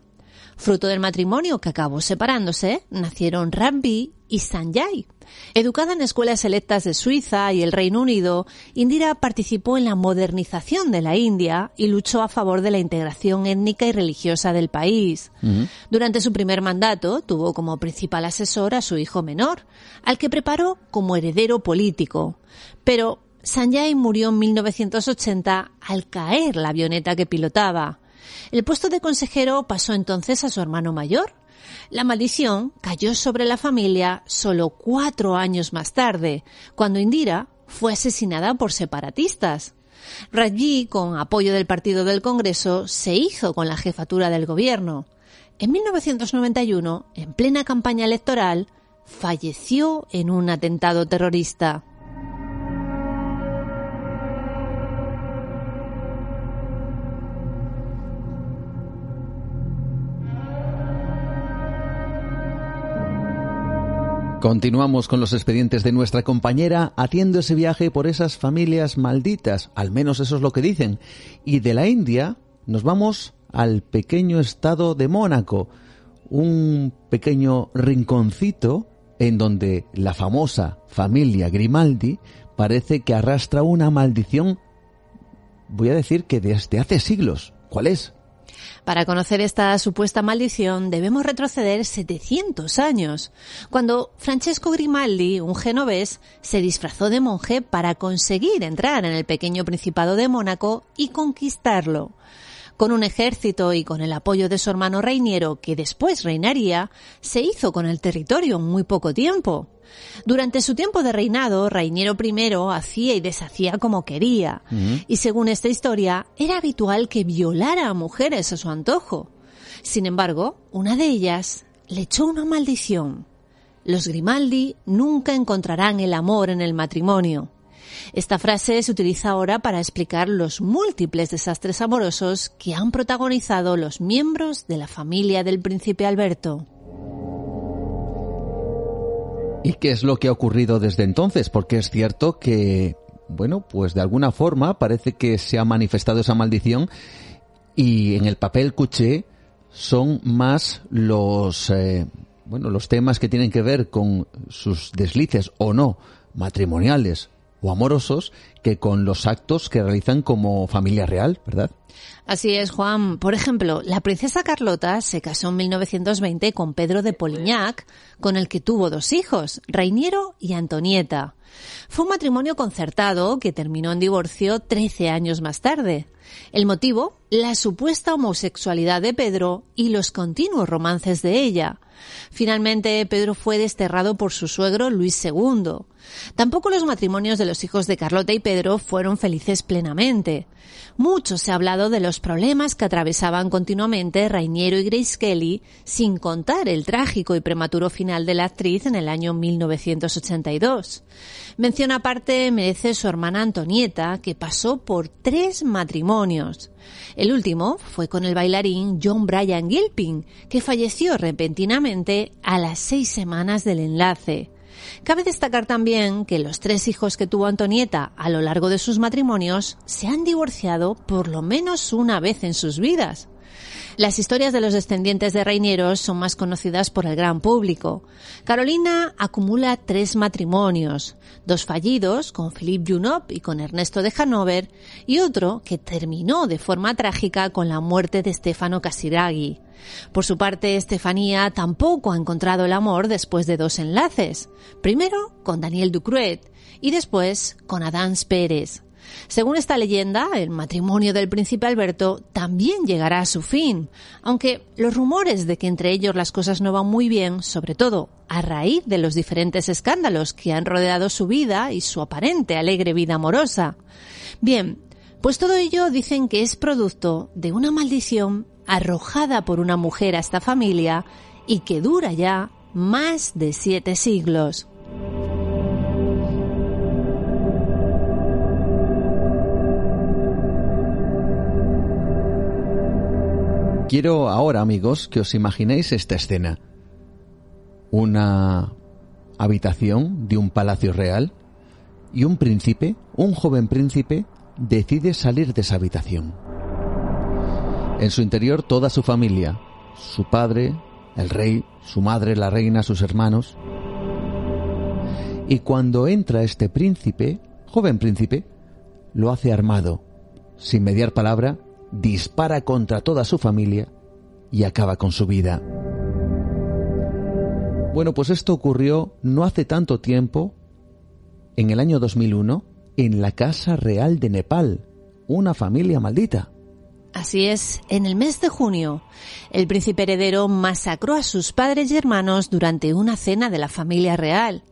Fruto del matrimonio que acabó separándose, nacieron Rambi y Sanjay. Educada en escuelas selectas de Suiza y el Reino Unido, Indira participó en la modernización de la India y luchó a favor de la integración étnica y religiosa del país. Durante su primer mandato tuvo como principal asesor a su hijo menor, al que preparó como heredero político. Pero Sanjay murió en 1980 al caer la avioneta que pilotaba. El puesto de consejero pasó entonces a su hermano mayor. La maldición cayó sobre la familia solo cuatro años más tarde, cuando Indira fue asesinada por separatistas. Raji, con apoyo del Partido del Congreso, se hizo con la jefatura del gobierno. En 1991, en plena campaña electoral, falleció en un atentado terrorista. Continuamos con los expedientes de nuestra compañera haciendo ese viaje por esas familias malditas, al menos eso es lo que dicen. Y de la India nos vamos al pequeño estado de Mónaco, un pequeño rinconcito en donde la famosa familia Grimaldi parece que arrastra una maldición, voy a decir que desde hace siglos. ¿Cuál es? Para conocer esta supuesta maldición debemos retroceder 700 años, cuando Francesco Grimaldi, un genovés, se disfrazó de monje para conseguir entrar en el pequeño Principado de Mónaco y conquistarlo. Con un ejército y con el apoyo de su hermano Reiniero, que después reinaría, se hizo con el territorio en muy poco tiempo. Durante su tiempo de reinado, Reiniero I hacía y deshacía como quería, y según esta historia, era habitual que violara a mujeres a su antojo. Sin embargo, una de ellas le echó una maldición. Los Grimaldi nunca encontrarán el amor en el matrimonio. Esta frase se utiliza ahora para explicar los múltiples desastres amorosos que han protagonizado los miembros de la familia del príncipe Alberto. ¿Y qué es lo que ha ocurrido desde entonces? Porque es cierto que, bueno, pues de alguna forma parece que se ha manifestado esa maldición y en el papel cuché son más los, eh, bueno, los temas que tienen que ver con sus deslices o no matrimoniales o amorosos que con los actos que realizan como familia real, ¿verdad? Así es, Juan. Por ejemplo, la princesa Carlota se casó en 1920 con Pedro de Polignac, con el que tuvo dos hijos, Reiniero y Antonieta. Fue un matrimonio concertado que terminó en divorcio 13 años más tarde. El motivo, la supuesta homosexualidad de Pedro y los continuos romances de ella. Finalmente, Pedro fue desterrado por su suegro Luis II. Tampoco los matrimonios de los hijos de Carlota y Pedro fueron felices plenamente. Mucho se ha hablado de los problemas que atravesaban continuamente Rainiero y Grace Kelly, sin contar el trágico y prematuro final de la actriz en el año 1982. Mención aparte merece su hermana Antonieta, que pasó por tres matrimonios. El último fue con el bailarín John Bryan Gilpin, que falleció repentinamente a las seis semanas del enlace. Cabe destacar también que los tres hijos que tuvo Antonieta a lo largo de sus matrimonios se han divorciado por lo menos una vez en sus vidas. Las historias de los descendientes de reinieros son más conocidas por el gran público. Carolina acumula tres matrimonios, dos fallidos con Philippe Junot y con Ernesto de Hanover, y otro que terminó de forma trágica con la muerte de Stefano Casiraghi. Por su parte, Estefanía tampoco ha encontrado el amor después de dos enlaces. Primero con Daniel Ducruet y después con Adán Pérez. Según esta leyenda, el matrimonio del príncipe Alberto también llegará a su fin, aunque los rumores de que entre ellos las cosas no van muy bien, sobre todo a raíz de los diferentes escándalos que han rodeado su vida y su aparente alegre vida amorosa. Bien, pues todo ello dicen que es producto de una maldición arrojada por una mujer a esta familia y que dura ya más de siete siglos. Quiero ahora, amigos, que os imaginéis esta escena. Una habitación de un palacio real y un príncipe, un joven príncipe, decide salir de esa habitación. En su interior toda su familia, su padre, el rey, su madre, la reina, sus hermanos. Y cuando entra este príncipe, joven príncipe, lo hace armado, sin mediar palabra, dispara contra toda su familia y acaba con su vida. Bueno, pues esto ocurrió no hace tanto tiempo, en el año 2001, en la Casa Real de Nepal, una familia maldita. Así es, en el mes de junio, el príncipe heredero masacró a sus padres y hermanos durante una cena de la familia real.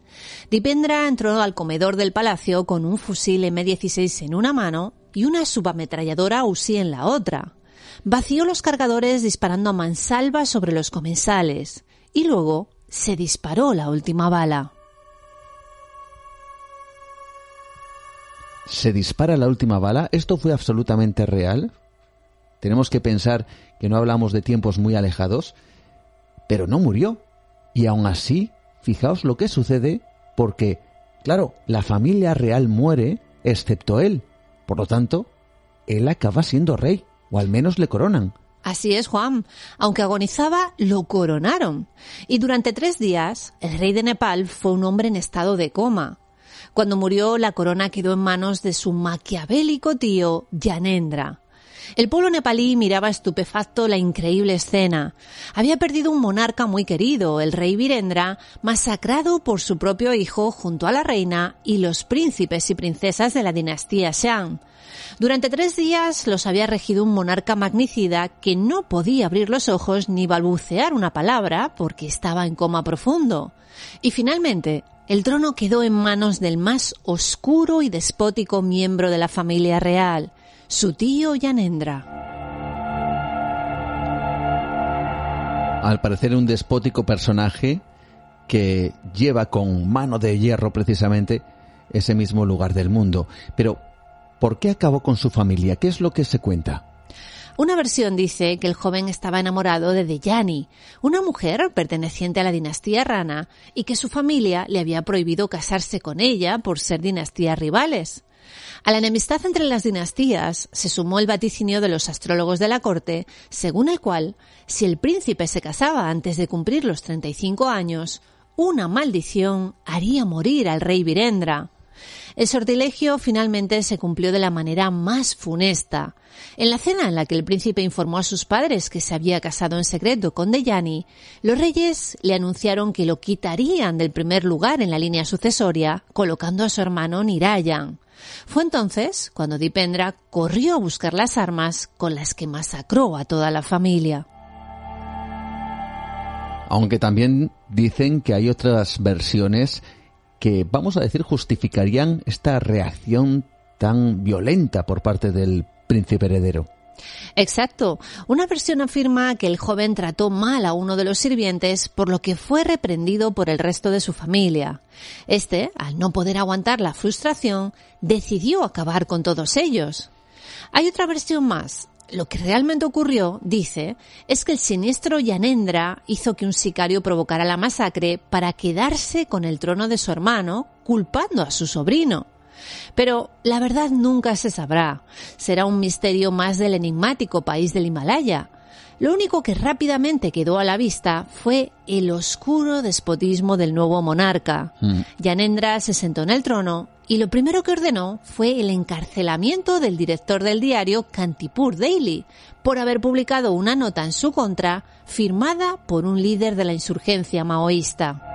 Dipendra entró al comedor del palacio con un fusil M16 en una mano y una subametralladora USI en la otra. Vació los cargadores disparando a mansalva sobre los comensales y luego se disparó la última bala. Se dispara la última bala. ¿Esto fue absolutamente real? Tenemos que pensar que no hablamos de tiempos muy alejados, pero no murió. Y aún así fijaos lo que sucede porque, claro, la familia real muere excepto él. Por lo tanto, él acaba siendo rey, o al menos le coronan. Así es, Juan. Aunque agonizaba, lo coronaron. Y durante tres días, el rey de Nepal fue un hombre en estado de coma. Cuando murió, la corona quedó en manos de su maquiavélico tío, Yanendra. El pueblo nepalí miraba estupefacto la increíble escena. Había perdido un monarca muy querido, el rey Virendra, masacrado por su propio hijo junto a la reina y los príncipes y princesas de la dinastía Shang. Durante tres días los había regido un monarca magnicida que no podía abrir los ojos ni balbucear una palabra porque estaba en coma profundo. Y finalmente, el trono quedó en manos del más oscuro y despótico miembro de la familia real, su tío Yanendra. Al parecer un despótico personaje que lleva con mano de hierro precisamente ese mismo lugar del mundo. Pero, ¿por qué acabó con su familia? ¿Qué es lo que se cuenta? Una versión dice que el joven estaba enamorado de Dejani, una mujer perteneciente a la dinastía Rana, y que su familia le había prohibido casarse con ella por ser dinastías rivales. A la enemistad entre las dinastías se sumó el vaticinio de los astrólogos de la corte, según el cual, si el príncipe se casaba antes de cumplir los 35 años, una maldición haría morir al rey Virendra. El sortilegio finalmente se cumplió de la manera más funesta. En la cena en la que el príncipe informó a sus padres que se había casado en secreto con Dejani, los reyes le anunciaron que lo quitarían del primer lugar en la línea sucesoria, colocando a su hermano Nirayan. Fue entonces cuando Dipendra corrió a buscar las armas con las que masacró a toda la familia. Aunque también dicen que hay otras versiones que, vamos a decir, justificarían esta reacción tan violenta por parte del príncipe heredero. Exacto. Una versión afirma que el joven trató mal a uno de los sirvientes, por lo que fue reprendido por el resto de su familia. Este, al no poder aguantar la frustración, decidió acabar con todos ellos. Hay otra versión más. Lo que realmente ocurrió, dice, es que el siniestro Yanendra hizo que un sicario provocara la masacre para quedarse con el trono de su hermano, culpando a su sobrino. Pero la verdad nunca se sabrá. Será un misterio más del enigmático país del Himalaya. Lo único que rápidamente quedó a la vista fue el oscuro despotismo del nuevo monarca. Mm. Yanendra se sentó en el trono y lo primero que ordenó fue el encarcelamiento del director del diario Kantipur Daily por haber publicado una nota en su contra firmada por un líder de la insurgencia maoísta.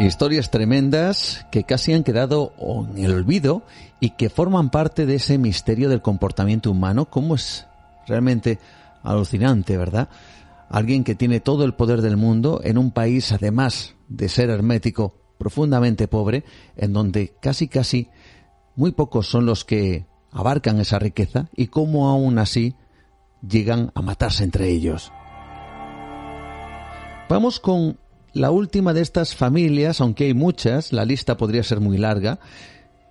Historias tremendas que casi han quedado en el olvido y que forman parte de ese misterio del comportamiento humano, como es realmente alucinante, ¿verdad? Alguien que tiene todo el poder del mundo en un país, además de ser hermético, profundamente pobre, en donde casi casi muy pocos son los que abarcan esa riqueza y cómo aún así llegan a matarse entre ellos. Vamos con la última de estas familias, aunque hay muchas, la lista podría ser muy larga,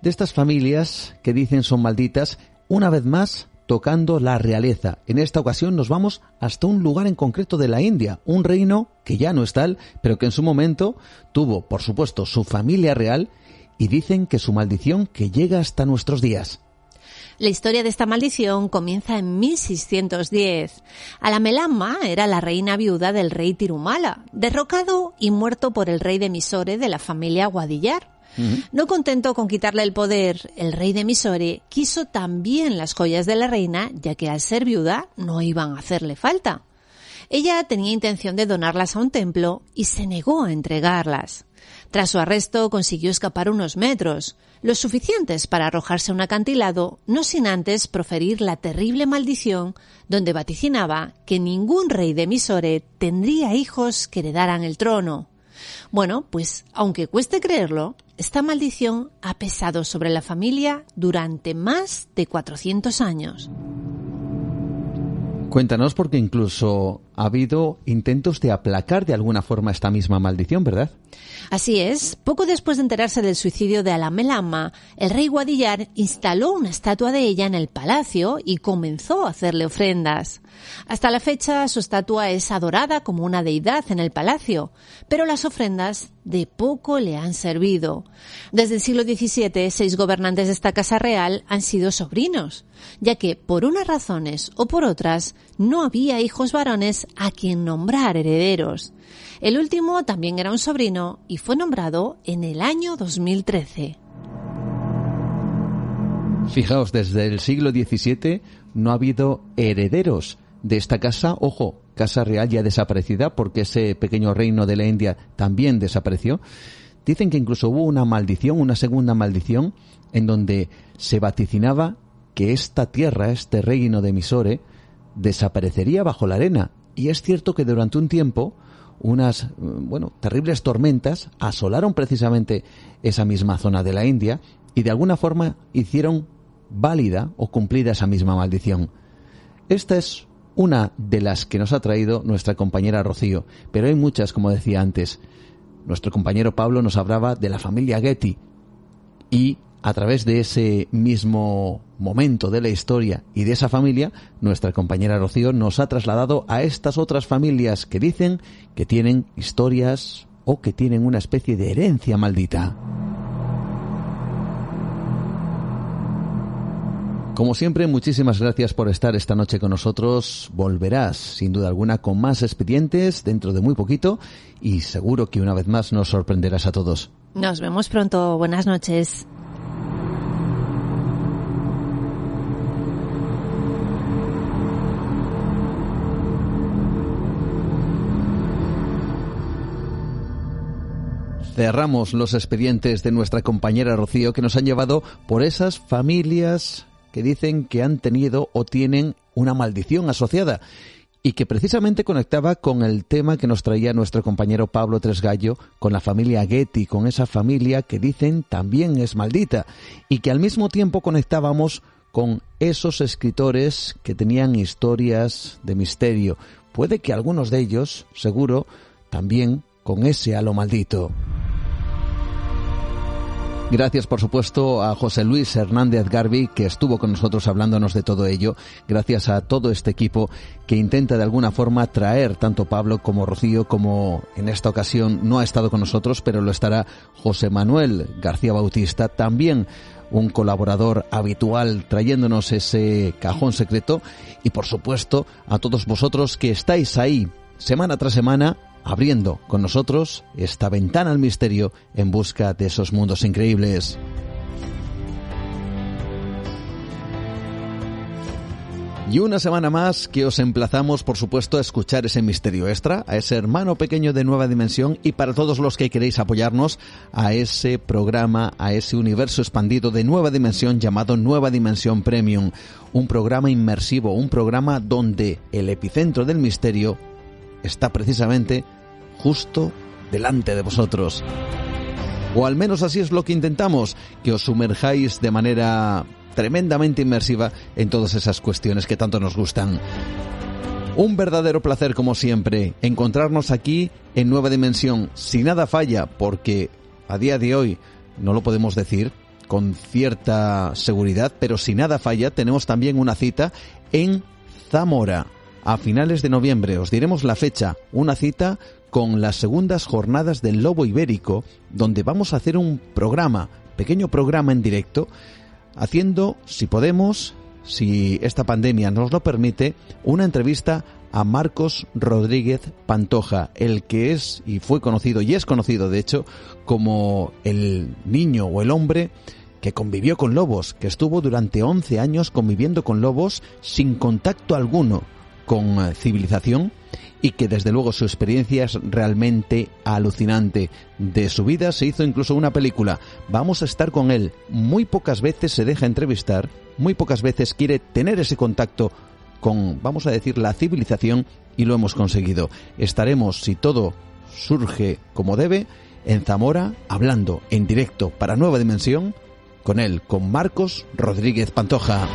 de estas familias que dicen son malditas, una vez más tocando la realeza. En esta ocasión nos vamos hasta un lugar en concreto de la India, un reino que ya no es tal, pero que en su momento tuvo, por supuesto, su familia real y dicen que su maldición que llega hasta nuestros días. La historia de esta maldición comienza en 1610. Alamelama era la reina viuda del rey Tirumala, derrocado y muerto por el rey de Misore de la familia Guadillar. No contento con quitarle el poder, el rey de Misore quiso también las joyas de la reina, ya que al ser viuda no iban a hacerle falta. Ella tenía intención de donarlas a un templo y se negó a entregarlas. Tras su arresto consiguió escapar unos metros, los suficientes para arrojarse a un acantilado, no sin antes proferir la terrible maldición donde vaticinaba que ningún rey de Misore tendría hijos que heredaran el trono. Bueno, pues aunque cueste creerlo, esta maldición ha pesado sobre la familia durante más de 400 años. Cuéntanos porque incluso ha habido intentos de aplacar de alguna forma esta misma maldición, ¿verdad? Así es, poco después de enterarse del suicidio de Alamelama, el rey Guadillar instaló una estatua de ella en el palacio y comenzó a hacerle ofrendas. Hasta la fecha su estatua es adorada como una deidad en el palacio, pero las ofrendas de poco le han servido. Desde el siglo XVII, seis gobernantes de esta casa real han sido sobrinos, ya que por unas razones o por otras no había hijos varones a quien nombrar herederos. El último también era un sobrino y fue nombrado en el año 2013. Fijaos, desde el siglo XVII no ha habido herederos de esta casa. Ojo, casa real ya desaparecida porque ese pequeño reino de la India también desapareció. Dicen que incluso hubo una maldición, una segunda maldición, en donde se vaticinaba que esta tierra, este reino de Misore, desaparecería bajo la arena. Y es cierto que durante un tiempo unas, bueno, terribles tormentas asolaron precisamente esa misma zona de la India y de alguna forma hicieron válida o cumplida esa misma maldición. Esta es una de las que nos ha traído nuestra compañera Rocío, pero hay muchas, como decía antes. Nuestro compañero Pablo nos hablaba de la familia Getty y a través de ese mismo momento de la historia y de esa familia, nuestra compañera Rocío nos ha trasladado a estas otras familias que dicen que tienen historias o que tienen una especie de herencia maldita. Como siempre, muchísimas gracias por estar esta noche con nosotros. Volverás, sin duda alguna, con más expedientes dentro de muy poquito y seguro que una vez más nos sorprenderás a todos. Nos vemos pronto. Buenas noches. Cerramos los expedientes de nuestra compañera Rocío que nos han llevado por esas familias que dicen que han tenido o tienen una maldición asociada y que precisamente conectaba con el tema que nos traía nuestro compañero Pablo Tresgallo con la familia Getty, con esa familia que dicen también es maldita y que al mismo tiempo conectábamos con esos escritores que tenían historias de misterio. Puede que algunos de ellos, seguro, también con ese halo maldito. Gracias, por supuesto, a José Luis Hernández Garbi, que estuvo con nosotros hablándonos de todo ello. Gracias a todo este equipo que intenta de alguna forma traer tanto Pablo como Rocío, como en esta ocasión no ha estado con nosotros, pero lo estará José Manuel García Bautista, también un colaborador habitual trayéndonos ese cajón secreto. Y por supuesto, a todos vosotros que estáis ahí semana tras semana abriendo con nosotros esta ventana al misterio en busca de esos mundos increíbles. Y una semana más que os emplazamos, por supuesto, a escuchar ese misterio extra, a ese hermano pequeño de Nueva Dimensión y para todos los que queréis apoyarnos a ese programa, a ese universo expandido de Nueva Dimensión llamado Nueva Dimensión Premium. Un programa inmersivo, un programa donde el epicentro del misterio está precisamente justo delante de vosotros. O al menos así es lo que intentamos, que os sumerjáis de manera tremendamente inmersiva en todas esas cuestiones que tanto nos gustan. Un verdadero placer como siempre encontrarnos aquí en Nueva Dimensión, si nada falla, porque a día de hoy no lo podemos decir con cierta seguridad, pero si nada falla tenemos también una cita en Zamora a finales de noviembre. Os diremos la fecha, una cita con las segundas jornadas del Lobo Ibérico, donde vamos a hacer un programa, pequeño programa en directo, haciendo, si podemos, si esta pandemia nos lo permite, una entrevista a Marcos Rodríguez Pantoja, el que es y fue conocido y es conocido de hecho como el niño o el hombre que convivió con lobos, que estuvo durante 11 años conviviendo con lobos sin contacto alguno con eh, civilización y que desde luego su experiencia es realmente alucinante. De su vida se hizo incluso una película. Vamos a estar con él. Muy pocas veces se deja entrevistar, muy pocas veces quiere tener ese contacto con, vamos a decir, la civilización y lo hemos conseguido. Estaremos, si todo surge como debe, en Zamora hablando en directo para Nueva Dimensión con él, con Marcos Rodríguez Pantoja.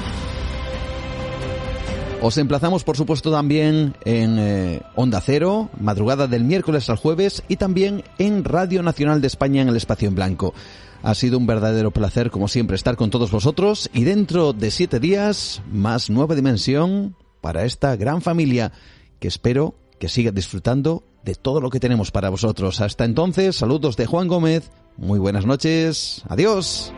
Os emplazamos, por supuesto, también en eh, Onda Cero, madrugada del miércoles al jueves, y también en Radio Nacional de España en el Espacio en Blanco. Ha sido un verdadero placer, como siempre, estar con todos vosotros y dentro de siete días, más nueva dimensión para esta gran familia que espero que siga disfrutando de todo lo que tenemos para vosotros. Hasta entonces, saludos de Juan Gómez, muy buenas noches, adiós.